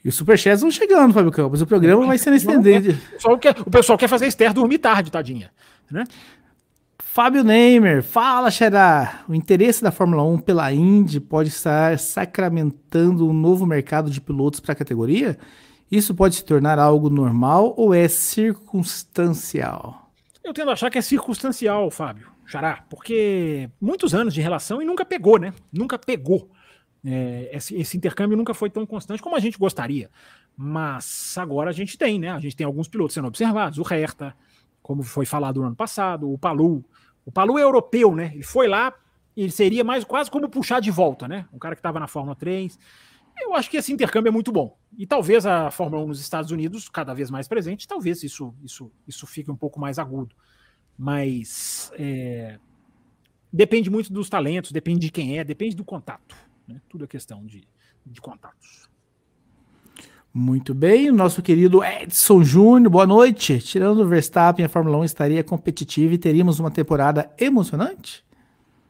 E os superchats vão chegando, Fábio Campos. O programa vai sendo estendido. O pessoal quer, o pessoal quer fazer Esther dormir tarde, tadinha. Né? Fábio Neymer, fala Xará. O interesse da Fórmula 1 pela Indy pode estar sacramentando um novo mercado de pilotos para a categoria? Isso pode se tornar algo normal ou é circunstancial? Eu tendo a achar que é circunstancial, Fábio, Xará, porque muitos anos de relação e nunca pegou, né? Nunca pegou. É, esse, esse, intercâmbio nunca foi tão constante como a gente gostaria. Mas agora a gente tem, né? A gente tem alguns pilotos sendo observados, o Hertha, como foi falado no ano passado, o Palu. O Palu é europeu, né? Ele foi lá ele seria mais quase como puxar de volta, né? Um cara que estava na Fórmula 3. Eu acho que esse intercâmbio é muito bom. E talvez a Fórmula 1 nos Estados Unidos, cada vez mais presente, talvez isso, isso, isso fique um pouco mais agudo. Mas é, depende muito dos talentos, depende de quem é, depende do contato. Né? Tudo é questão de, de contatos. Muito bem, o nosso querido Edson Júnior, boa noite. Tirando o Verstappen, a Fórmula 1 estaria competitiva e teríamos uma temporada emocionante?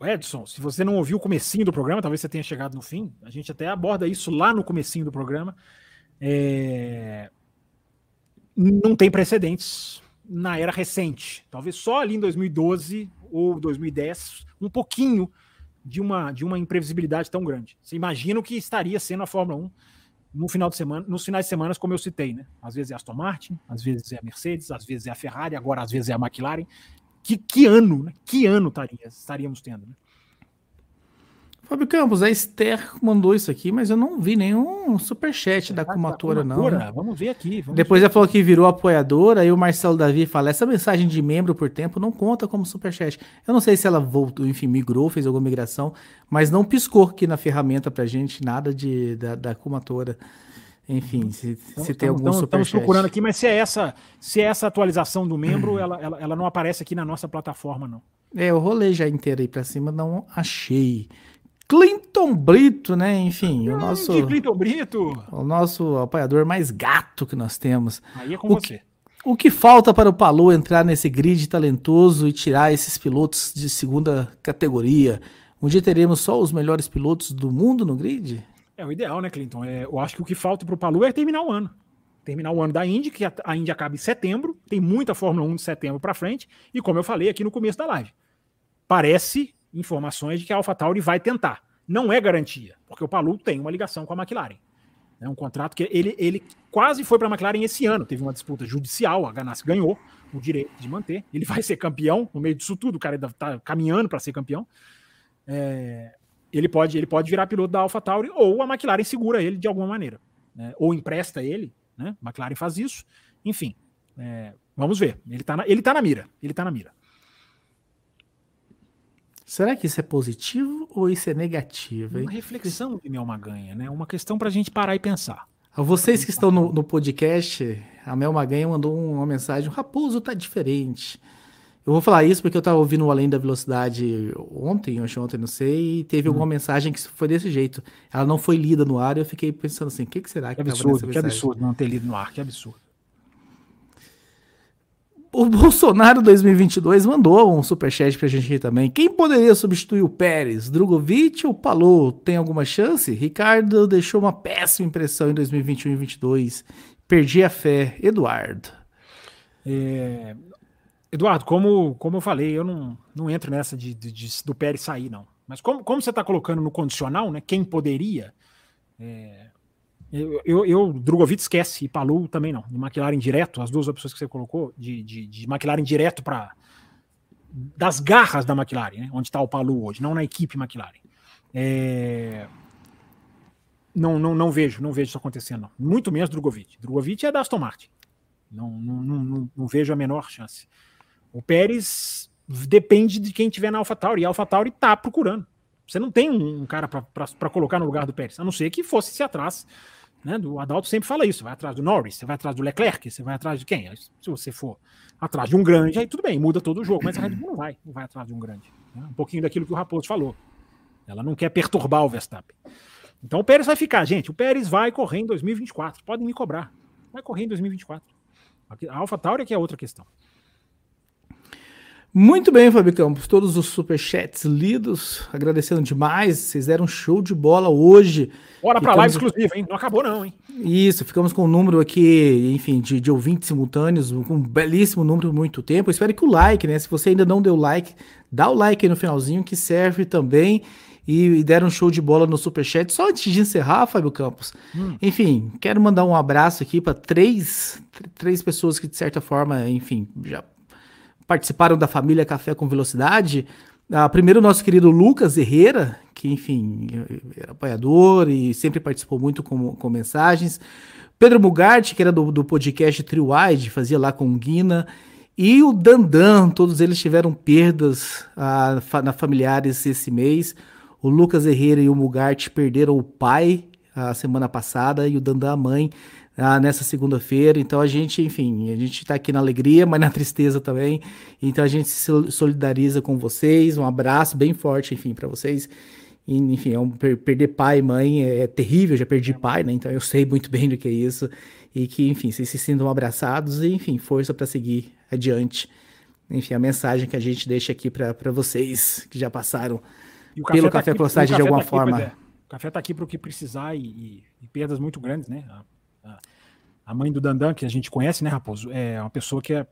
Edson, se você não ouviu o comecinho do programa, talvez você tenha chegado no fim, a gente até aborda isso lá no comecinho do programa. É... Não tem precedentes na era recente. Talvez só ali em 2012 ou 2010, um pouquinho de uma, de uma imprevisibilidade tão grande. Você imagina o que estaria sendo a Fórmula 1 no final de semana, nos finais de semana, como eu citei, né? Às vezes é a Aston Martin, às vezes é a Mercedes, às vezes é a Ferrari, agora às vezes é a McLaren. Que, que ano, né? Que ano taria, estaríamos tendo, né? Fábio Campos, a Esther mandou isso aqui, mas eu não vi nenhum superchat é, da Kumatora, não. Né? Vamos ver aqui. Vamos Depois ver ela falou que virou apoiadora, aí o Marcelo Davi fala: essa mensagem de membro por tempo não conta como superchat. Eu não sei se ela voltou, enfim, migrou, fez alguma migração, mas não piscou aqui na ferramenta pra gente nada de, da, da Kumatora. Enfim, se, então, se tem algum então, superchat. Estamos procurando aqui, mas se é essa, se é essa atualização do membro, ela, ela, ela não aparece aqui na nossa plataforma, não. É, eu rolei já inteiro aí pra cima, não achei. Clinton Brito, né? Enfim, o nosso. Clinton Brito! O nosso apoiador mais gato que nós temos. Aí é com o você. Que, o que falta para o Palu entrar nesse grid talentoso e tirar esses pilotos de segunda categoria? Um dia teremos só os melhores pilotos do mundo no grid? É o ideal, né, Clinton? É, eu acho que o que falta para o Palu é terminar o ano. Terminar o ano da Indy, que a, a Indy acaba em setembro, tem muita Fórmula 1 de setembro para frente, e como eu falei aqui no começo da live, parece informações de que a AlphaTauri vai tentar. Não é garantia, porque o Palu tem uma ligação com a McLaren. É um contrato que ele, ele quase foi para a McLaren esse ano. Teve uma disputa judicial, a Ganassi ganhou o direito de manter. Ele vai ser campeão no meio disso tudo. O cara está caminhando para ser campeão. É, ele, pode, ele pode virar piloto da AlphaTauri ou a McLaren segura ele de alguma maneira. Né? Ou empresta ele. Né? A McLaren faz isso. Enfim, é, vamos ver. Ele está na, ele tá na mira. Ele está na mira. Será que isso é positivo ou isso é negativo? Hein? Uma reflexão de Mel Maganha, né? Uma questão para a gente parar e pensar. A vocês que estão no, no podcast, a Mel Maganha mandou uma mensagem: o Raposo tá diferente. Eu vou falar isso porque eu estava ouvindo o Além da Velocidade ontem, hoje ontem, não sei, e teve hum. alguma mensagem que foi desse jeito. Ela não foi lida no ar e eu fiquei pensando assim: o que, que será que, que absurdo, Que absurdo não ter lido no ar, que absurdo. O Bolsonaro 2022 mandou um superchat pra gente aqui também. Quem poderia substituir o Pérez? Drogovic ou Palou? Tem alguma chance? Ricardo deixou uma péssima impressão em 2021 e 2022. Perdi a fé. Eduardo. É... Eduardo, como, como eu falei, eu não, não entro nessa de, de, de do Pérez sair, não. Mas como, como você está colocando no condicional, né? Quem poderia? É... Eu, eu, Drogovic esquece, e Palu também não. De McLaren direto, as duas opções que você colocou, de, de, de McLaren direto para. das garras da McLaren, né? onde está o Palu hoje, não na equipe McLaren. É... Não, não, não vejo, não vejo isso acontecendo, não. Muito menos Drogovic. Drogovic é da Aston Martin. Não, não, não, não vejo a menor chance. O Pérez depende de quem tiver na AlphaTauri, e a AlphaTauri está procurando. Você não tem um cara para colocar no lugar do Pérez, a não ser que fosse se atrás né, do Adalto sempre fala isso: vai atrás do Norris, você vai atrás do Leclerc, você vai atrás de quem? Se você for atrás de um grande, aí tudo bem, muda todo o jogo, mas a Red Bull não vai, não vai atrás de um grande. Né? Um pouquinho daquilo que o Raposo falou. Ela não quer perturbar o Verstappen. Então o Pérez vai ficar, gente. O Pérez vai correr em 2024. Podem me cobrar. Vai correr em 2024. A AlphaTauri é que é outra questão. Muito bem, Fábio Campos. Todos os superchats lidos. Agradecendo demais. Vocês deram um show de bola hoje. Bora para live exclusiva, hein? Não acabou, não, hein? Isso, ficamos com um número aqui, enfim, de, de ouvintes simultâneos, um belíssimo número muito tempo. Eu espero que o like, né? Se você ainda não deu like, dá o like aí no finalzinho, que serve também. E, e deram um show de bola no superchat. Só antes de encerrar, Fábio Campos, hum. enfim, quero mandar um abraço aqui para três, três pessoas que, de certa forma, enfim, já participaram da família Café com Velocidade. Ah, primeiro, nosso querido Lucas Herrera, que, enfim, era apoiador e sempre participou muito com, com mensagens. Pedro Mugarte, que era do, do podcast Triwide, fazia lá com Guina. E o Dandan, todos eles tiveram perdas ah, na familiares esse mês. O Lucas Herrera e o Mugarte perderam o pai a semana passada e o Dandan a mãe ah, nessa segunda-feira. Então a gente, enfim, a gente está aqui na alegria, mas na tristeza também. Então a gente se solidariza com vocês. Um abraço bem forte, enfim, para vocês. E, enfim, é um, perder pai e mãe é, é terrível. Já perdi pai, né? Então eu sei muito bem do que é isso. E que, enfim, vocês se sintam abraçados e, enfim, força para seguir adiante. Enfim, a mensagem que a gente deixa aqui para vocês que já passaram pelo Café tá Velocidade de alguma tá forma. Aqui, o café está aqui para o que precisar e, e, e, perdas muito grandes, né? A mãe do Dandan, que a gente conhece, né, Raposo, é uma pessoa que é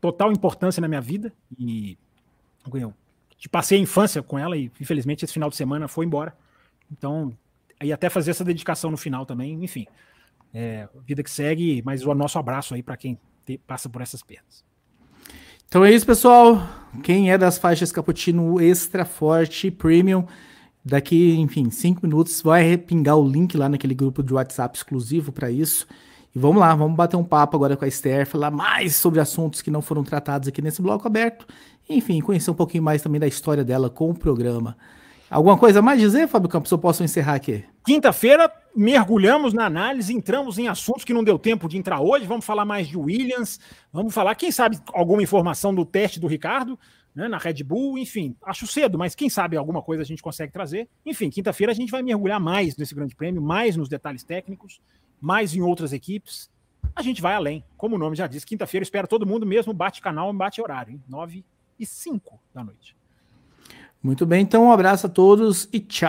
total importância na minha vida e eu passei a infância com ela e infelizmente esse final de semana foi embora. Então, aí até fazer essa dedicação no final também, enfim. É, vida que segue, mas o nosso abraço aí para quem te, passa por essas perdas. Então é isso, pessoal. Quem é das faixas Cappuccino Extra Forte Premium, daqui, enfim, cinco minutos vai repingar o link lá naquele grupo de WhatsApp exclusivo para isso. E vamos lá, vamos bater um papo agora com a Esther, falar mais sobre assuntos que não foram tratados aqui nesse bloco aberto. Enfim, conhecer um pouquinho mais também da história dela com o programa. Alguma coisa mais dizer, Fábio Campos? Eu posso encerrar aqui? Quinta-feira, mergulhamos na análise, entramos em assuntos que não deu tempo de entrar hoje. Vamos falar mais de Williams, vamos falar, quem sabe, alguma informação do teste do Ricardo né, na Red Bull. Enfim, acho cedo, mas quem sabe alguma coisa a gente consegue trazer. Enfim, quinta-feira a gente vai mergulhar mais nesse grande prêmio, mais nos detalhes técnicos mais em outras equipes, a gente vai além. Como o nome já diz, quinta-feira espero todo mundo mesmo, bate canal, bate horário, hein? 9 e 5 da noite. Muito bem, então um abraço a todos e tchau.